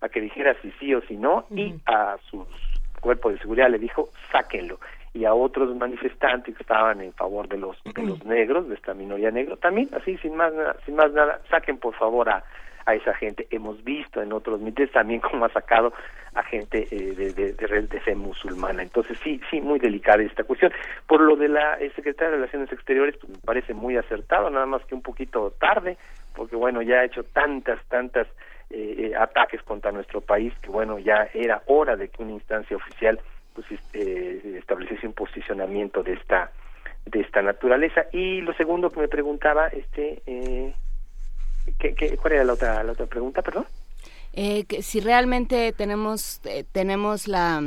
a que dijera si sí o si no y a sus cuerpo de seguridad le dijo, "Sáquenlo." Y a otros manifestantes que estaban en favor de los de los negros, de esta minoría negra, también así sin más nada, sin más nada, saquen por favor a a esa gente. Hemos visto en otros mítines también cómo ha sacado a gente eh, de, de, de, fe musulmana. Entonces sí, sí, muy delicada esta cuestión. Por lo de la eh, secretaria de Relaciones Exteriores, pues me parece muy acertado, nada más que un poquito tarde, porque bueno, ya ha hecho tantas, tantas eh, ataques contra nuestro país que bueno, ya era hora de que una instancia oficial pues este, estableciese un posicionamiento de esta de esta naturaleza. Y lo segundo que me preguntaba este eh, ¿qué, qué, cuál era la otra la otra pregunta perdón eh, que si realmente tenemos eh, tenemos la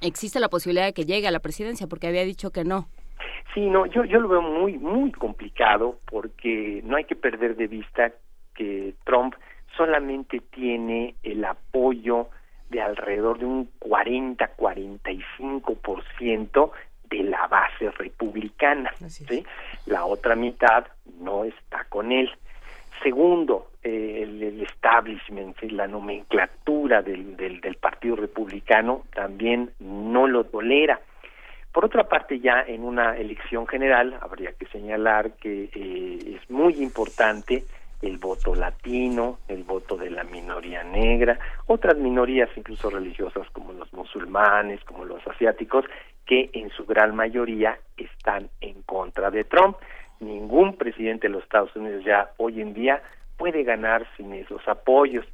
existe la posibilidad de que llegue a la presidencia porque había dicho que no. Sí no yo yo lo veo muy muy complicado porque no hay que perder de vista que Trump solamente tiene el apoyo de alrededor de un 40-45% de la base republicana. ¿sí? La otra mitad no está con él. Segundo, eh, el, establishment, la nomenclatura del, del, del, Partido Republicano también no lo tolera. Por otra parte, ya en una elección general habría que señalar que eh, es muy importante el voto latino, el voto de la minoría negra, otras minorías incluso religiosas como los musulmanes, como los asiáticos, que en su gran mayoría están en contra de Trump. Ningún presidente de los Estados Unidos ya hoy en día puede ganar sin esos apoyos.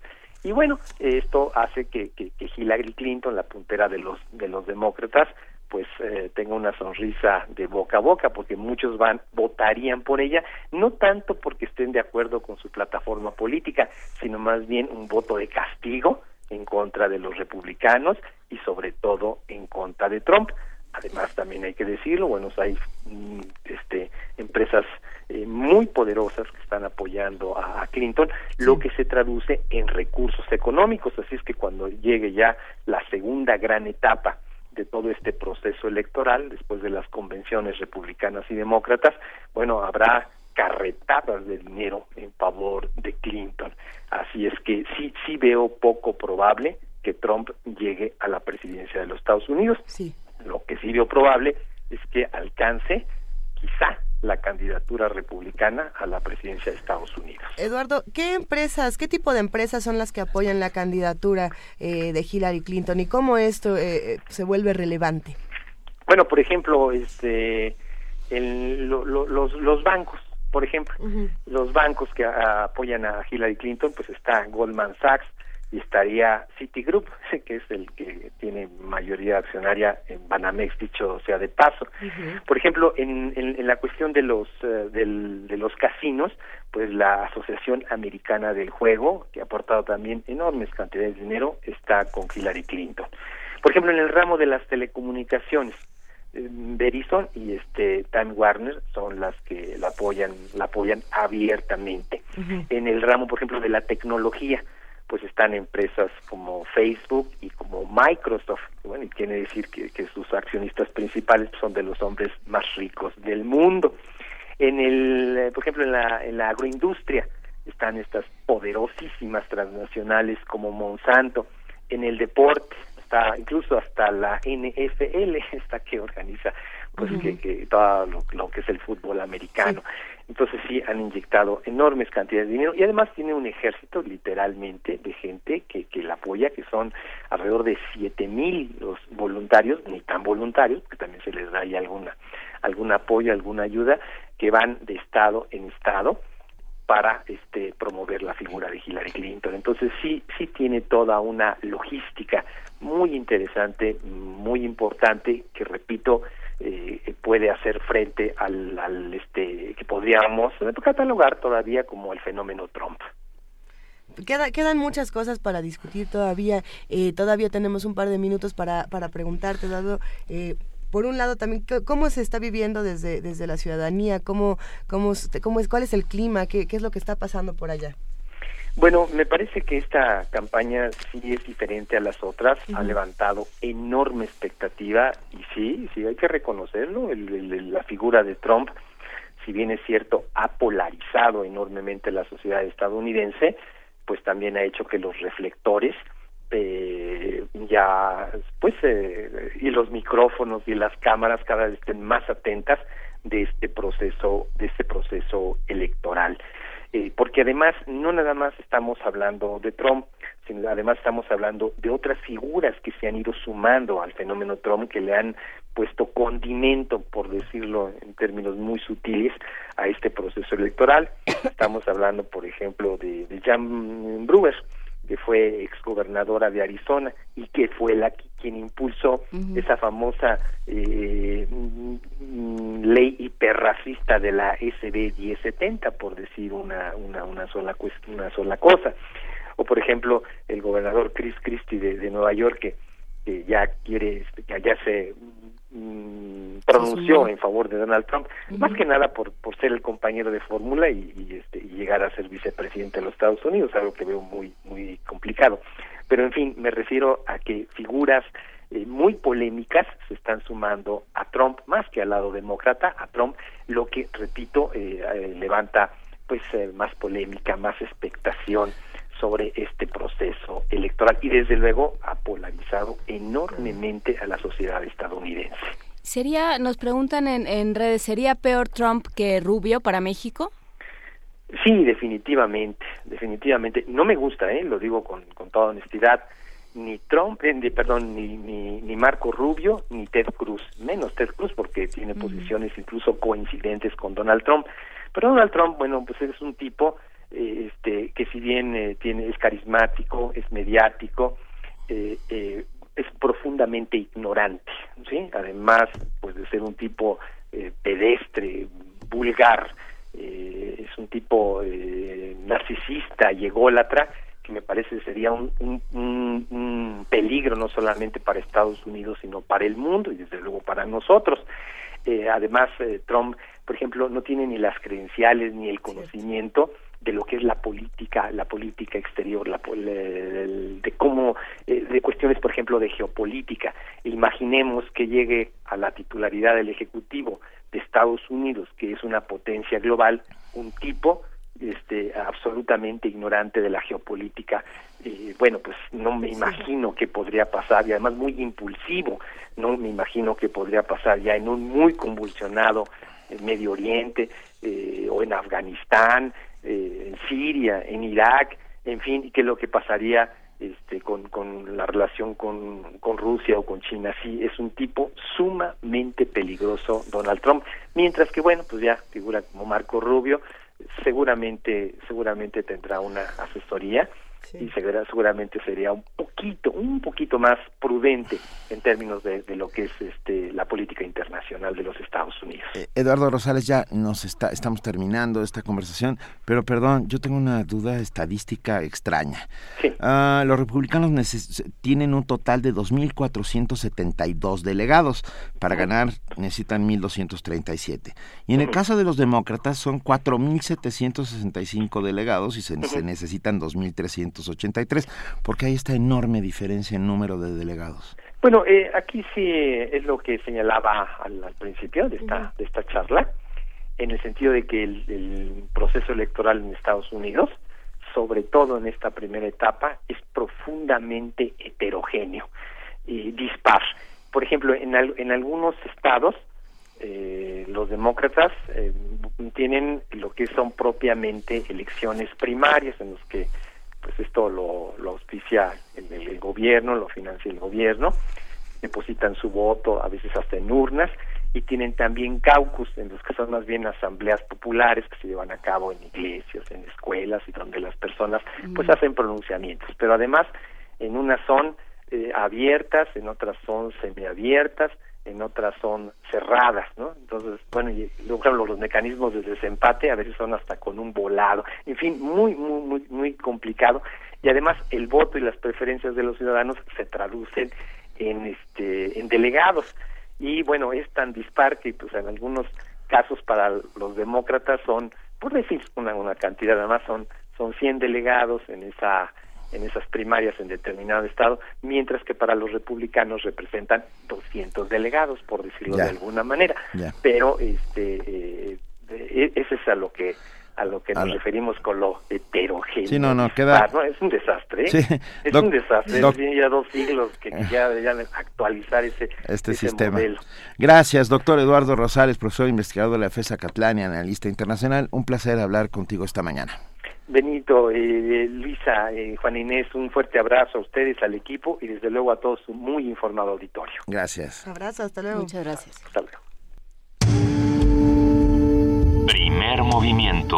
Y bueno, esto hace que, que, que Hillary Clinton, la puntera de los de los demócratas, pues eh, tenga una sonrisa de boca a boca porque muchos van votarían por ella no tanto porque estén de acuerdo con su plataforma política sino más bien un voto de castigo en contra de los republicanos y sobre todo en contra de Trump. Además también hay que decirlo bueno hay mm, este empresas eh, muy poderosas que están apoyando a, a Clinton lo que se traduce en recursos económicos. Así es que cuando llegue ya la segunda gran etapa de todo este proceso electoral, después de las convenciones republicanas y demócratas, bueno, habrá carretadas de dinero en favor de Clinton. Así es que sí, sí veo poco probable que Trump llegue a la presidencia de los Estados Unidos. Sí. Lo que sí veo probable es que alcance quizá la candidatura republicana a la presidencia de Estados Unidos. Eduardo, ¿qué empresas, qué tipo de empresas son las que apoyan la candidatura eh, de Hillary Clinton y cómo esto eh, eh, se vuelve relevante? Bueno, por ejemplo, este, el, lo, lo, los, los bancos, por ejemplo, los bancos que apoyan a Hillary Clinton, pues está Goldman Sachs, y estaría Citigroup, que es el que tiene mayoría accionaria en Banamex, dicho sea de paso. Por ejemplo, en, en, la cuestión de los uh, del, de los casinos, pues la Asociación Americana del Juego, que ha aportado también enormes cantidades de dinero, está con Hillary Clinton. Por ejemplo, en el ramo de las telecomunicaciones, eh, Verizon y este Time Warner son las que la apoyan la apoyan abiertamente. Uh -huh. En el ramo, por ejemplo, de la tecnología, pues están empresas como Facebook y como Microsoft, bueno, y quiere decir que, que sus accionistas principales son de los hombres más ricos del mundo. En el, eh, por ejemplo, en la, en la agroindustria están estas poderosísimas transnacionales como Monsanto. En el deporte está incluso hasta la NFL, esta que organiza pues uh -huh. que, que todo lo, lo, que es el fútbol americano. Sí. Entonces sí han inyectado enormes cantidades de dinero y además tiene un ejército literalmente de gente que, que la apoya, que son alrededor de siete mil los voluntarios, ni tan voluntarios, que también se les da ahí alguna, algún apoyo, alguna ayuda, que van de estado en estado para este promover la figura de Hillary Clinton. Entonces sí, sí tiene toda una logística muy interesante, muy importante, que repito, eh, puede hacer frente al, al este que podríamos catalogar todavía como el fenómeno Trump. Queda, quedan muchas cosas para discutir todavía. Eh, todavía tenemos un par de minutos para, para preguntarte, Dado. Eh, por un lado también cómo se está viviendo desde, desde la ciudadanía, cómo, cómo, cómo es, cuál es el clima, qué, qué es lo que está pasando por allá. Bueno, me parece que esta campaña sí es diferente a las otras, ha levantado enorme expectativa y sí, sí hay que reconocerlo, el- el- la figura de Trump, si bien es cierto, ha polarizado enormemente la sociedad estadounidense, pues también ha hecho que los reflectores eh, ya, pues, eh, y los micrófonos y las cámaras cada vez estén más atentas de este proceso, de este proceso electoral. Eh, porque además no nada más estamos hablando de Trump, sino además estamos hablando de otras figuras que se han ido sumando al fenómeno Trump, que le han puesto condimento, por decirlo en términos muy sutiles, a este proceso electoral. Estamos hablando, por ejemplo, de, de Jan Brewer, que fue exgobernadora de Arizona y que fue la que- quien impulsó esa famosa eh, mm, ley hiperracista de la SB 1070, por decir una, una, una, sola, una sola cosa. O, por ejemplo, el gobernador Chris Christie de, de Nueva York, que, que ya quiere, este, que ya se mm, pronunció en favor de Donald Trump, más que nada por, por ser el compañero de fórmula y, y, este, y llegar a ser vicepresidente de los Estados Unidos, algo que veo muy, muy complicado. Pero, en fin, me refiero a que figuras eh, muy polémicas se están sumando a Trump, más que al lado demócrata, a Trump, lo que, repito, eh, eh, levanta pues eh, más polémica, más expectación sobre este proceso electoral y desde luego ha polarizado enormemente a la sociedad estadounidense. Sería, nos preguntan en, en redes, ¿sería peor Trump que Rubio para México? Sí, definitivamente, definitivamente. No me gusta, ¿eh? lo digo con, con toda honestidad, ni Trump, eh, perdón, ni, ni, ni Marco Rubio, ni Ted Cruz, menos Ted Cruz porque tiene posiciones incluso coincidentes con Donald Trump. Pero Donald Trump, bueno, pues es un tipo eh, este, que si bien eh, tiene, es carismático, es mediático, eh, eh, es profundamente ignorante, ¿sí? Además, pues de ser un tipo pedestre, vulgar, es un tipo narcisista y ególatra que me parece sería un, un, un- un peligro no solamente para Estados Unidos sino para el mundo y desde luego para nosotros. Eh, además, eh, Trump, por ejemplo, no tiene ni las credenciales ni el conocimiento de lo que es la política, la política exterior, la, el- de cómo, eh, de cuestiones, por ejemplo, de geopolítica. Imaginemos que llegue a la titularidad del Ejecutivo de Estados Unidos, que es una potencia global, un tipo este, absolutamente ignorante de la geopolítica. Eh, bueno, pues no me imagino qué podría pasar y además muy impulsivo, no me imagino qué podría pasar ya en un muy convulsionado eh, Medio Oriente eh, o en Afganistán, eh, en Siria, en Irak, en fin, y qué es lo que pasaría este, con, con la relación con, con Rusia o con China. Sí, es un tipo sumamente peligroso Donald Trump, mientras que, bueno, pues ya figura como Marco Rubio, seguramente, seguramente tendrá una asesoría y segura- seguramente sería un poquito, un poquito más prudente en términos de, de lo que es este, la política internacional de los Estados Unidos. Eduardo Rosales, ya nos está, estamos terminando esta conversación, pero perdón, yo tengo una duda estadística extraña. Ah, los republicanos tienen un total de 2.472 delegados. Para ganar necesitan 1.237. Y en el caso de los demócratas son 4.765 delegados y se, se necesitan 2.383, porque hay esta enorme diferencia en número de delegados. Bueno, eh, aquí sí es lo que señalaba al, al principio de esta, de esta charla, en el sentido de que el, el proceso electoral en Estados Unidos, sobre todo en esta primera etapa, es profundamente heterogéneo y dispar. Por ejemplo, en, al- en algunos estados, eh, los demócratas eh, tienen lo que son propiamente elecciones primarias en los que pues esto lo, lo auspicia el, gobierno, lo financia el gobierno, depositan su voto a veces hasta en urnas y tienen también caucus en los que son más bien asambleas populares que se llevan a cabo en iglesias, en escuelas y donde las personas pues hacen pronunciamientos, pero además en unas son eh, abiertas, en otras son semiabiertas, en otras son cerradas, ¿no? Entonces, bueno, y luego los mecanismos de desempate a veces son hasta con un volado, en fin, muy, muy, muy, muy complicado. Y además el voto y las preferencias de los ciudadanos se traducen en, este, en delegados. Y bueno, es tan dispar que pues en algunos casos para los demócratas son, por decir una, una cantidad, además son son 100 delegados en esa en esas primarias en determinado estado, mientras que para los republicanos representan 200 delegados, por decirlo de alguna manera. Pero este eh, eh, ese es a lo que a lo que nos referimos con lo heterogéneo. Sí, no, no, queda... Es un desastre, ¿eh? es un desastre, tiene ya dos siglos que ya deberían actualizar ese, este sistema. Gracias, doctor Eduardo Rosales, profesor investigador de la FESA Catlán y analista internacional. Un placer hablar contigo esta mañana. Benito, eh, Luisa, eh, Juan Inés, un fuerte abrazo a ustedes, al equipo y desde luego a todos un muy informado auditorio. Gracias. abrazo, hasta luego. Muchas gracias. Hasta luego. Primer movimiento.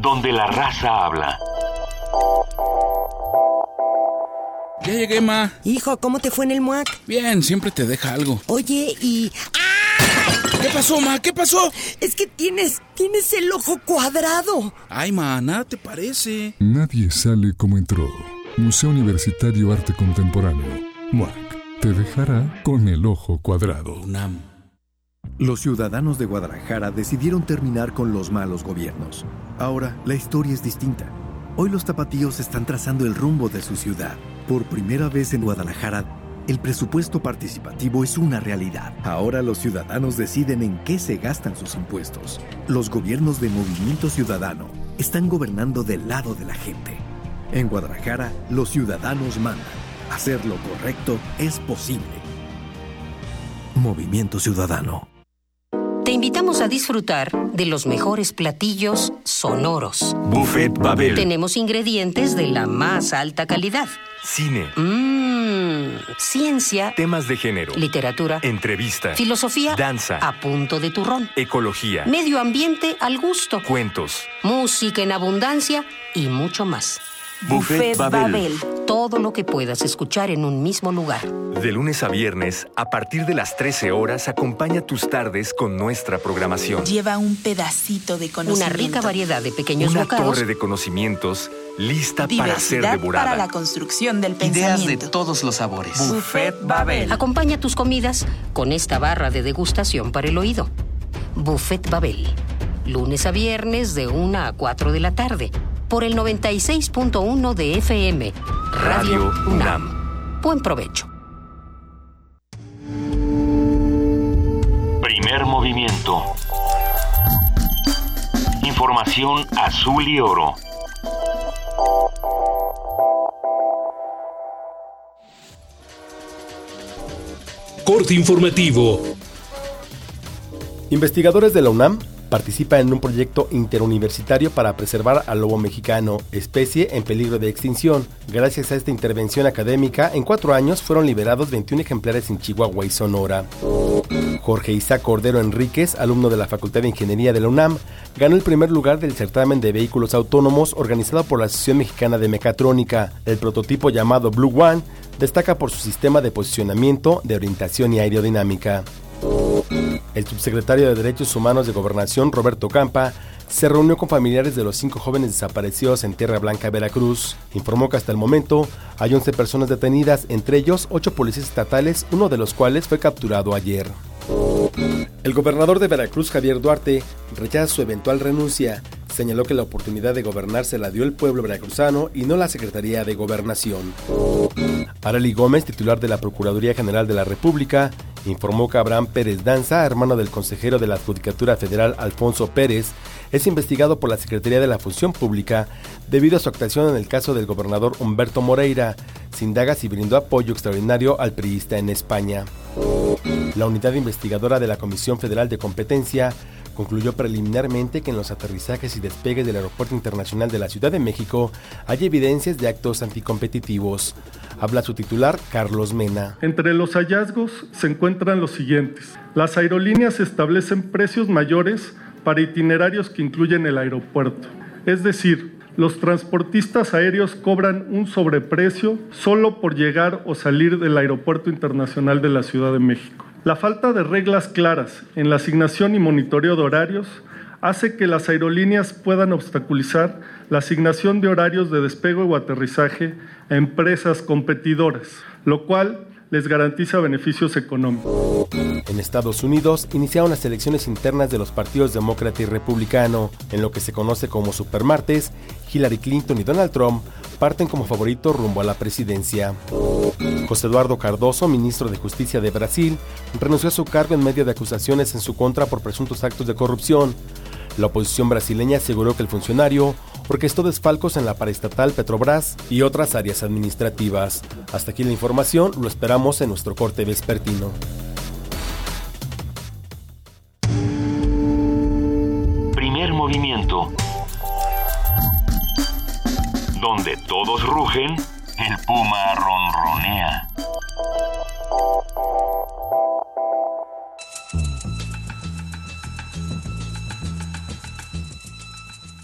Donde la raza habla. Ya llegué, ma. Hijo, ¿cómo te fue en el MUAC? Bien, siempre te deja algo. Oye, y... ¿Qué pasó, ma? ¿Qué pasó? Es que tienes, tienes el ojo cuadrado. Ay, ma, nada te parece. Nadie sale como entró. Museo Universitario Arte Contemporáneo. MUAC. Te dejará con el ojo cuadrado. UNAM. Los ciudadanos de Guadalajara decidieron terminar con los malos gobiernos. Ahora, la historia es distinta. Hoy los tapatíos están trazando el rumbo de su ciudad. Por primera vez en Guadalajara, el presupuesto participativo es una realidad. Ahora los ciudadanos deciden en qué se gastan sus impuestos. Los gobiernos de Movimiento Ciudadano están gobernando del lado de la gente. En Guadalajara, los ciudadanos mandan. Hacer lo correcto es posible. Movimiento Ciudadano. Te invitamos a disfrutar de los mejores platillos sonoros. Buffet Babel. Tenemos ingredientes de la más alta calidad. Cine. Mmm. Ciencia. Temas de género. Literatura. Entrevista. Filosofía. Danza. A punto de turrón. Ecología. Medio ambiente al gusto. Cuentos. Música en abundancia y mucho más. Buffet Babel. Todo lo que puedas escuchar en un mismo lugar. De lunes a viernes, a partir de las 13 horas, acompaña tus tardes con nuestra programación. Lleva un pedacito de conocimiento. Una rica variedad de pequeños Una bocados. torre de conocimientos lista para ser devorada. para la construcción del Ideas pensamiento. de todos los sabores. Buffet Babel. Acompaña tus comidas con esta barra de degustación para el oído. Buffet Babel. Lunes a viernes de 1 a 4 de la tarde. Por el 96.1 de FM. Radio, Radio UNAM. Buen provecho. Primer movimiento. Información azul y oro. Corte informativo. Investigadores de la UNAM participan en un proyecto interuniversitario para preservar al lobo mexicano, especie en peligro de extinción. Gracias a esta intervención académica, en cuatro años fueron liberados 21 ejemplares en Chihuahua y Sonora. Jorge Isaac Cordero Enríquez, alumno de la Facultad de Ingeniería de la UNAM, ganó el primer lugar del certamen de vehículos autónomos organizado por la Asociación Mexicana de Mecatrónica. El prototipo llamado Blue One destaca por su sistema de posicionamiento, de orientación y aerodinámica. El subsecretario de Derechos Humanos de Gobernación, Roberto Campa, se reunió con familiares de los cinco jóvenes desaparecidos en Tierra Blanca, Veracruz. Informó que hasta el momento hay 11 personas detenidas, entre ellos 8 policías estatales, uno de los cuales fue capturado ayer. El gobernador de Veracruz, Javier Duarte, rechaza su eventual renuncia. Señaló que la oportunidad de gobernar se la dio el pueblo veracruzano y no la Secretaría de Gobernación. Arely Gómez, titular de la Procuraduría General de la República, informó que Abraham Pérez Danza, hermano del consejero de la Judicatura Federal Alfonso Pérez, es investigado por la Secretaría de la Función Pública debido a su actuación en el caso del gobernador Humberto Moreira. Se indaga si brindó apoyo extraordinario al priista en España. La unidad investigadora de la Comisión Federal de Competencia concluyó preliminarmente que en los aterrizajes y despegues del Aeropuerto Internacional de la Ciudad de México hay evidencias de actos anticompetitivos. Habla su titular, Carlos Mena. Entre los hallazgos se encuentran los siguientes. Las aerolíneas establecen precios mayores para itinerarios que incluyen el aeropuerto. Es decir, los transportistas aéreos cobran un sobreprecio solo por llegar o salir del Aeropuerto Internacional de la Ciudad de México. La falta de reglas claras en la asignación y monitoreo de horarios hace que las aerolíneas puedan obstaculizar la asignación de horarios de despegue o aterrizaje a empresas competidoras, lo cual les garantiza beneficios económicos. En Estados Unidos iniciaron las elecciones internas de los partidos demócrata y republicano. En lo que se conoce como supermartes, Hillary Clinton y Donald Trump parten como favoritos rumbo a la presidencia. José Eduardo Cardoso, ministro de Justicia de Brasil, renunció a su cargo en medio de acusaciones en su contra por presuntos actos de corrupción. La oposición brasileña aseguró que el funcionario orquestó desfalcos en la paraestatal Petrobras y otras áreas administrativas. Hasta aquí la información, lo esperamos en nuestro corte vespertino. Primer movimiento. Donde todos rugen, el puma ronronea.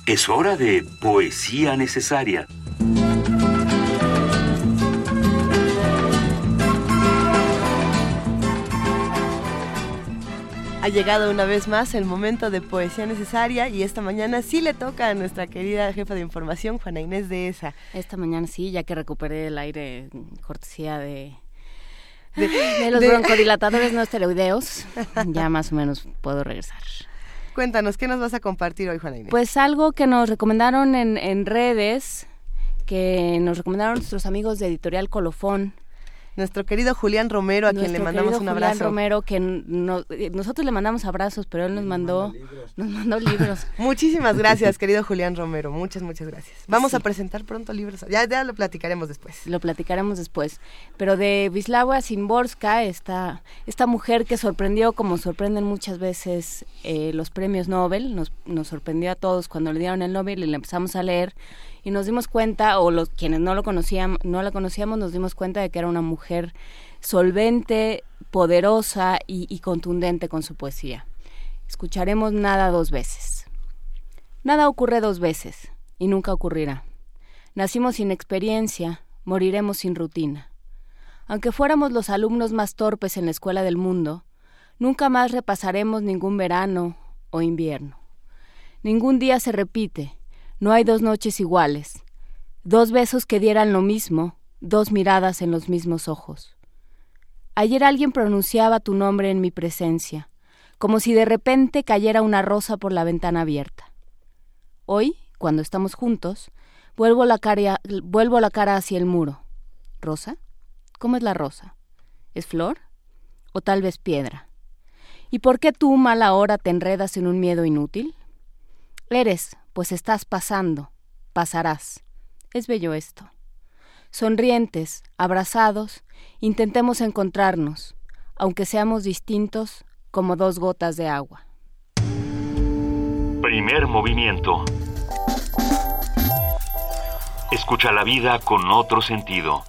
Es hora de poesía necesaria. Ha llegado una vez más el momento de poesía necesaria y esta mañana sí le toca a nuestra querida jefa de información, Juana Inés de esa. Esta mañana sí, ya que recuperé el aire cortesía de, de, de los broncodilatadores no esteroideos, ya más o menos puedo regresar. Cuéntanos, ¿qué nos vas a compartir hoy, Juana Inés? Pues algo que nos recomendaron en, en redes, que nos recomendaron nuestros amigos de Editorial Colofón, nuestro querido Julián Romero, a quien le mandamos un abrazo. Julián Romero, que no, nosotros le mandamos abrazos, pero él nos mandó, nos mandó libros. Muchísimas gracias, querido Julián Romero. Muchas, muchas gracias. Vamos sí. a presentar pronto libros. Ya, ya lo platicaremos después. Lo platicaremos después. Pero de Wisława Szymborska, esta, esta mujer que sorprendió, como sorprenden muchas veces eh, los premios Nobel, nos, nos sorprendió a todos cuando le dieron el Nobel y le empezamos a leer y nos dimos cuenta, o los quienes no lo conocían, no la conocíamos, nos dimos cuenta de que era una mujer solvente, poderosa y, y contundente con su poesía. Escucharemos nada dos veces. Nada ocurre dos veces, y nunca ocurrirá. Nacimos sin experiencia, moriremos sin rutina. Aunque fuéramos los alumnos más torpes en la escuela del mundo, nunca más repasaremos ningún verano o invierno. Ningún día se repite, no hay dos noches iguales, dos besos que dieran lo mismo, dos miradas en los mismos ojos. Ayer alguien pronunciaba tu nombre en mi presencia, como si de repente cayera una rosa por la ventana abierta. Hoy, cuando estamos juntos, vuelvo la cara, vuelvo la cara hacia el muro. ¿Rosa? ¿Cómo es la rosa? ¿Es flor? ¿O tal vez piedra? ¿Y por qué tú, mala hora, te enredas en un miedo inútil? Eres, pues estás pasando, pasarás. Es bello esto. Sonrientes, abrazados, intentemos encontrarnos, aunque seamos distintos como dos gotas de agua. Primer movimiento. Escucha la vida con otro sentido.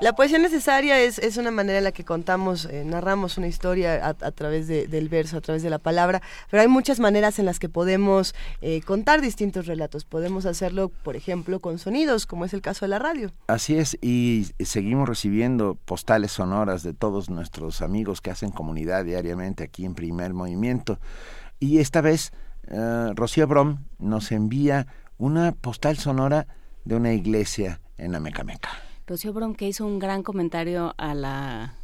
La poesía necesaria es, es, una manera en la que contamos, eh, narramos una historia a, través de, del verso, a través de la palabra, pero hay muchas maneras en las que podemos eh, contar distintos relatos. Podemos hacerlo, por ejemplo, con sonidos, como es el caso de la radio. Así es, y seguimos recibiendo postales sonoras de todos nuestros amigos que hacen comunidad diariamente aquí en Primer Movimiento. Y esta vez, uh, Rocío Brom nos envía una postal sonora de una iglesia en Amecameca. Rocío Brom que hizo un gran comentario a la,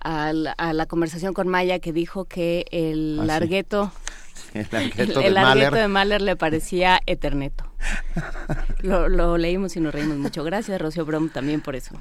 a la, a la conversación con Maya que dijo que el ah, largueto sí. el largueto, el, de, largueto Mahler. de Mahler le parecía eterneto. lo, lo, leímos y nos reímos mucho. Gracias Rocío Brom también por eso.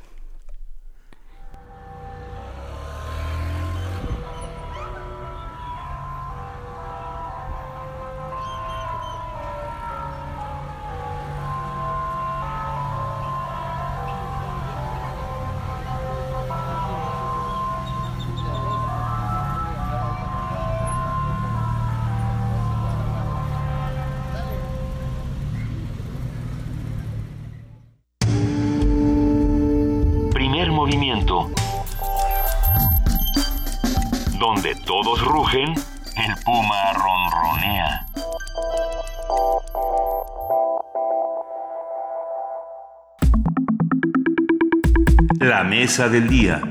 Del día.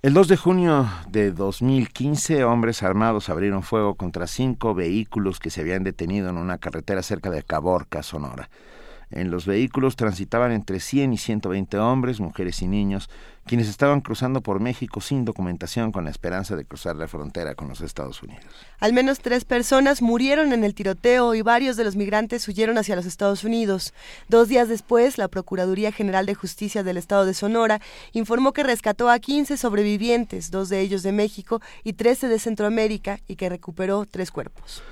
El 2 de junio de 2015, hombres armados abrieron fuego contra cinco vehículos que se habían detenido en una carretera cerca de Caborca, Sonora. En los vehículos transitaban entre 100 y 120 hombres, mujeres y niños, quienes estaban cruzando por México sin documentación con la esperanza de cruzar la frontera con los Estados Unidos. Al menos tres personas murieron en el tiroteo y varios de los migrantes huyeron hacia los Estados Unidos. Dos días después, la Procuraduría General de Justicia del Estado de Sonora informó que rescató a 15 sobrevivientes, dos de ellos de México y 13 de Centroamérica, y que recuperó tres cuerpos.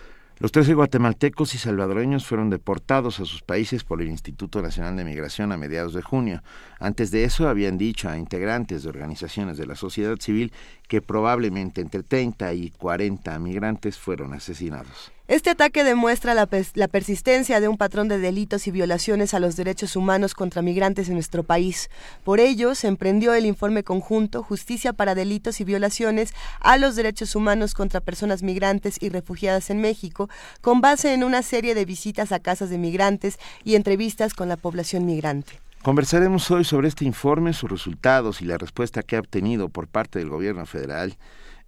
Los 13 guatemaltecos y salvadoreños fueron deportados a sus países por el Instituto Nacional de Migración a mediados de junio. Antes de eso habían dicho a integrantes de organizaciones de la sociedad civil que probablemente entre 30 y 40 migrantes fueron asesinados. Este ataque demuestra la, persistencia de un patrón de delitos y violaciones a los derechos humanos contra migrantes en nuestro país. Por ello, se emprendió el informe conjunto Justicia para Delitos y Violaciones a los Derechos Humanos contra Personas Migrantes y Refugiadas en México, con base en una serie de visitas a casas de migrantes y entrevistas con la población migrante. Conversaremos hoy sobre este informe, sus resultados y la respuesta que ha obtenido por parte del gobierno federal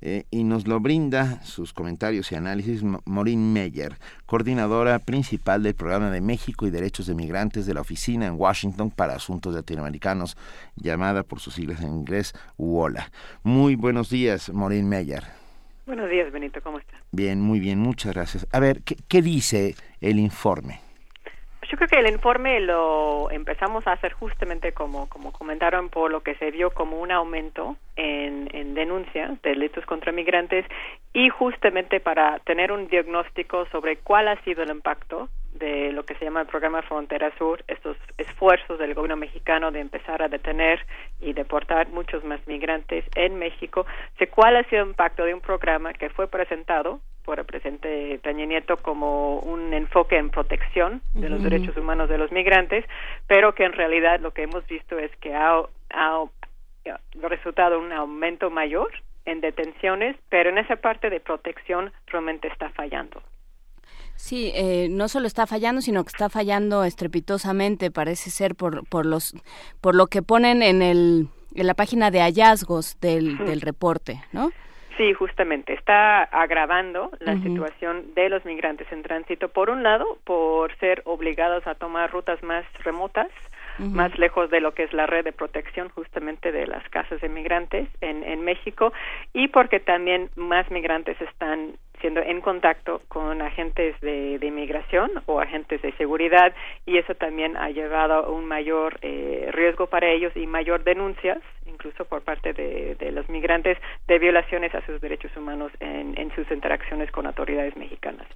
eh, y nos lo brinda sus comentarios y análisis Maureen Meyer, coordinadora principal del programa de México y Derechos de Migrantes de la Oficina en Washington para Asuntos Latinoamericanos, llamada por sus siglas en inglés UOLA. Muy buenos días, Maureen Meyer. Buenos días, Benito, ¿cómo estás? Bien, muy bien, muchas gracias. A ver, ¿qué, qué dice el informe? Yo creo que el informe lo empezamos a hacer justamente como, como comentaron por lo que se vio como un aumento en, en denuncias de delitos contra migrantes y justamente para tener un diagnóstico sobre cuál ha sido el impacto de lo que se llama el programa Frontera Sur, estos esfuerzos del gobierno mexicano de empezar a detener y deportar muchos más migrantes en México, sé cuál ha sido el impacto de un programa que fue presentado por el presidente Peña Nieto como un enfoque en protección de los derechos humanos de los migrantes, pero que en realidad lo que hemos visto es que ha, ha, resultado un aumento mayor en detenciones, pero en esa parte de protección realmente está fallando. Sí, eh, no solo está fallando, sino que está fallando estrepitosamente, parece ser por, por los, por lo que ponen en el, en la página de hallazgos del, del reporte, ¿no? Sí, justamente. Está agravando la situación de los migrantes en tránsito, por un lado, por ser obligados a tomar rutas más remotas, más lejos de lo que es la red de protección justamente de las casas de migrantes en, en México, y porque también más migrantes están siendo en contacto con agentes de, de, inmigración o agentes de seguridad y eso también ha llevado a un mayor eh, riesgo para ellos y mayor denuncias incluso por parte de, de, los migrantes de violaciones a sus derechos humanos en, en sus interacciones con autoridades mexicanas.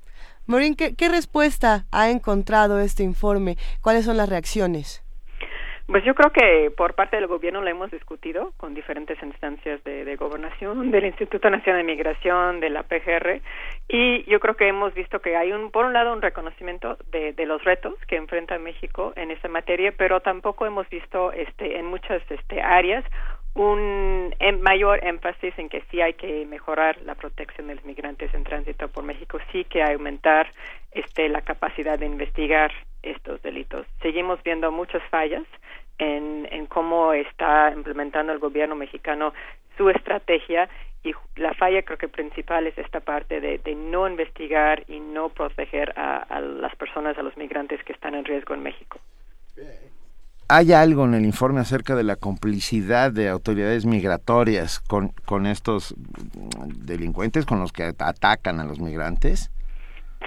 Morín, ¿qué, ¿qué respuesta ha encontrado este informe? ¿Cuáles son las reacciones? Pues yo creo que por parte del gobierno lo hemos discutido con diferentes instancias de, de, gobernación, del Instituto Nacional de Migración, de la PGR, y yo creo que hemos visto que hay un, por un lado, un reconocimiento de, de los retos que enfrenta México en esa materia, pero tampoco hemos visto, este, en muchas este, áreas un em, mayor énfasis en que sí hay que mejorar la protección de los migrantes en tránsito por México, sí que aumentar este, la capacidad de investigar estos delitos. Seguimos viendo muchas fallas en, en cómo está implementando el gobierno mexicano su estrategia y la falla creo que principal es esta parte de, no investigar y no proteger a, a, las personas, a los migrantes que están en riesgo en México. ¿Hay algo en el informe acerca de la complicidad de autoridades migratorias con, con estos delincuentes, con los que atacan a los migrantes?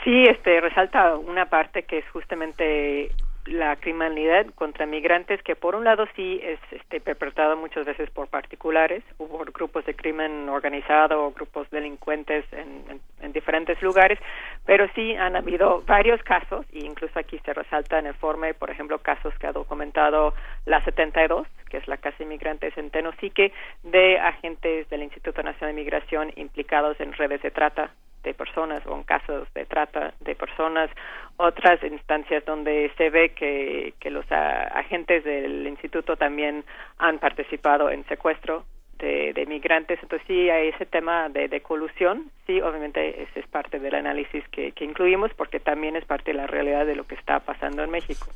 Sí, este resalta una parte que es justamente la criminalidad contra migrantes que por un lado sí es este, perpetrado muchas veces por particulares o por grupos de crimen organizado o grupos delincuentes en, en, en, diferentes lugares, pero sí han habido varios casos e incluso aquí se resalta en el informe, por ejemplo, casos que ha documentado la 72, que es la Casa de Inmigrantes en Tenosique, de agentes del Instituto Nacional de Migración implicados en redes de trata de personas o en casos de trata de personas, otras instancias donde se ve que, que los agentes del instituto también han participado en secuestro de, de migrantes. Entonces sí hay ese tema de, de colusión, sí, obviamente ese es parte del análisis que, que incluimos porque también es parte de la realidad de lo que está pasando en México.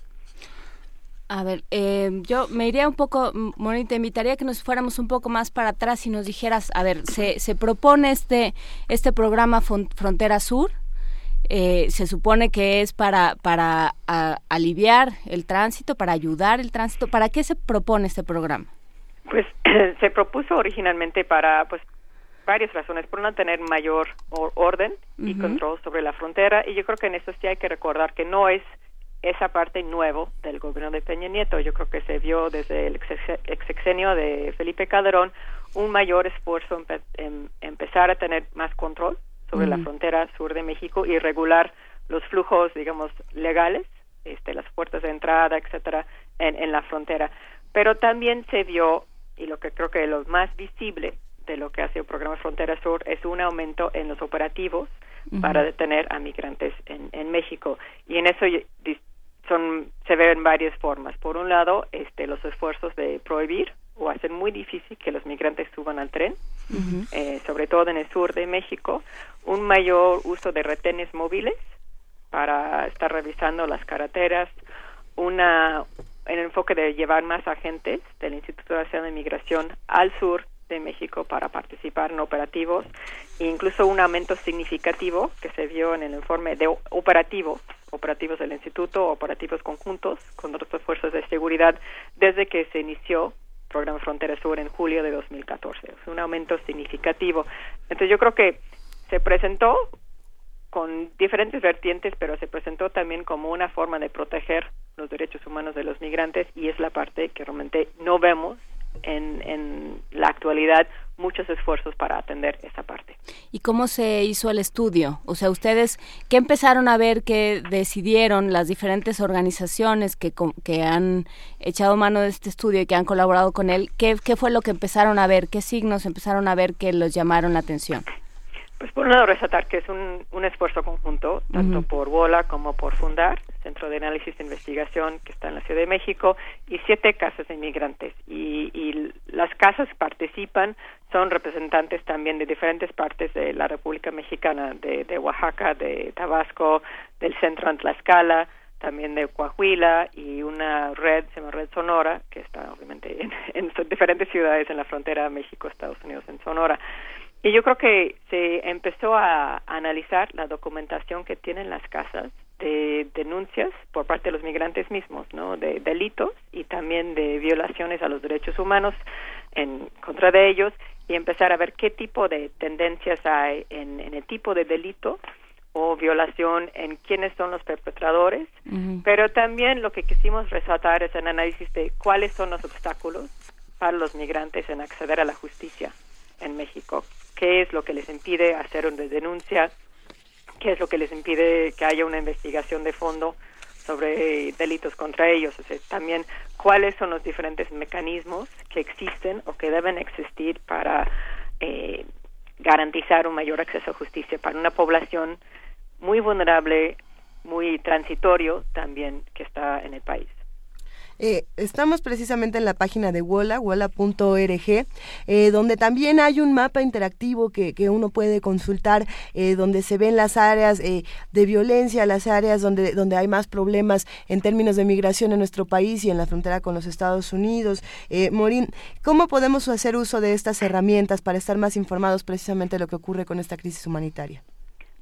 A ver, eh, yo me iría un poco, Moni, te invitaría a que nos fuéramos un poco más para atrás y nos dijeras, a ver, se, se propone este, este programa Frontera Sur, eh, se supone que es para, para aliviar el tránsito, para ayudar el tránsito. ¿Para qué se propone este programa? Pues se propuso originalmente para pues varias razones. Por no tener mayor orden y control sobre la frontera. Y yo creo que en eso sí hay que recordar que no es esa parte nuevo del gobierno de Peña Nieto. Yo creo que se vio desde el exexenio de Felipe Calderón un mayor esfuerzo en, empezar a tener más control sobre la frontera sur de México y regular los flujos, digamos, legales, este, las puertas de entrada, etcétera, en, en la frontera. Pero también se vio, y lo que creo que lo más visible de lo que hace el programa Frontera Sur es un aumento en los operativos para detener a migrantes en, en México. Y en eso son, se ve en varias formas. Por un lado, este, los esfuerzos de prohibir o hacer muy difícil que los migrantes suban al tren, eh, sobre todo en el sur de México, un mayor uso de retenes móviles para estar revisando las carreteras, una el enfoque de llevar más agentes del Instituto Nacional de Migración al sur de México para participar en operativos e incluso un aumento significativo que se vio en el informe de operativos, operativos del instituto, operativos conjuntos con otras fuerzas de seguridad desde que se inició programa Frontera Sur en julio de 2014. Es un aumento significativo. Entonces yo creo que se presentó con diferentes vertientes, pero se presentó también como una forma de proteger los derechos humanos de los migrantes y es la parte que realmente no vemos en, en la actualidad muchos esfuerzos para atender esa parte. ¿Y cómo se hizo el estudio? O sea, ustedes, ¿qué empezaron a ver que decidieron las diferentes organizaciones que, que han echado mano de este estudio y que han colaborado con él? ¿Qué, ¿Qué fue lo que empezaron a ver? ¿Qué signos empezaron a ver que los llamaron la atención? Pues por un lado resaltar que es un, un esfuerzo conjunto, tanto por Bola como por Fundar, Centro de Análisis e Investigación que está en la Ciudad de México, y siete casas de inmigrantes. Y, y las casas participan, son representantes también de diferentes partes de la República Mexicana, de, de Oaxaca, de Tabasco, del centro en Tlaxcala, también de Coahuila y una red, se llama Red Sonora, que está obviamente en, en diferentes ciudades en la frontera México-Estados Unidos en Sonora. Y yo creo que se empezó a analizar la documentación que tienen las casas de denuncias por parte de los migrantes mismos, ¿no? De delitos y también de violaciones a los derechos humanos en contra de ellos y empezar a ver qué tipo de tendencias hay en, en el tipo de delito o violación en quiénes son los perpetradores, pero también lo que quisimos resaltar es el análisis de cuáles son los obstáculos para los migrantes en acceder a la justicia en México, qué es lo que les impide hacer una denuncia, qué es lo que les impide que haya una investigación de fondo sobre delitos contra ellos, o sea, también cuáles son los diferentes mecanismos que existen o que deben existir para eh, garantizar un mayor acceso a justicia para una población muy vulnerable, muy transitorio también que está en el país. Eh, estamos precisamente en la página de Wola, wola.org, eh, donde también hay un mapa interactivo que, que uno puede consultar, eh, donde se ven las áreas eh, de violencia, las áreas donde, donde hay más problemas en términos de migración en nuestro país y en la frontera con los Estados Unidos. Morín, ¿cómo podemos hacer uso de estas herramientas para estar más informados precisamente de lo que ocurre con esta crisis humanitaria?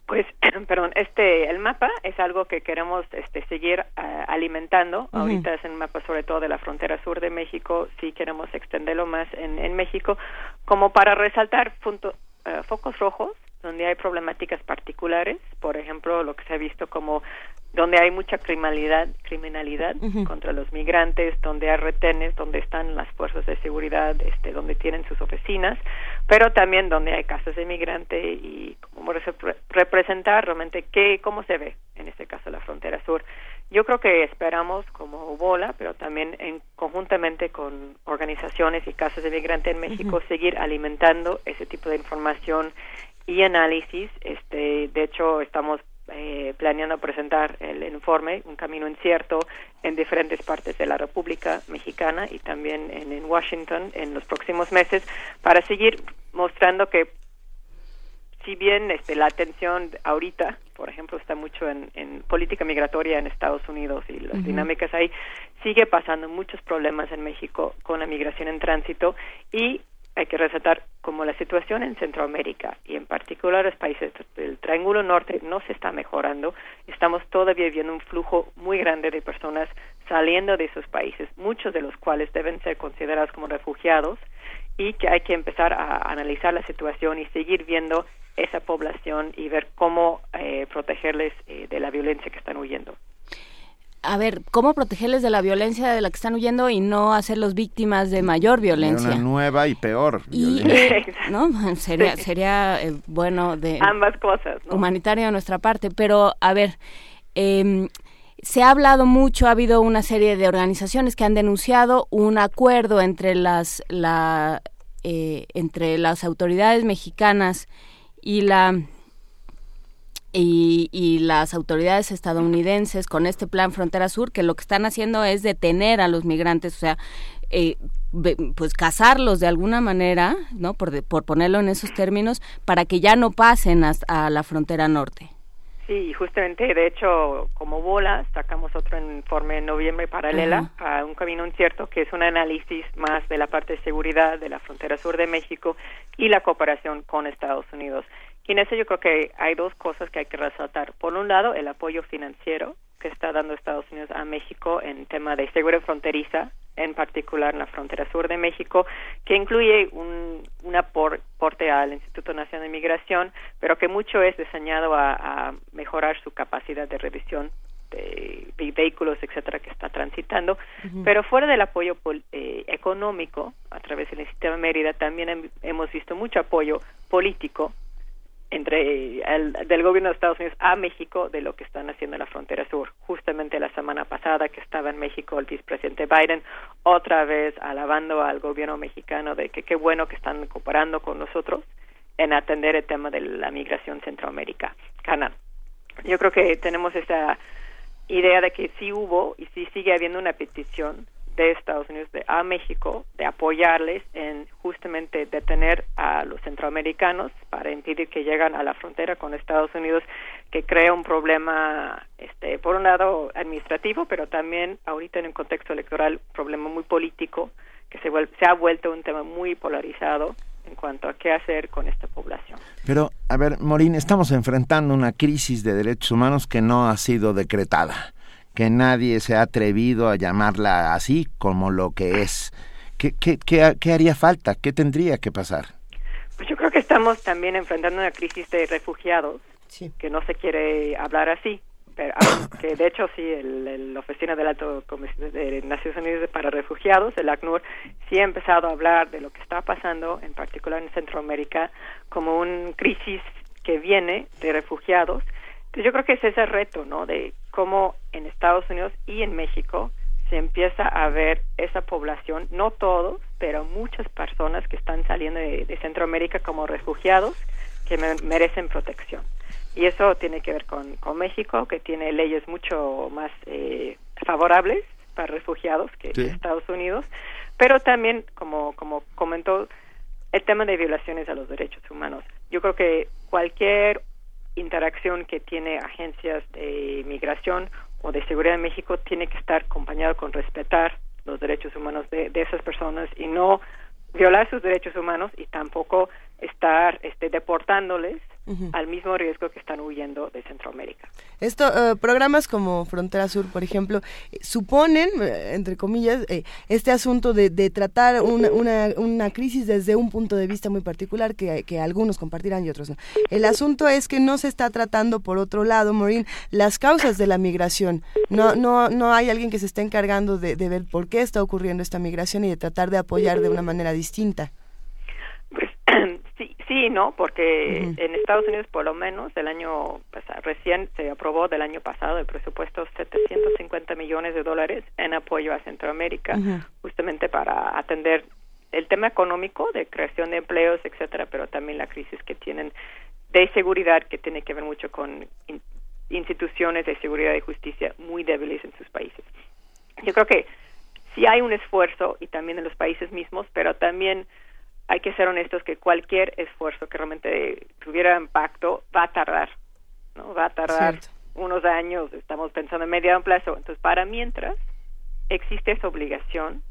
Pues, perdón, este, el mapa es algo que queremos este, seguir uh, alimentando. Ahorita es un mapa sobre todo de la frontera sur de México. Sí queremos extenderlo más en, en México, como para resaltar punto, uh, focos rojos donde hay problemáticas particulares, por ejemplo, lo que se ha visto como donde hay mucha criminalidad, criminalidad contra los migrantes, donde hay retenes, donde están las fuerzas de seguridad, este, donde tienen sus oficinas, pero también donde hay casas de migrante y cómo representar realmente qué, cómo se ve en este caso la frontera sur. Yo creo que esperamos como Bola, pero también en, conjuntamente con organizaciones y casas de migrante en México, seguir alimentando ese tipo de información y análisis. Este, de hecho, estamos eh, planeando presentar el informe, Un Camino Incierto, en diferentes partes de la República Mexicana y también en, en Washington en los próximos meses, para seguir mostrando que si bien este, la atención ahorita, por ejemplo, está mucho en, en política migratoria en Estados Unidos y las dinámicas ahí, sigue pasando muchos problemas en México con la migración en tránsito y hay que resaltar como la situación en Centroamérica y en particular los países del Triángulo Norte no se está mejorando. Estamos todavía viendo un flujo muy grande de personas saliendo de esos países, muchos de los cuales deben ser considerados como refugiados y que hay que empezar a analizar la situación y seguir viendo esa población y ver cómo eh, protegerles eh, de la violencia que están huyendo. A ver, ¿cómo protegerles de la violencia de la que están huyendo y no hacerlos víctimas de mayor De violencia? Una nueva y peor. Y, eh, ¿no? Sería, Sí. sería eh, bueno de Ambas cosas, ¿no? humanitario de nuestra parte, pero a ver, em, se ha hablado mucho, ha habido una serie de organizaciones que han denunciado un acuerdo entre las la eh, entre las autoridades mexicanas y la y, y las autoridades estadounidenses con este plan Frontera Sur, que lo que están haciendo es detener a los migrantes, o sea, eh, pues cazarlos de alguna manera, ¿no? Por, de- por ponerlo en esos términos, para que ya no pasen hasta a la frontera norte. Sí, y justamente, de hecho, como bola, sacamos otro informe en noviembre paralela a Un Camino Incierto, que es un análisis más de la parte de seguridad de la frontera sur de México y la cooperación con Estados Unidos. Y en eso yo creo que hay dos cosas que hay que resaltar. Por un lado, el apoyo financiero que está dando Estados Unidos a México en tema de seguridad fronteriza, en particular en la frontera sur de México, que incluye un, un aporte al Instituto Nacional de Migración, pero que mucho es diseñado a, a mejorar su capacidad de revisión de, de vehículos, etcétera, que está transitando. Pero fuera del apoyo pol- eh, económico, a través del sistema Mérida, también hem- hemos visto mucho apoyo político entre el, del gobierno de Estados Unidos a México de lo que están haciendo en la frontera sur. Justamente la semana pasada que estaba en México el vicepresidente Biden, otra vez alabando al gobierno mexicano de que qué bueno que están cooperando con nosotros en atender el tema de la migración centroamericana. Yo creo que tenemos esa idea de que sí hubo y sí sigue habiendo una petición de Estados Unidos de, a México de apoyarles en justamente detener a los centroamericanos para impedir que lleguen a la frontera con Estados Unidos que crea un problema este por un lado administrativo pero también ahorita en un contexto electoral un problema muy político que se se ha vuelto un tema muy polarizado en cuanto a qué hacer con esta población. Pero, a ver, Morín, estamos enfrentando una crisis de derechos humanos que no ha sido decretada, que nadie se ha atrevido a llamarla así como lo que es. ¿Qué, qué, qué, qué haría falta? ¿Qué tendría que pasar? Pues yo creo que estamos también enfrentando una crisis de refugiados que no se quiere hablar así, pero que de hecho sí, la Oficina del Alto Comisionado de Naciones Unidas para Refugiados, el ACNUR, sí ha empezado a hablar de lo que está pasando, en particular en Centroamérica, como una crisis que viene de refugiados. Entonces yo creo que es ese reto, ¿no? De cómo en Estados Unidos y en México se empieza a ver esa población, no todos, pero muchas personas que están saliendo de, de Centroamérica como refugiados que me- merecen protección. Y eso tiene que ver con, con México, que tiene leyes mucho más eh, favorables para refugiados que Sí. Estados Unidos, pero también, como, como comentó, el tema de violaciones a los derechos humanos. Yo creo que cualquier interacción que tiene agencias de migración o de seguridad en México tiene que estar acompañado con respetar los derechos humanos de, de esas personas y no violar sus derechos humanos y tampoco estar este, deportándoles al mismo riesgo que están huyendo de Centroamérica. Esto, eh, programas como Frontera Sur, por ejemplo, suponen, eh, entre comillas, eh, este asunto de, de tratar una, una, una crisis desde un punto de vista muy particular que, que algunos compartirán y otros no. El asunto es que no se está tratando, por otro lado, Maureen, las causas de la migración. No, no, no hay alguien que se esté encargando de, de ver por qué está ocurriendo esta migración y de tratar de apoyar de una manera distinta. sí, sí, no, porque en Estados Unidos por lo menos el año pasado, recién se aprobó del año pasado el presupuesto 750 millones de dólares en apoyo a Centroamérica, justamente para atender el tema económico de creación de empleos, etcétera, pero también la crisis que tienen de seguridad que tiene que ver mucho con in- instituciones de seguridad y justicia muy débiles en sus países. Yo creo que sí hay un esfuerzo y también en los países mismos, pero también hay que ser honestos que cualquier esfuerzo que realmente tuviera impacto va a tardar, ¿no? Va a tardar unos años, estamos pensando en medio plazo. Entonces, para mientras existe esa obligación,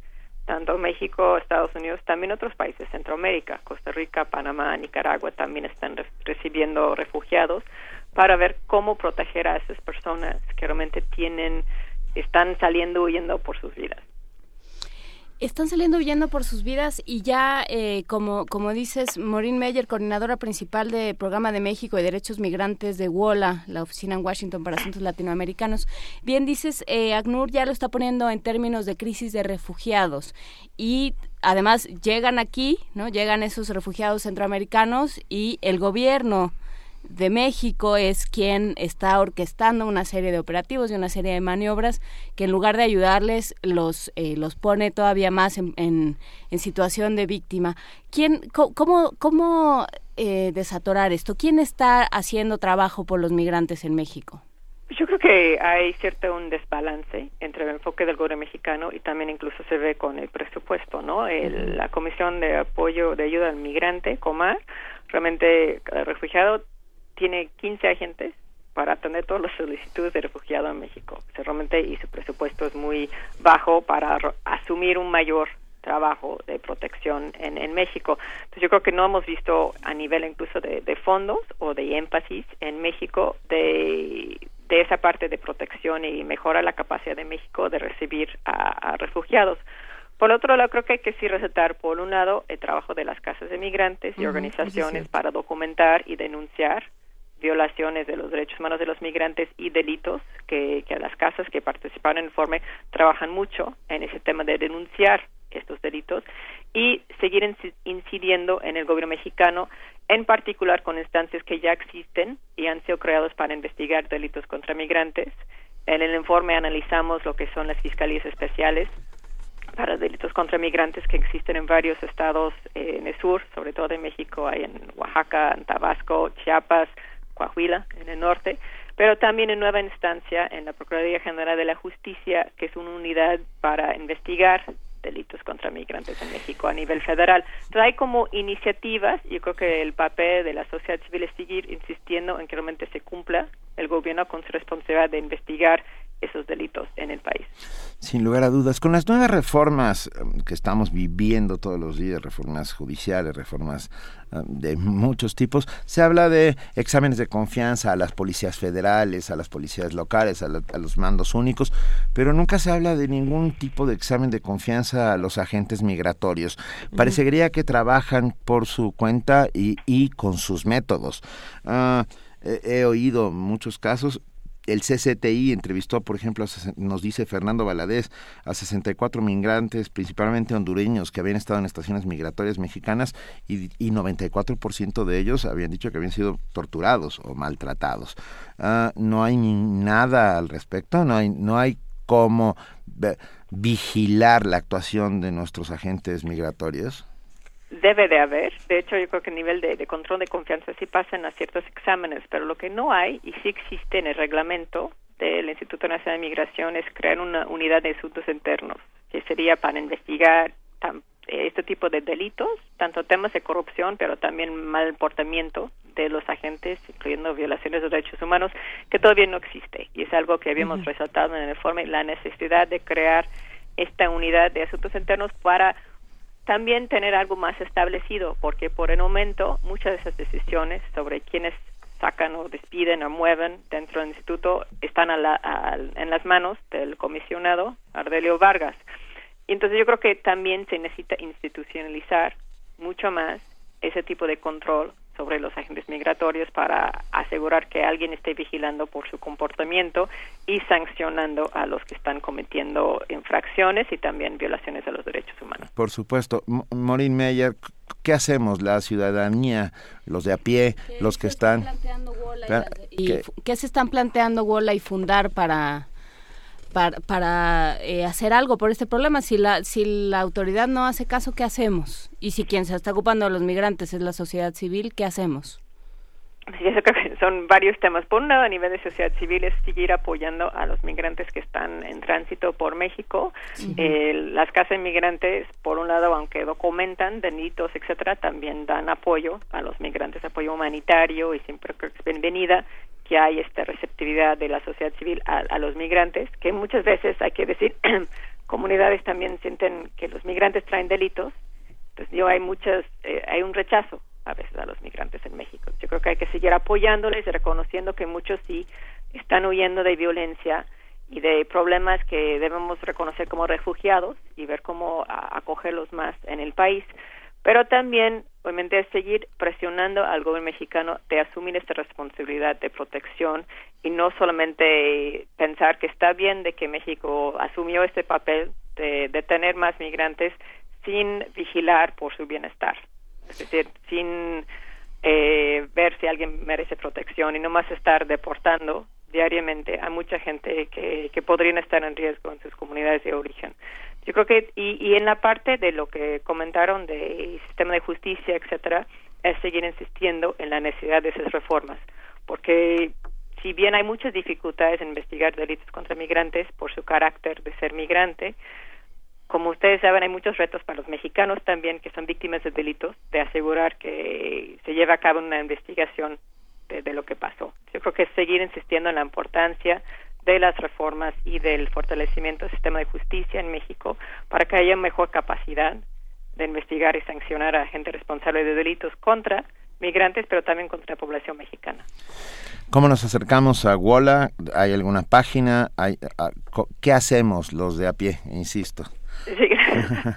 tanto México, Estados Unidos, también otros países, Centroamérica, Costa Rica, Panamá, Nicaragua también están recibiendo refugiados para ver cómo proteger a esas personas que realmente tienen, están saliendo huyendo por sus vidas están saliendo huyendo por sus vidas y ya, eh, como, como dices, Maureen Meyer, coordinadora principal del Programa de México y Derechos Migrantes de WOLA, la oficina en Washington para asuntos latinoamericanos, bien dices, eh, ACNUR ya lo está poniendo en términos de crisis de refugiados y además llegan aquí, ¿no? Llegan esos refugiados centroamericanos y el gobierno de México es quien está orquestando una serie de operativos y una serie de maniobras que en lugar de ayudarles los eh, los pone todavía más en, en, situación de víctima. ¿Quién, cómo, cómo eh, desatorar esto? ¿Quién está haciendo trabajo por los migrantes en México? Yo creo que hay cierto un desbalance entre el enfoque del gobierno mexicano y también incluso se ve con el presupuesto, ¿no? la Comisión de Apoyo de Ayuda al Migrante, COMAR, realmente el refugiado tiene 15 agentes para atender todas las solicitudes de refugiado en México. realmente y su presupuesto es muy bajo para asumir un mayor trabajo de protección en, en México. Entonces yo creo que no hemos visto a nivel incluso de, fondos o de énfasis en México de, de esa parte de protección y mejora la capacidad de México de recibir a, refugiados. Por otro lado, creo que hay que sí resaltar, por un lado, el trabajo de las casas de migrantes y organizaciones para documentar y denunciar violaciones de los derechos humanos de los migrantes y delitos que, las casas que participaron en el informe trabajan mucho en ese tema de denunciar estos delitos y seguir incidiendo en el gobierno mexicano, en particular con instancias que ya existen y han sido creados para investigar delitos contra migrantes. En el informe analizamos lo que son las fiscalías especiales para delitos contra migrantes que existen en varios estados eh, en el sur, sobre todo en México, hay en Oaxaca, en Tabasco, Chiapas, Coahuila, en el norte, pero también en nueva instancia en la Procuraduría General de la Justicia, que es una unidad para investigar delitos contra migrantes en México a nivel federal. Hay como iniciativas, yo creo que el papel de la sociedad civil es seguir insistiendo en que realmente se cumpla el gobierno con su responsabilidad de investigar esos delitos en el país. Sin lugar a dudas, con las nuevas reformas um, que estamos viviendo todos los días, reformas judiciales, reformas um, de muchos tipos, se habla de exámenes de confianza a las policías federales, a las policías locales, a, los mandos únicos, pero nunca se habla de ningún tipo de examen de confianza a los agentes migratorios. Parecería que trabajan por su cuenta y, y con sus métodos. Ah, he oído muchos casos el CCTI entrevistó, por ejemplo, nos dice Fernando Valadez, a 64 migrantes, principalmente hondureños, que habían estado en estaciones migratorias mexicanas y, y 94% de ellos habían dicho que habían sido torturados o maltratados. Ah, no hay nada al respecto, no hay, no hay cómo vigilar la actuación de nuestros agentes migratorios debe de haber. De hecho, yo creo que a nivel de, control de confianza sí pasan a ciertos exámenes, pero lo que no hay y sí existe en el reglamento del Instituto Nacional de Migración es crear una unidad de asuntos internos, que sería para investigar este tipo de delitos, tanto temas de corrupción, pero también mal portamiento de los agentes, incluyendo violaciones de derechos humanos, que todavía no existe. Y es algo que habíamos resaltado en el informe, la necesidad de crear esta unidad de asuntos internos para también tener algo más establecido, porque por el momento muchas de esas decisiones sobre quiénes sacan o despiden o mueven dentro del instituto están en las manos del comisionado Ardelio Vargas. Y entonces yo creo que también se necesita institucionalizar mucho más ese tipo de control sobre los agentes migratorios para asegurar que alguien esté vigilando por su comportamiento y sancionando a los que están cometiendo infracciones y también violaciones de los derechos humanos. Por supuesto. Maureen Meyer, ¿qué hacemos la ciudadanía, los de a pie, los que están... ¿Qué se están planteando Wola y Fundar para para, para eh, hacer algo por este problema. Si la, si la autoridad no hace caso, ¿qué hacemos? Y si quien se está ocupando de los migrantes es la sociedad civil, ¿qué hacemos? Sí, eso creo que son varios temas. Por un lado, a nivel de sociedad civil, es seguir apoyando a los migrantes que están en tránsito por México. Eh, las casas de migrantes, por un lado, aunque documentan delitos, etcétera, también dan apoyo a los migrantes, apoyo humanitario y siempre creo que es bienvenida que hay esta receptividad de la sociedad civil a, a los migrantes, que muchas veces, hay que decir, comunidades también sienten que los migrantes traen delitos. Entonces, yo hay muchas, eh, hay un rechazo a veces a los migrantes en México. Yo creo que hay que seguir apoyándoles y reconociendo que muchos sí están huyendo de violencia y de problemas que debemos reconocer como refugiados y ver cómo acogerlos más en el país. Pero también, obviamente, seguir presionando al gobierno mexicano de asumir esta responsabilidad de protección y no solamente pensar que está bien de que México asumió este papel de, de tener más migrantes sin vigilar por su bienestar. Es decir, sin eh, ver si alguien merece protección y no más estar deportando diariamente a mucha gente que, que podrían estar en riesgo en sus comunidades de origen. Yo creo que, y, en la parte de lo que comentaron de sistema de justicia, etcétera, es seguir insistiendo en la necesidad de esas reformas, porque si bien hay muchas dificultades en investigar delitos contra migrantes por su carácter de ser migrante, como ustedes saben, hay muchos retos para los mexicanos también que son víctimas de delitos, de asegurar que se lleve a cabo una investigación de, de lo que pasó. Yo creo que es seguir insistiendo en la importancia de las reformas y del fortalecimiento del sistema de justicia en México para que haya mejor capacidad de investigar y sancionar a gente responsable de delitos contra migrantes, pero también contra la población mexicana. ¿Cómo nos acercamos a WOLA? ¿Hay alguna página? ¿Hay, a- co- ¿Qué hacemos los de a pie? Insisto. Sí,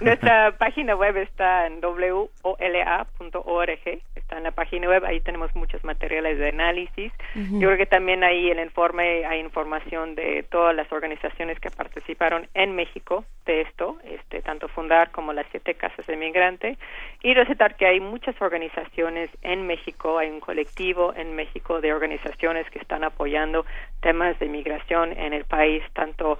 nuestra página web está en wola.org, está en la página web, ahí tenemos muchos materiales de análisis. Yo creo que también ahí en el informe hay información de todas las organizaciones que participaron en México de esto, este, tanto Fundar como las siete casas de migrante, y resaltar que hay muchas organizaciones en México, hay un colectivo en México de organizaciones que están apoyando temas de migración en el país, tanto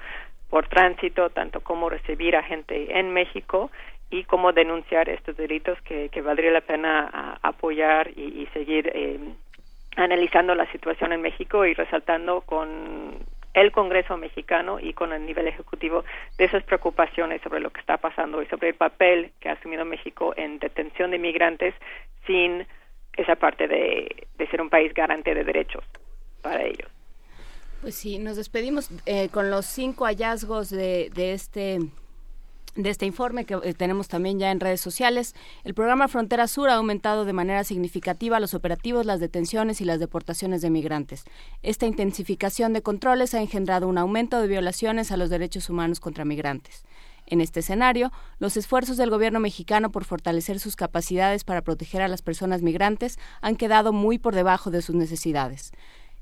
por tránsito, tanto como recibir a gente en México y cómo denunciar estos delitos que, valdría la pena a- apoyar y, seguir eh, analizando la situación en México y resaltando con el Congreso mexicano y con el nivel ejecutivo de esas preocupaciones sobre lo que está pasando y sobre el papel que ha asumido México en detención de migrantes sin esa parte de ser un país garante de derechos para ellos. Pues sí, nos despedimos eh, con los cinco hallazgos de, este de este informe que eh, tenemos también ya en redes sociales. El programa Frontera Sur ha aumentado de manera significativa los operativos, las detenciones y las deportaciones de migrantes. Esta intensificación de controles ha engendrado un aumento de violaciones a los derechos humanos contra migrantes. En este escenario, los esfuerzos del gobierno mexicano por fortalecer sus capacidades para proteger a las personas migrantes han quedado muy por debajo de sus necesidades.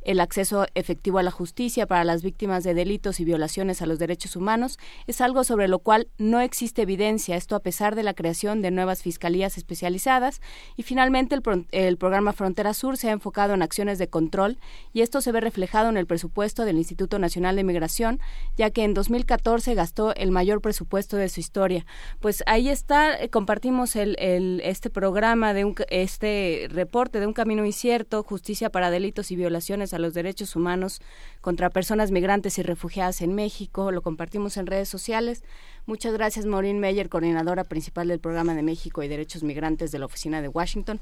El acceso efectivo a la justicia para las víctimas de delitos y violaciones a los derechos humanos es algo sobre lo cual no existe evidencia, esto a pesar de la creación de nuevas fiscalías especializadas. Y finalmente, el, pro- el programa Frontera Sur se ha enfocado en acciones de control y esto se ve reflejado en el presupuesto del Instituto Nacional de Migración, ya que en 2014 gastó el mayor presupuesto de su historia. Pues ahí está, eh, compartimos el, este programa de un, este reporte de un camino incierto, justicia para delitos y violaciones a los derechos humanos contra personas migrantes y refugiadas en México. Lo compartimos en redes sociales. Muchas gracias, Maureen Meyer, coordinadora principal del programa de México y Derechos Migrantes de la Oficina de Washington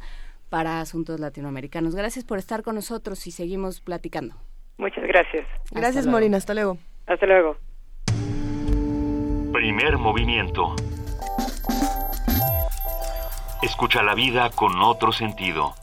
para Asuntos Latinoamericanos. Gracias por estar con nosotros y seguimos platicando. Muchas gracias. Gracias. Morina. Hasta luego. Hasta luego. Primer movimiento. Escucha la vida con otro sentido.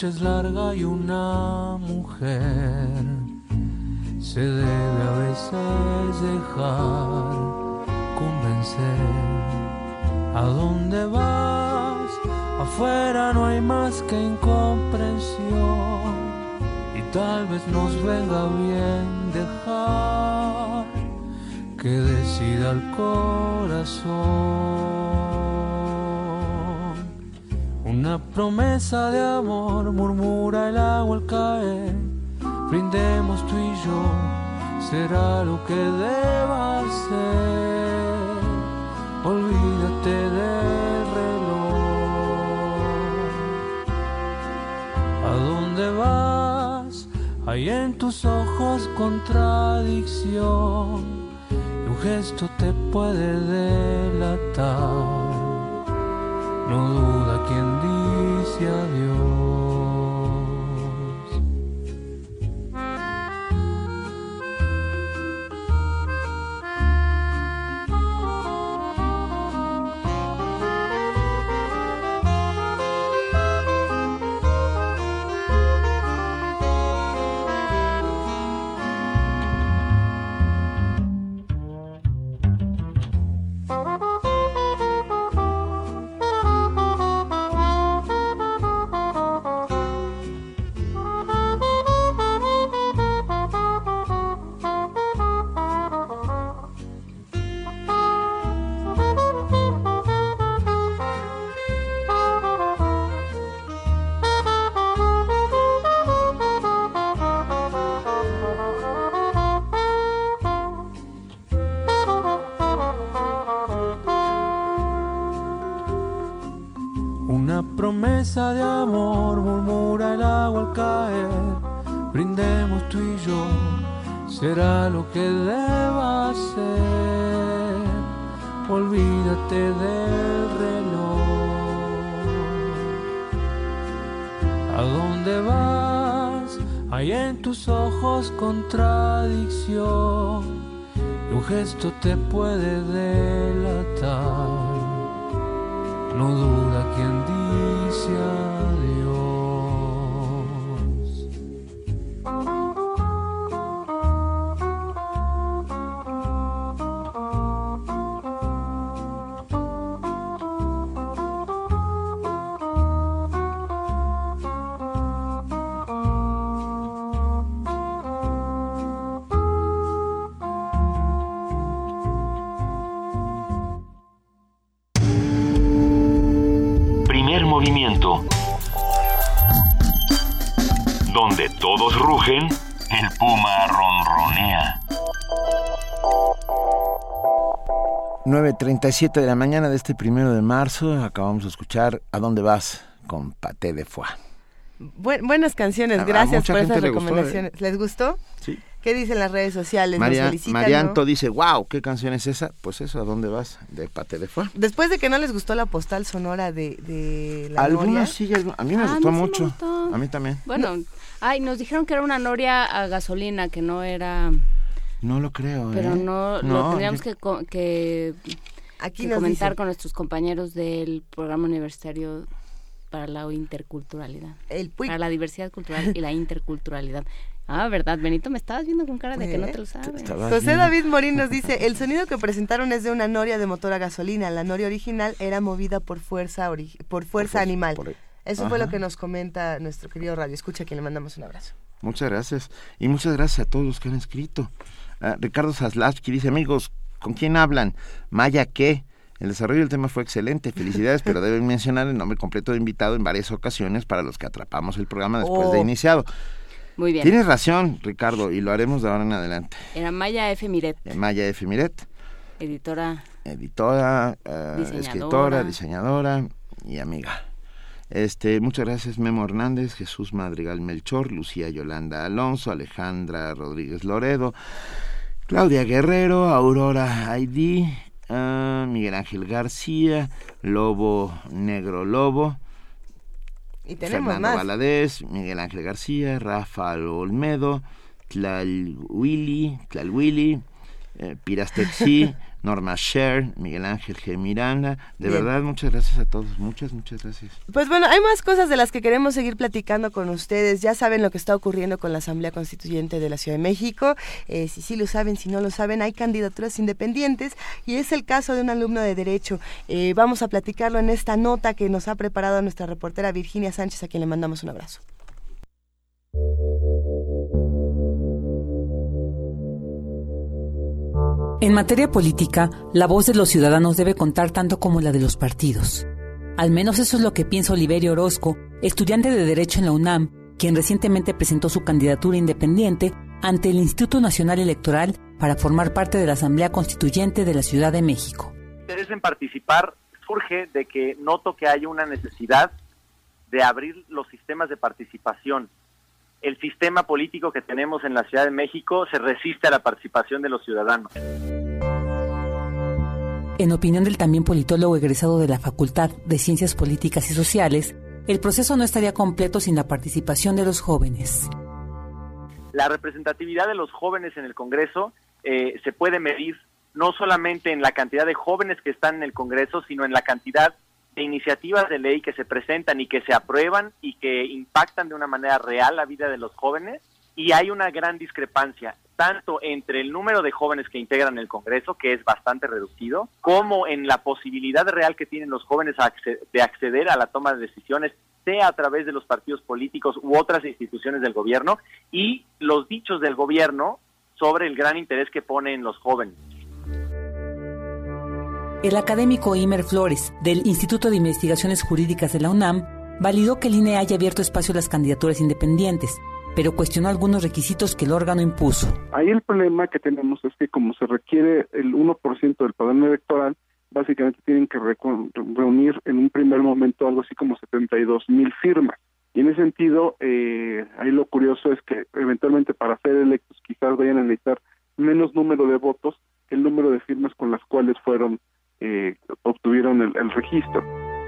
Noche es larga y una mujer se debe a veces dejar convencer. ¿A dónde vas? Afuera no hay más que incomprensión y tal vez nos venga bien dejar que decida el corazón. Una promesa de amor murmura el agua al caer, brindemos tú y yo, será lo que deba ser. Olvídate del reloj. ¿A dónde vas? Hay en tus ojos contradicción y un gesto te puede delatar. No duda quien dice adiós. 9.37 de la mañana de este primero de marzo, acabamos de escuchar ¿A dónde vas? con Paté de Foix. Bu- buenas canciones, gracias por esas gustó, ¿eh? recomendaciones. ¿Les gustó? Sí. ¿Qué dicen las redes sociales? Nos María, felicitan, Marianto ¿no? dice, wow, ¿qué canción es esa? Pues eso, ¿a dónde vas? De Paté de Foix. Después de que no les gustó la postal sonora de, de la Noria. Algunos sí, a mí me Ah, a gustó mí sí me mucho. gustó. A mí también. Bueno, ay, nos dijeron que era una noria a gasolina, que no era... No lo creo, Pero ¿eh? no, lo No, tendríamos yo- que, co- que, Aquí que nos comentar dicen. con nuestros compañeros del programa universitario para la interculturalidad. El para la diversidad cultural y la interculturalidad. Ah, ¿verdad, Benito? Me estabas viendo con cara de que no te lo sabes. José David Morín nos dice, el sonido que presentaron es de una noria de motor a gasolina. La noria original era movida por fuerza por fuerza animal. Eso fue lo que nos comenta nuestro querido Radio Escucha, a quien le mandamos un abrazo. Muchas gracias. Y muchas gracias a todos los que han escrito. Ah, Ricardo Zaslavsky dice, amigos, ¿con quién hablan? Maya, ¿qué? El desarrollo del tema fue excelente, felicidades, pero deben mencionar el nombre completo de invitado en varias ocasiones para los que atrapamos el programa después Oh. de iniciado. Muy bien. Tienes razón, Ricardo, y lo haremos de ahora en adelante. Era Maya F. Miret, Eh, Maya F. Miret, editora. editora, eh, Diseñadora. escritora, diseñadora y amiga. Este, muchas gracias Memo Hernández, Jesús Madrigal Melchor, Lucía Yolanda Alonso, Alejandra Rodríguez Loredo, Claudia Guerrero, Aurora Aidí, ah, Miguel Ángel García, Lobo Negro Lobo, Y tenemos Fernando más. Valadez, Miguel Ángel García, Rafael Olmedo, Tlalwili, Tlalwili, eh, Pirastexi, Norma Sher, Miguel Ángel G. Miranda. De Bien. verdad, muchas gracias a todos. Muchas, muchas gracias. Pues bueno, hay más cosas de las que queremos seguir platicando con ustedes. Ya saben lo que está ocurriendo con la Asamblea Constituyente de la Ciudad de México. Eh, si sí lo saben, si no lo saben, hay candidaturas independientes y es el caso de un alumno de Derecho. Eh, vamos a platicarlo en esta nota que nos ha preparado nuestra reportera Virginia Sánchez, a quien le mandamos un abrazo. En materia política, la voz de los ciudadanos debe contar tanto como la de los partidos. Al menos eso es lo que piensa Oliverio Orozco, estudiante de Derecho en la UNAM, quien recientemente presentó su candidatura independiente ante el Instituto Nacional Electoral para formar parte de la Asamblea Constituyente de la Ciudad de México. interés en participar surge de que noto que hay una necesidad de abrir los sistemas de participación. El sistema político que tenemos en la Ciudad de México se resiste a la participación de los ciudadanos. En opinión del también politólogo egresado de la Facultad de Ciencias Políticas y Sociales, el proceso no estaría completo sin la participación de los jóvenes. La representatividad de los jóvenes en el Congreso eh, se puede medir no solamente en la cantidad de jóvenes que están en el Congreso, sino en la cantidad de iniciativas de ley que se presentan y que se aprueban y que impactan de una manera real la vida de los jóvenes. Y hay una gran discrepancia, tanto entre el número de jóvenes que integran el Congreso, que es bastante reducido, como en la posibilidad real que tienen los jóvenes de acceder a la toma de decisiones, sea a través de los partidos políticos u otras instituciones del gobierno, y los dichos del gobierno sobre el gran interés que pone en los jóvenes. El académico Imer Flores, del Instituto de Investigaciones Jurídicas de la UNAM, validó que el INE haya abierto espacio a las candidaturas independientes, pero cuestionó algunos requisitos que el órgano impuso. Ahí el problema que tenemos es que como se requiere el 1% del padrón electoral, básicamente tienen que reunir en un primer momento algo así como 72 mil firmas. Y en ese sentido, eh, ahí lo curioso es que eventualmente para ser electos quizás vayan a necesitar menos número de votos que el número de firmas con las cuales fueron, eh, obtuvieron el- el registro.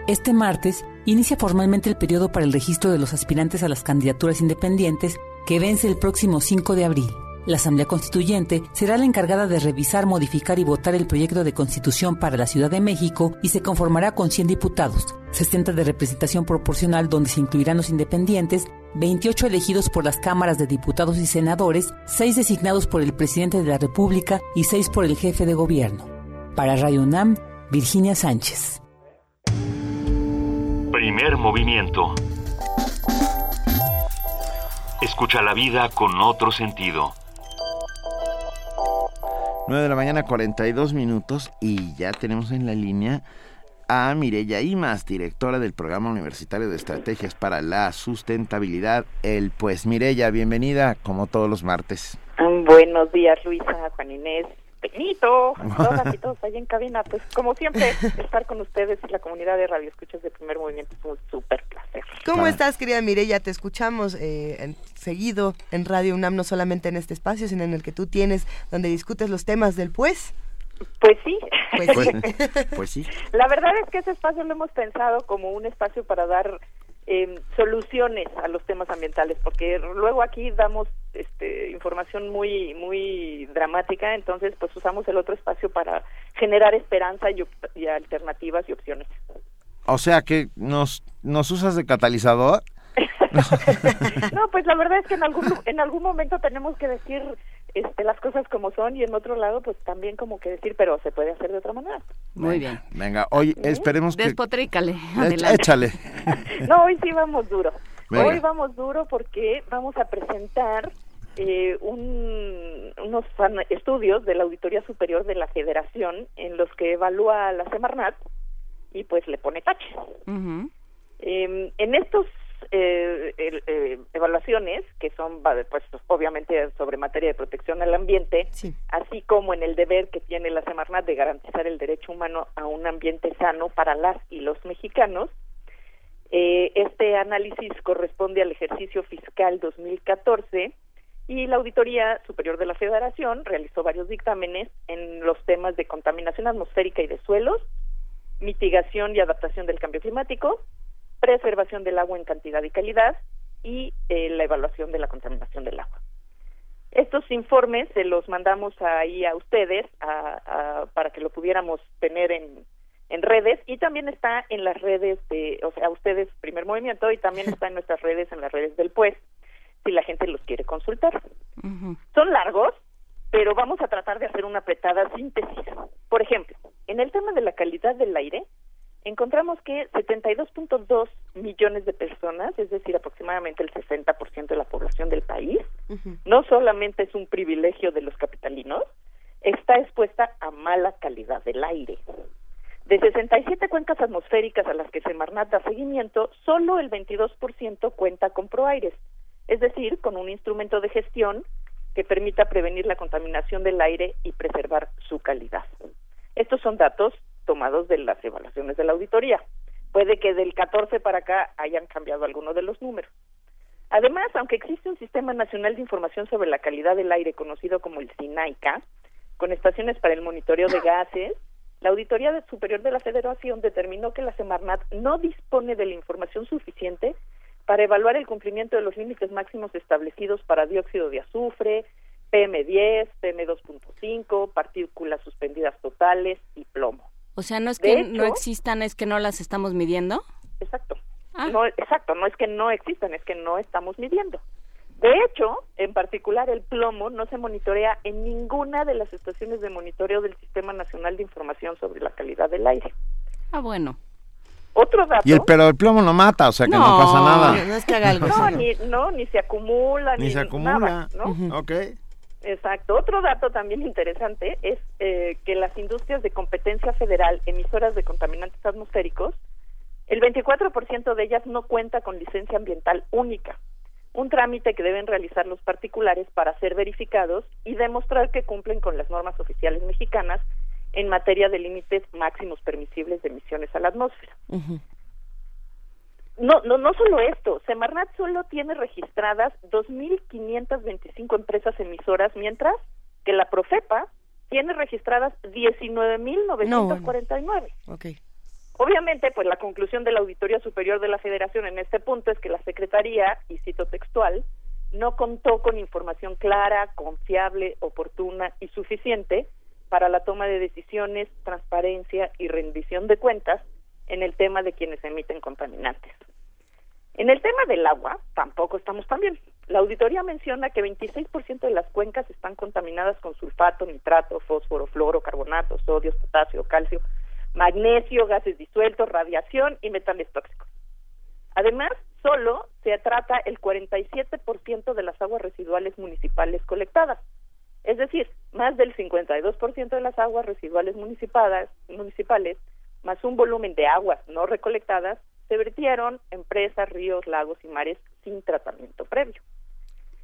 Este martes inicia formalmente el periodo para el registro de los aspirantes a las candidaturas independientes que vence el próximo 5 de abril. La Asamblea Constituyente será la encargada de revisar, modificar y votar el proyecto de constitución para la Ciudad de México y se conformará con 100 diputados, 60 de representación proporcional donde se incluirán los independientes, 28 elegidos por las cámaras de diputados y senadores, 6 designados por el presidente de la República y 6 por el jefe de gobierno. Para Radio UNAM, Virginia Sánchez. Primer movimiento. Escucha la vida con otro sentido. 9 de la mañana, 42 minutos y ya tenemos en la línea a Mireya Imas, directora del Programa Universitario de Estrategias para la Sustentabilidad. El pues Mireya, bienvenida como todos los martes. Buenos días, Luisa, Juan Inés, Benito, todas y todos ahí en cabina. Pues, como siempre, estar con ustedes y la comunidad de Radio Escuchas de Primer Movimiento es un súper placer. ¿Cómo estás, querida Mireya? Te escuchamos eh, en- seguido en Radio UNAM, no solamente en este espacio, sino en el que tú tienes, donde discutes los temas del pues. Pues sí. Pues sí. Pues sí. La verdad es que ese espacio lo hemos pensado como un espacio para dar eh, soluciones a los temas ambientales, porque luego aquí damos este, información muy muy dramática, entonces pues usamos el otro espacio para generar esperanza y, y alternativas y opciones. O sea que nos, nos usas de catalizador. No, pues la verdad es que en algún en algún momento tenemos que decir este, las cosas como son y en otro lado pues también como que decir, pero se puede hacer de otra manera. Muy bien. Venga, hoy esperemos que... Despotrícale. Échale. No, hoy sí vamos duro. Venga. Hoy vamos duro porque vamos a presentar eh, un- unos fan- estudios de la Auditoría Superior de la Federación en los que evalúa la Semarnat y pues le pone tache. Eh, en estos eh, el- eh, evaluaciones, que son pues obviamente sobre materia de protección al ambiente, así como en el deber que tiene la Semarnat de garantizar el derecho humano a un ambiente sano para las y los mexicanos, eh, este análisis corresponde al ejercicio fiscal 2014 y la Auditoría Superior de la Federación realizó varios dictámenes en los temas de contaminación atmosférica y de suelos, mitigación y adaptación del cambio climático, preservación del agua en cantidad y calidad y eh, la evaluación de la contaminación del agua. Estos informes se los mandamos ahí a ustedes a- a- para que lo pudiéramos tener en, en redes y también está en las redes de, o sea, ustedes, primer movimiento, y también está en nuestras redes, en las redes del pues, si la gente los quiere consultar. Son largos, pero vamos a tratar de hacer una apretada síntesis. Por ejemplo, en el tema de la calidad del aire, encontramos que 72.2 millones de personas, es decir, aproximadamente el 60% de la población del país, no solamente es un privilegio de los capitalinos, está expuesta a mala calidad del aire. De 67 cuencas atmosféricas a las que Semarnat da seguimiento, solo el 22% cuenta con ProAires, es decir, con un instrumento de gestión que permita prevenir la contaminación del aire y preservar su calidad. Estos son datos tomados de las evaluaciones de la auditoría. Puede que del 14 para acá hayan cambiado algunos de los números. Además, aunque existe un Sistema Nacional de Información sobre la Calidad del Aire conocido como el SINAICA, con estaciones para el monitoreo de gases, la Auditoría Superior de la Federación determinó que la Semarnat no dispone de la información suficiente para evaluar el cumplimiento de los límites máximos establecidos para dióxido de azufre, PM10, PM2.5, partículas suspendidas totales y plomo. O sea, no es que hecho- no existan, es que no las estamos midiendo. Exacto. No, exacto, no es que no existan, es que no estamos midiendo. De hecho, en particular el plomo no se monitorea en ninguna de las estaciones de monitoreo del Sistema Nacional de Información sobre la Calidad del Aire. Ah, bueno. Otro dato. Y el, pero el plomo no mata, o sea que no, No, pasa nada. No es que haga algo. No, ni, no, ni se acumula, ni, Ni se acumula. nada, ¿no? Ok. Exacto. Otro dato también interesante es eh, que las industrias de competencia federal emisoras de contaminantes atmosféricos, el 24% de ellas no cuenta con licencia ambiental única, un trámite que deben realizar los particulares para ser verificados y demostrar que cumplen con las normas oficiales mexicanas en materia de límites máximos permisibles de emisiones a la atmósfera. No, no, no solo esto, Semarnat solo tiene registradas 2.525 empresas emisoras, mientras que la Profepa tiene registradas 19.949. Ok. Obviamente, pues la conclusión de la Auditoría Superior de la Federación en este punto es que la Secretaría, y cito textual, no contó con información clara, confiable, oportuna y suficiente para la toma de decisiones, transparencia y rendición de cuentas en el tema de quienes emiten contaminantes. En el tema del agua, tampoco estamos tan bien. La auditoría menciona que 26% de las cuencas están contaminadas con sulfato, nitrato, fósforo, fluoro, carbonato, sodio, potasio, calcio, magnesio, gases disueltos, radiación y metales tóxicos. Además, solo se trata el 47% de las aguas residuales municipales colectadas. Es decir, más del 52% de las aguas residuales municipales, municipales, más un volumen de aguas no recolectadas, se vertieron en presas, ríos, lagos y mares sin tratamiento previo.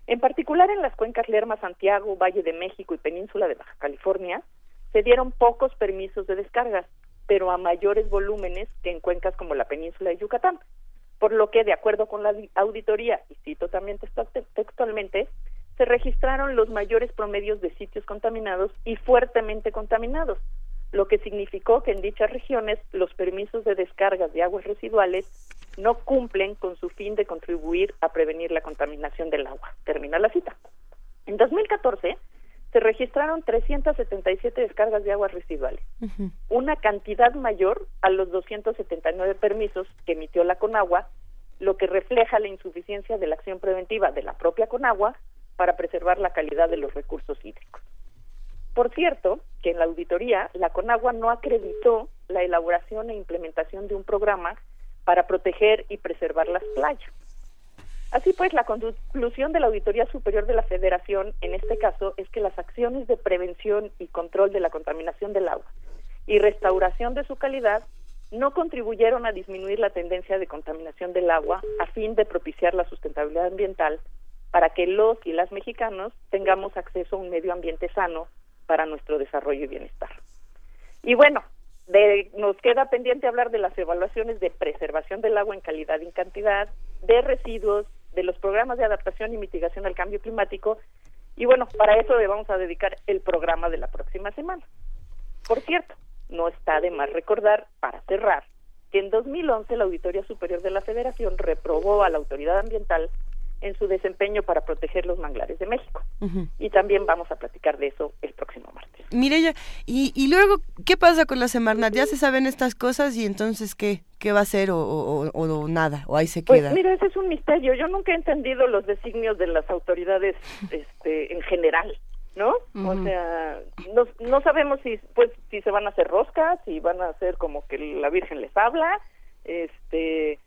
En particular en las cuencas Lerma, Santiago, Valle de México y Península de Baja California, se dieron pocos permisos de descargas, pero a mayores volúmenes que en cuencas como la península de Yucatán, por lo que, de acuerdo con la di- auditoría, y cito también textu- textualmente, se registraron los mayores promedios de sitios contaminados y fuertemente contaminados, lo que significó que en dichas regiones los permisos de descargas de aguas residuales no cumplen con su fin de contribuir a prevenir la contaminación del agua. Termina la cita. En 2014 se registraron 377 descargas de aguas residuales, una cantidad mayor a los 279 permisos que emitió la Conagua, lo que refleja la insuficiencia de la acción preventiva de la propia Conagua para preservar la calidad de los recursos hídricos. Por cierto, que en la auditoría la Conagua no acreditó la elaboración e implementación de un programa para proteger y preservar las playas. Así pues, la conclusión de la Auditoría Superior de la Federación en este caso es que las acciones de prevención y control de la contaminación del agua y restauración de su calidad no contribuyeron a disminuir la tendencia de contaminación del agua a fin de propiciar la sustentabilidad ambiental para que los y las mexicanos tengamos acceso a un medio ambiente sano para nuestro desarrollo y bienestar. Y bueno, de- nos queda pendiente hablar de las evaluaciones de preservación del agua en calidad y en cantidad, de residuos, de los programas de adaptación y mitigación al cambio climático. Y bueno, para eso le vamos a dedicar el programa de la próxima semana. Por cierto, no está de más recordar, para cerrar, que en 2011 la Auditoría Superior de la Federación reprobó a la Autoridad Ambiental en su desempeño para proteger los manglares de México. Y también vamos a platicar de eso el próximo martes. Mireya, y, y luego, ¿qué pasa con la Semarnat? ¿Ya se saben estas cosas y entonces qué? ¿Qué va a hacer o, o, o nada? ¿O ahí se Pues queda? mira, ese es un misterio. Yo nunca he entendido los designios de las autoridades este, en general, ¿no? O sea, no, no sabemos si pues si se van a hacer roscas, si van a hacer como que la Virgen les habla, este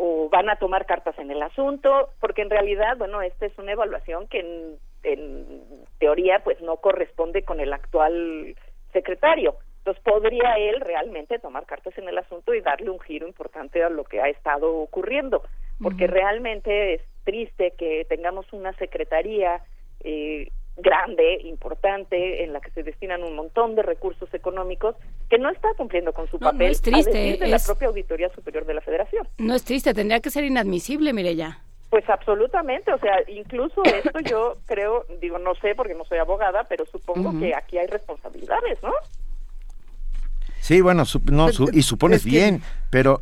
o van a tomar cartas en el asunto, porque en realidad, bueno, esta es una evaluación que en, en teoría pues no corresponde con el actual secretario. Entonces podría él realmente tomar cartas en el asunto y darle un giro importante a lo que ha estado ocurriendo, porque realmente es triste que tengamos una secretaría eh, grande, importante, en la que se destinan un montón de recursos económicos que no está cumpliendo con su No, no papel es triste, a decir de la propia Auditoría Superior de la Federación. No es triste, tendría que ser inadmisible, Mireya. Pues absolutamente, o sea, incluso esto yo creo, digo, no sé porque no soy abogada, pero supongo que aquí hay responsabilidades, ¿no? Sí, bueno, sup- no, su- y supones es que- bien, pero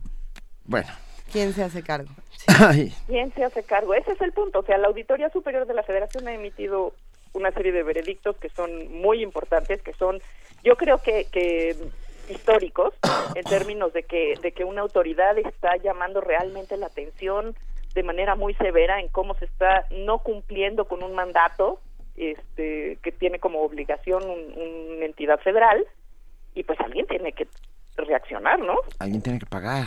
bueno. ¿Quién se hace cargo? ¿Quién se hace cargo? Ese es el punto. O sea, la Auditoría Superior de la Federación ha emitido una serie de veredictos que son muy importantes, que son, yo creo que, que históricos, en términos de que, de que una autoridad está llamando realmente la atención de manera muy severa en cómo se está no cumpliendo con un mandato este, que tiene como obligación un- una entidad federal, y pues alguien tiene que reaccionar, ¿no? alguien tiene que pagar.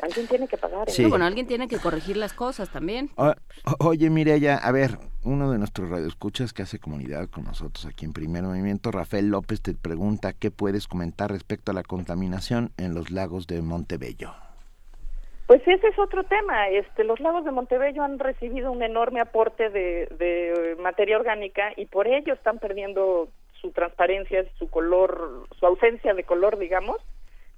Alguien tiene que pagar. Sí. No, bueno, alguien tiene que corregir las cosas también. O- o- oye, Mireya, a ver, uno de nuestros radioescuchas que hace comunidad con nosotros aquí en Primer Movimiento, Rafael López, te pregunta qué puedes comentar respecto a la contaminación en los lagos de Montebello. Pues ese es otro tema. Este, los lagos de Montebello han recibido un enorme aporte de, de materia orgánica y por ello están perdiendo su transparencia, su color, su ausencia de color, digamos,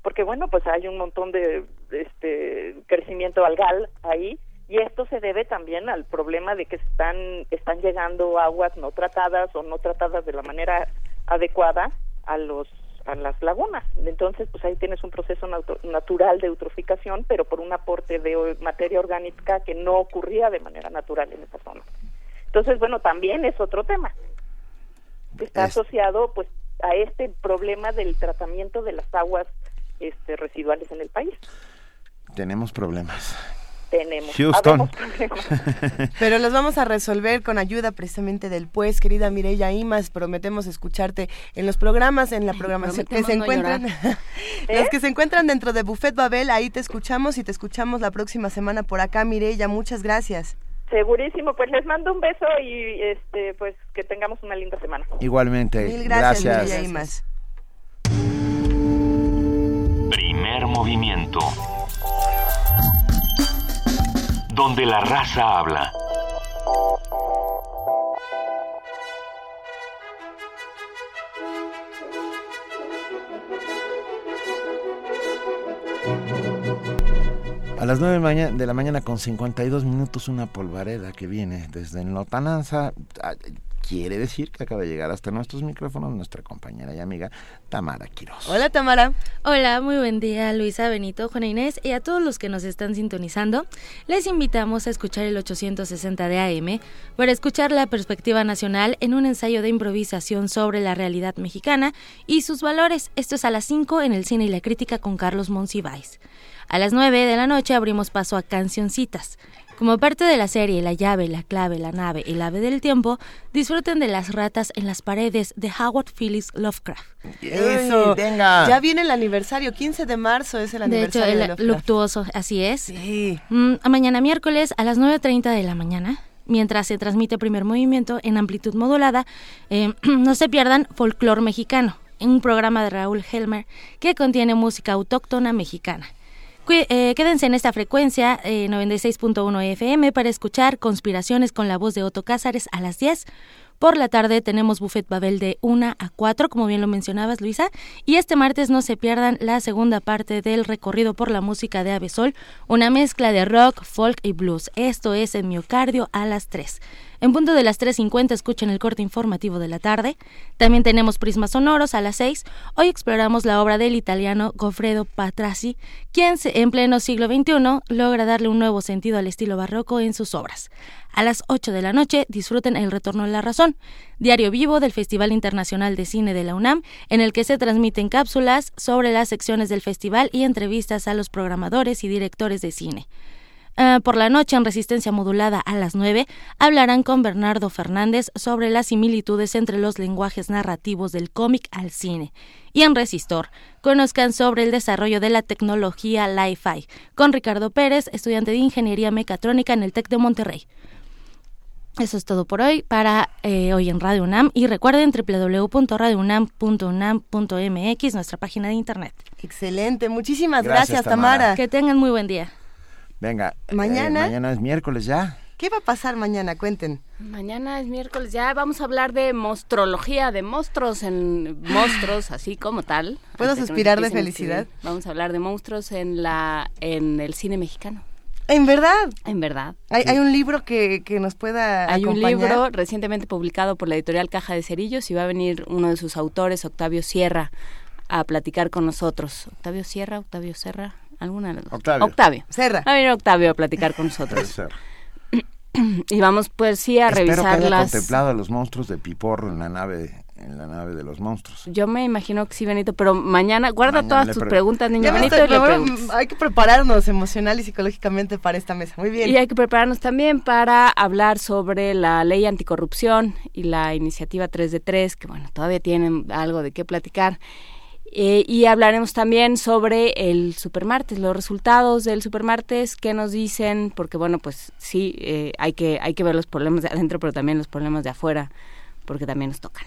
porque bueno, pues hay un montón de este crecimiento algal ahí y esto se debe también al problema de que están están llegando aguas no tratadas o no tratadas de la manera adecuada a los a las lagunas. Entonces, pues ahí tienes un proceso natu- natural de eutroficación, pero por un aporte de materia orgánica que no ocurría de manera natural en esa zona. Entonces, bueno, también es otro tema. Está Es- asociado pues a este problema del tratamiento de las aguas este, residuales en el país. Tenemos problemas. Tenemos Houston. Pero los vamos a resolver con ayuda precisamente del pues, querida Mireya Imas. Prometemos escucharte en los programas, en la programación que se no encuentran, los que se encuentran dentro de Buffet Babel. Ahí te escuchamos y te escuchamos la próxima semana por acá, Mireya. Muchas gracias. Segurísimo, pues les mando un beso y este pues que tengamos una linda semana. Igualmente. Mil gracias, gracias. Mireya Imas. Primer movimiento. Donde la raza habla. A las 9 maña- de la mañana con 52 minutos una polvareda que viene desde Notananza. Quiere decir que acaba de llegar hasta nuestros micrófonos nuestra compañera y amiga Tamara Quiroz. Hola, Tamara. Hola, muy buen día, Luisa, Benito, Juana Inés y a todos los que nos están sintonizando. Les invitamos a escuchar el 860 de AM para escuchar la perspectiva nacional en un ensayo de improvisación sobre la realidad mexicana y sus valores. Esto es a las 5 en el cine y la crítica con Carlos Monsiváis. A las 9 de la noche abrimos paso a Cancioncitas. Como parte de la serie La llave, la clave, la nave, el ave del tiempo, disfruten de las ratas en las paredes de Howard Phillips Lovecraft. Eso. venga. Ya viene el aniversario, 15 de marzo es el De hecho, aniversario el de Lovecraft. luctuoso, así es. Mm, a mañana miércoles a las 9.30 de la mañana, mientras se transmite primer movimiento en amplitud modulada, eh, no se pierdan Folclor Mexicano, un programa de Raúl Helmer que contiene música autóctona mexicana. Eh, quédense en esta frecuencia eh, 96.1 FM para escuchar Conspiraciones con la voz de Otto Cázares a las 10. Por la tarde tenemos Buffet Babel de 1 a 4, como bien lo mencionabas, Luisa. Y este martes no se pierdan la segunda parte del recorrido por la música de Avesol, una mezcla de rock, folk y blues. Esto es en Miocardio a las 3. En punto de las 3.50 escuchen el corte informativo de la tarde. También tenemos Prismas Sonoros a las 6. Hoy exploramos la obra del italiano Goffredo Patrassi, quien en pleno siglo XXI logra darle un nuevo sentido al estilo barroco en sus obras. A las 8 de la noche disfruten El Retorno a la Razón, diario vivo del Festival Internacional de Cine de la UNAM, en el que se transmiten cápsulas sobre las secciones del festival y entrevistas a los programadores y directores de cine. Ah, por la noche, en Resistencia Modulada a las 9, hablarán con Bernardo Fernández sobre las similitudes entre los lenguajes narrativos del cómic al cine. Y en Resistor, conozcan sobre el desarrollo de la tecnología Li-Fi, con Ricardo Pérez, estudiante de Ingeniería Mecatrónica en el TEC de Monterrey. Eso es todo por hoy para eh, hoy en Radio UNAM y recuerden www.radiounam.unam.mx, nuestra página de internet. Excelente, muchísimas gracias, Tamara. Que tengan muy buen día. Venga, eh, mañana. mañana es miércoles ya. ¿Qué va a pasar mañana? Cuenten. Mañana es miércoles, ya vamos a hablar de monstrología, de monstruos en monstruos, así como tal. ¿Puedo suspirar de felicidad? Vamos a hablar de monstruos en la en el cine mexicano. ¿En verdad? En verdad. ¿Hay, hay un libro que, que, nos pueda Hay un libro recientemente publicado por la editorial Caja de Cerillos y va a venir uno de sus autores, Octavio Sierra, a platicar con nosotros. Octavio Sierra, Octavio Serra, alguna de las dos. Octavio. Octavio. Serra. Va a venir Octavio a platicar con nosotros. y vamos pues sí a Espero revisar que haya las... contemplado a los monstruos de Piporro en la nave en la nave de los monstruos. Yo me imagino que sí, Benito, pero mañana guarda Mañana todas tus pre- preguntas, niño Ya Benito, estoy- y le preguntas. hay que prepararnos emocional y psicológicamente para esta mesa. Muy bien. Y hay que prepararnos también para hablar sobre la ley anticorrupción y la iniciativa 3 de 3, que bueno, todavía tienen algo de qué platicar. Eh, y hablaremos también sobre el supermartes, los resultados del supermartes, qué nos dicen, porque bueno, pues sí, eh, hay, que, hay que ver los problemas de adentro, pero también los problemas de afuera, porque también nos tocan.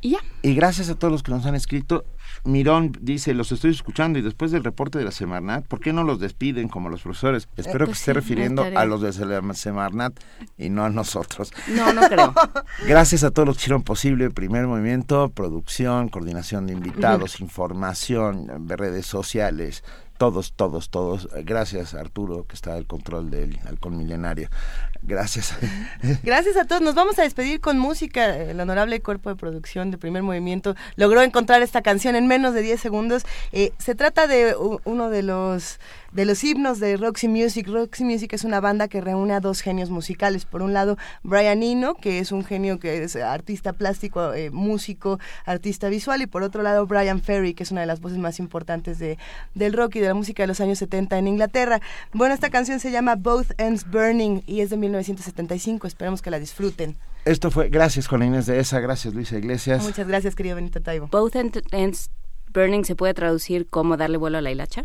Y ya. Y gracias a todos los que nos han escrito. Mirón dice, los estoy escuchando y después del reporte de la Semarnat, ¿por qué no los despiden como los profesores? Espero pues que esté sí, refiriendo a los de la Semarnat y no a nosotros. No, no creo. Gracias a todos los que hicieron posible primer movimiento, producción, coordinación de invitados, información, eh, redes sociales, todos, todos, todos. Eh, Gracias a Arturo, que está al control del halcón milenario. Gracias. Gracias a todos. Nos vamos a despedir con música. El honorable cuerpo de producción de primer movimiento logró encontrar esta canción en menos de 10 segundos. Eh, se trata de uno de los de los himnos de Roxy Music. Roxy Music es una banda que reúne a dos genios musicales. Por un lado, Brian Eno, que es un genio que es artista plástico, eh, músico, artista visual. Y por otro lado, Brian Ferry, que es una de las voces más importantes de, del rock y de la música de los años 70 en Inglaterra. Bueno, esta canción se llama Both Ends Burning y es de 1975. Esperemos que la disfruten. Esto fue, gracias Juana Inés de esa, gracias Luisa Iglesias. Muchas gracias, querido Benito Taibo. Both End- Ends Burning se puede traducir como darle vuelo a la hilacha.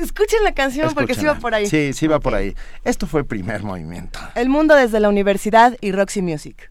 Escuchen la canción porque sí va por ahí. Sí, sí va por ahí. Esto fue primer movimiento. El mundo desde la universidad y Roxy Music.